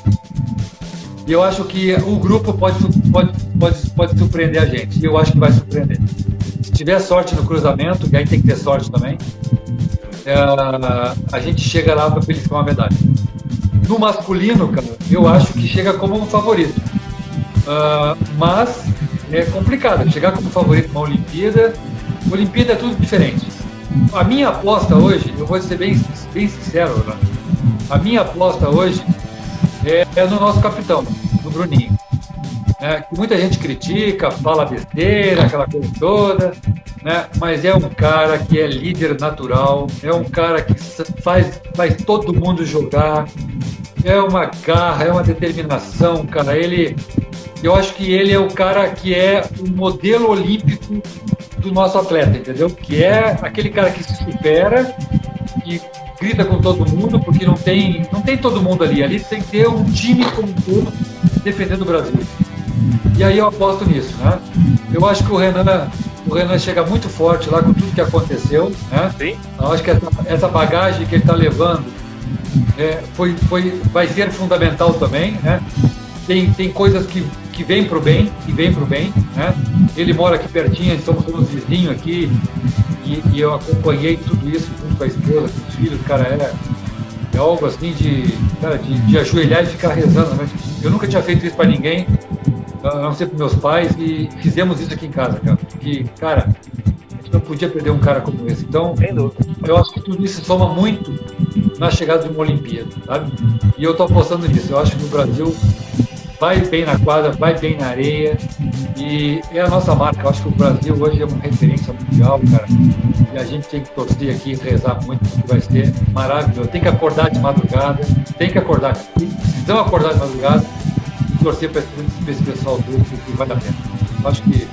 E eu acho que o grupo pode, pode, pode, pode surpreender a gente. E eu acho que vai surpreender. Se tiver sorte no cruzamento, que aí tem que ter sorte também, é, a gente chega lá para beliscar uma medalha. No masculino, cara, eu acho que chega como um favorito. Uh, mas é complicado. Chegar como favorito numa Olimpíada, Olimpíada é tudo diferente. A minha aposta hoje, eu vou ser bem, bem sincero, né? a minha aposta hoje é, é no nosso capitão, no Bruninho. É, que muita gente critica, fala besteira, aquela coisa toda. né? mas é um cara que é líder natural, é um cara que faz, faz todo mundo jogar, é uma garra, é uma determinação, cara. Ele, eu acho que ele é o cara que é o modelo olímpico do nosso atleta, entendeu? Que é aquele cara que se supera, que grita com todo mundo, porque não tem, não tem todo mundo ali. Ali tem que ter um time como todo defendendo o Brasil. E aí eu aposto nisso, né? Eu acho que o Renan, o Renan chega muito forte lá com tudo que aconteceu, né? Sim. Eu acho que essa, essa bagagem que ele está levando é, foi, foi, vai ser fundamental também, né? Tem, tem coisas que, que vêm para o bem, que vêm para o bem, né? Ele mora aqui pertinho, somos todos vizinhos aqui, e, e, eu acompanhei tudo isso junto com a esposa, com os filhos, cara, é, é algo assim de, cara, de, de ajoelhar e ficar rezando, né? Eu nunca tinha feito isso para ninguém, a não ser para meus pais, e fizemos isso aqui em casa, cara. Que, cara, a gente não podia perder um cara como esse. Então, eu acho que tudo isso soma muito na chegada de uma Olimpíada, sabe? E eu estou apostando nisso. Eu acho que o Brasil vai bem na quadra, vai bem na areia e é a nossa marca. Eu acho que o Brasil hoje é uma referência mundial, cara. E a gente tem que torcer aqui e rezar muito, porque vai ser maravilhoso. Tem que acordar de madrugada, tem que acordar, precisamos acordar de madrugada torcer para esse pessoal todo, porque vale a pena. Eu acho que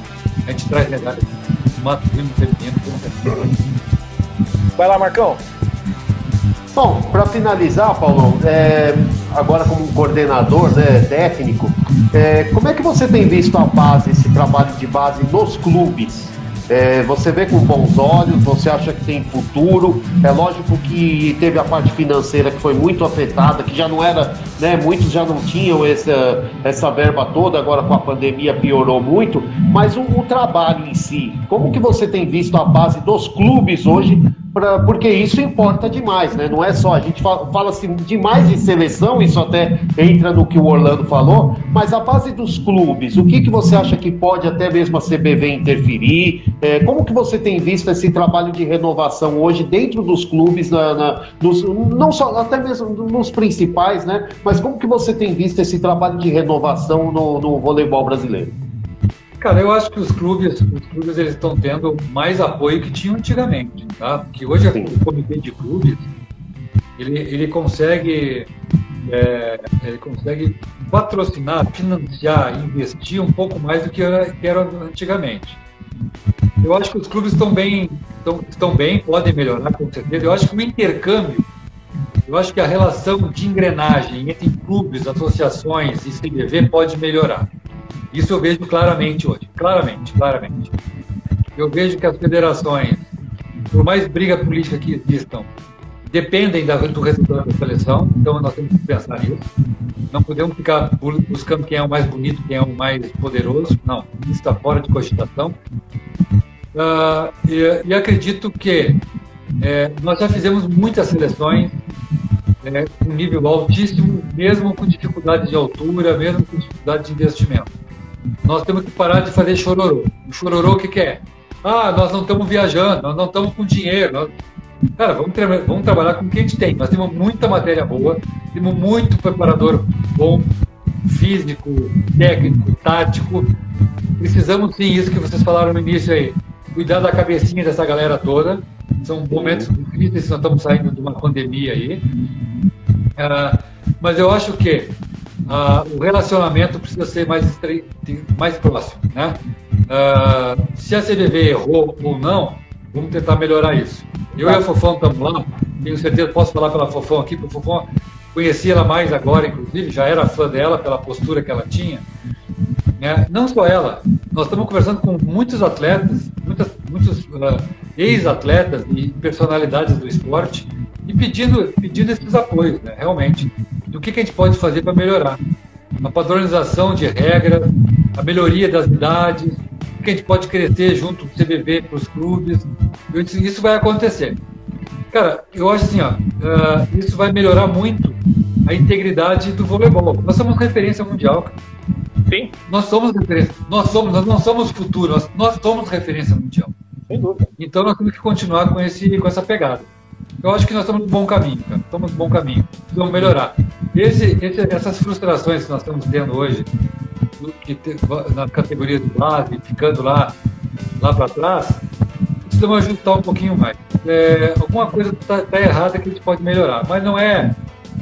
a gente traz medalha masculino e feminino. Vai lá, Marcão. Bom, para finalizar, Paulo, é, agora como coordenador né, técnico, é, como é que você tem visto a base, esse trabalho de base nos clubes? É, você vê com bons olhos, você acha que tem futuro. É lógico que teve a parte financeira que foi muito afetada, que já não era, né? Muitos já não tinham essa, essa verba toda, agora com a pandemia piorou muito. Mas o, o trabalho em si, como que você tem visto a base dos clubes hoje Pra, porque isso importa demais, né? Não é só, a gente fala, fala assim demais de seleção, isso até entra no que o Orlando falou, mas a base dos clubes, o que, que você acha que pode até mesmo a CBV interferir? É, como que você tem visto esse trabalho de renovação hoje dentro dos clubes, na, na, nos, não só, até mesmo nos principais, né? Mas como que você tem visto esse trabalho de renovação no, no voleibol brasileiro? Cara, eu acho que os clubes, os clubes eles estão tendo mais apoio que tinham antigamente, tá? Porque hoje o comitê de clubes ele, ele consegue é, ele consegue patrocinar, financiar, investir um pouco mais do que era, que era antigamente. Eu acho que os clubes estão bem, estão, estão bem, podem melhorar com certeza. Eu acho que o intercâmbio, eu acho que a relação de engrenagem entre clubes, associações e CBV pode melhorar. Isso eu vejo claramente hoje, claramente, claramente. Eu vejo que as federações, por mais briga política que existam, dependem do resultado da seleção, então nós temos que pensar nisso. Não podemos ficar buscando quem é o mais bonito, quem é o mais poderoso, não, isso está fora de cogitação. Uh, e, e, acredito que é, nós já fizemos muitas seleções é, nível altíssimo, mesmo com dificuldade de altura, mesmo com dificuldade de investimento. Nós temos que parar de fazer chororô. O chororô o que, que é? Ah, nós não estamos viajando, nós não estamos com dinheiro. Nós... Cara, vamos, tra vamos trabalhar com o que a gente tem. Nós temos muita matéria boa, temos muito preparador bom, físico, técnico, tático. Precisamos sim, isso que vocês falaram no início aí, cuidar da cabecinha dessa galera toda. São momentos difíceis, nós estamos saindo de uma pandemia aí. Uh, mas eu acho que uh, o relacionamento precisa ser mais, mais próximo. Né? Uh, se a CBV errou ou não, vamos tentar melhorar isso. Eu e a Fofão estamos lá, tenho certeza, posso falar pela Fofão aqui, porque a Fofão conheci ela mais agora, inclusive, já era fã dela pela postura que ela tinha. Né? Não só ela, nós estamos conversando com muitos atletas, muitas, muitos uh, ex-atletas e personalidades do esporte e pedindo, pedindo esses apoios, né? realmente do que, que a gente pode fazer para melhorar. A padronização de regras, a melhoria das idades, o que a gente pode crescer junto do CBV para os clubes. Isso vai acontecer. Cara, eu acho assim, ó, uh, isso vai melhorar muito a integridade do voleibol. Nós somos referência mundial. Sim. Nós somos referência. Nós somos, nós não somos futuro, nós, nós somos referência mundial. Sem dúvida. Então nós temos que continuar com, esse, com essa pegada. Eu acho que nós estamos no bom caminho, cara. Estamos no bom caminho. Precisamos melhorar. Esse, esse, essas frustrações que nós estamos tendo hoje, que te, na categoria do base, ficando lá, lá para trás, precisamos ajustar um pouquinho mais. É, alguma coisa está tá errada que a gente pode melhorar, mas não é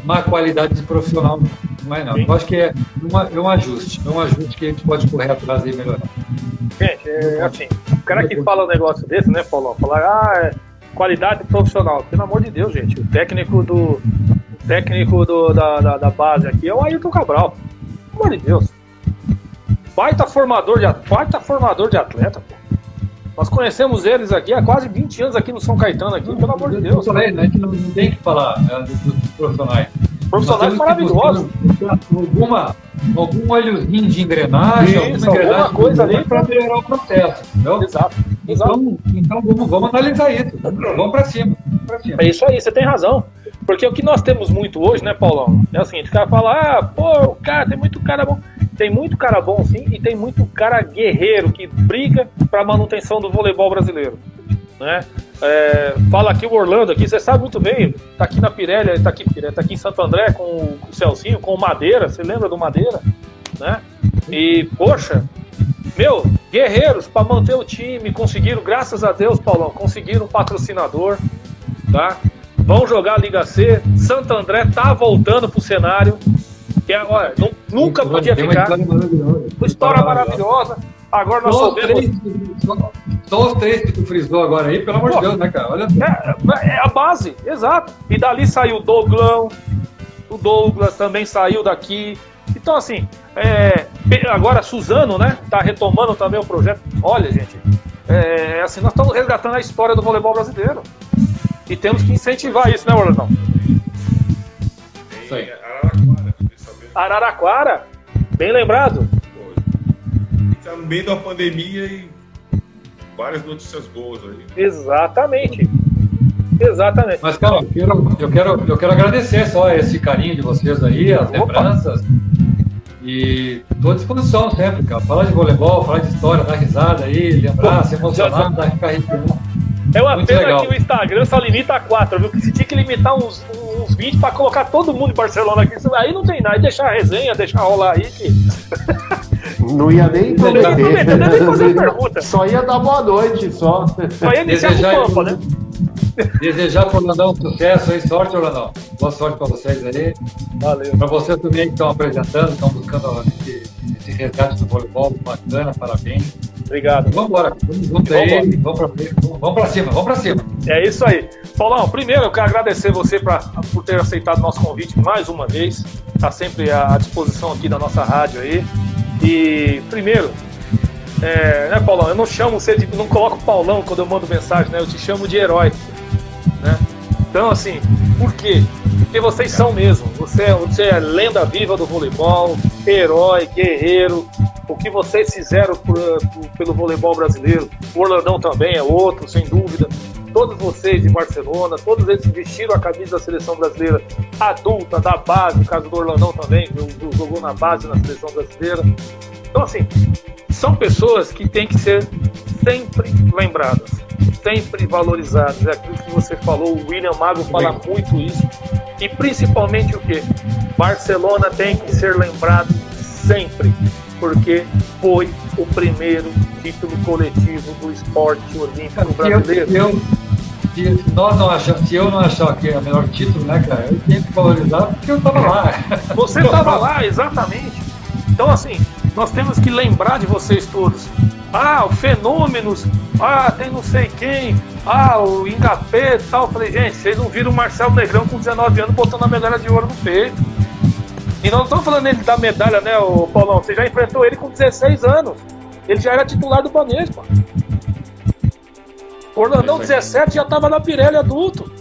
má qualidade de profissional, não é não. Eu acho que é, uma, é um ajuste, é um ajuste que a gente pode correr atrás e melhorar. Gente, é assim, o cara que fala um negócio desse, né, Paulão? Falar, ah, é qualidade profissional. Pelo amor de Deus, gente. O técnico do. O técnico do, da, da, da base aqui é o Ailton Cabral. Pelo amor de Deus. Baita formador de, baita formador de atleta, pô. Nós conhecemos eles aqui há quase 20 anos aqui no São Caetano, aqui, pelo amor de Deus. Falei, né, gente não, não tem que falar né, dos profissionais. Profissionais maravilhosos. Alguma, algum olhozinho de engrenagem, Isso, alguma, alguma coisa ali para melhorar o processo. Entendeu? Exato. Exato. Então, então vamos, vamos analisar isso. Vamos para cima, cima. É isso aí, você tem razão. Porque o que nós temos muito hoje, né, Paulão? É o seguinte, o cara fala, ah, pô, o cara, tem muito cara bom. Tem muito cara bom, sim, e tem muito cara guerreiro que briga para a manutenção do voleibol brasileiro. Né? É, fala aqui o Orlando, aqui, você sabe muito bem, tá aqui na Pirelli, tá aqui, tá aqui em Santo André com o Celcinho, com o Madeira, você lembra do Madeira? Né? E, poxa, meu, guerreiros para manter o time, conseguiram, graças a Deus, Paulão, conseguiram um patrocinador, tá? Vão jogar a Liga C. Santo André tá voltando pro cenário. Que é, olha, não, nunca podia ficar. Uma história maravilhosa. Agora nós só soubemos. Só os três que tu frisou agora aí, pelo amor de Deus, né, cara? Olha. É, é, a base, exato. E dali saiu o Douglão, o Douglas também saiu daqui. Então, assim, é, agora Suzano, né, tá retomando também o projeto. Olha, gente, é, assim, nós estamos resgatando a história do voleibol brasileiro. E temos que incentivar isso, né, Orlandão? Isso aí. Araraquara, Araraquara, bem lembrado. Está no meio da pandemia e várias notícias boas aí. Exatamente. Exatamente. Mas, cara, eu quero, eu quero, eu quero agradecer só esse carinho de vocês aí, as Opa. lembranças. E estou à disposição sempre, cara. Falar de voleibol, falar de história, dar risada aí, lembrar, se emocionar, dar ficar é uma Muito pena legal. que o Instagram só limita a 4, viu? Que se tinha que limitar uns, uns 20 pra colocar todo mundo em Barcelona aqui. Aí não tem nada. E deixar a resenha, deixar rolar aí que. [LAUGHS] Não ia nem prometer. Não ia nem fazer pergunta. Só ia dar boa noite, só. Só ia iniciar com o pampa, né? [LAUGHS] Desejar para o Orlandão sucesso aí, sorte, Orlandão. Boa sorte para vocês aí. Valeu. Para vocês também que estão apresentando, estão buscando esse, esse resgate do voleibol, bacana, parabéns. Obrigado. Vamos embora. Vamos junto aí. Vamos para cima, vamos para cima. É isso aí. Paulão, primeiro eu quero agradecer você pra, por ter aceitado nosso convite mais uma vez. Está sempre à disposição aqui da nossa rádio aí. E primeiro, é, né, Paulão? Eu não chamo você de. Não coloco Paulão quando eu mando mensagem, né? Eu te chamo de herói. Né? Então, assim, por quê? Porque vocês são mesmo. Você, é, você é lenda viva do voleibol, herói, guerreiro, o que vocês fizeram por, por, pelo voleibol brasileiro. O Orlandão também é outro, sem dúvida. Todos vocês de Barcelona, todos eles vestiram a camisa da seleção brasileira adulta, da base, no caso do Orlandão também, que jogou na base na seleção brasileira. Então, assim, são pessoas que têm que ser sempre lembradas, sempre valorizadas. É aquilo que você falou, o William Mago fala muito isso. E principalmente o que? Barcelona tem que ser lembrado sempre porque foi o primeiro título coletivo do esporte olímpico brasileiro. Eu, eu, se, nós não achamos, se eu não achar que é o melhor título, né, cara, eu tenho que valorizar porque eu estava lá. [LAUGHS] Você estava lá, exatamente. Então, assim, nós temos que lembrar de vocês todos. Ah, o fenômenos, ah, tem não sei quem, ah, o Engapé e tal. Eu falei, gente, vocês não viram o Marcelo Negrão com 19 anos botando a medalha de ouro no peito. E não estamos falando dele da medalha, né, o Paulão? Você já enfrentou ele com 16 anos. Ele já era titular do Banespa. O Orlandão, 17, já estava na Pirelli adulto.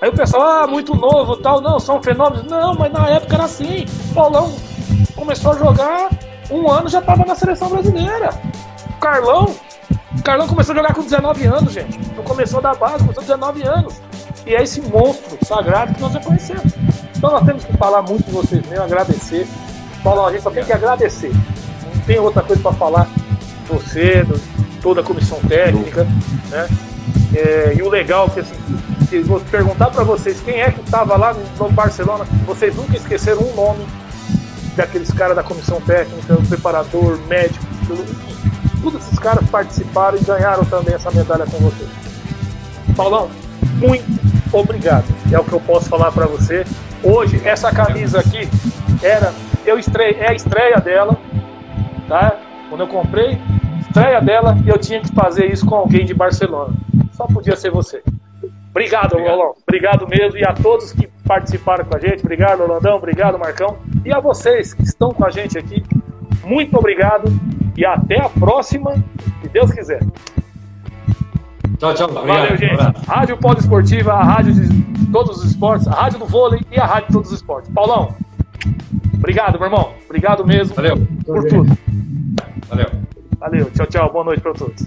Aí o pessoal, ah, muito novo tal. Não, são fenômenos. Não, mas na época era assim. O Paulão começou a jogar, um ano já estava na seleção brasileira. O Carlão, o Carlão começou a jogar com 19 anos, gente. Não começou da base, começou com 19 anos. E é esse monstro sagrado que nós já conhecemos. Então nós temos que falar muito de vocês mesmo, agradecer. Paulo, a gente só tem que agradecer. Não tem outra coisa para falar você, do, toda a comissão técnica, né? É, e o legal é que assim, se vou perguntar para vocês quem é que estava lá no Barcelona, vocês nunca esqueceram um nome daqueles caras da comissão técnica, o preparador, médico, todos esses caras participaram e ganharam também essa medalha com você. Paulão, muito obrigado. É o que eu posso falar para você. Hoje, essa camisa aqui era. Eu estreia, é a estreia dela, tá? Quando eu comprei, estreia dela e eu tinha que fazer isso com alguém de Barcelona. Só podia ser você. Obrigado, Rolão. Obrigado mesmo. E a todos que participaram com a gente. Obrigado, Rolandão. Obrigado, Marcão. E a vocês que estão com a gente aqui. Muito obrigado. E até a próxima, se Deus quiser. Tchau, tchau. Obrigado. Valeu, gente. Rádio Polo Esportiva, a rádio de todos os esportes, a rádio do vôlei e a rádio de todos os esportes. Paulão, obrigado, meu irmão. Obrigado mesmo. Valeu. Por tudo. Valeu. Valeu. Tchau, tchau. Boa noite para todos.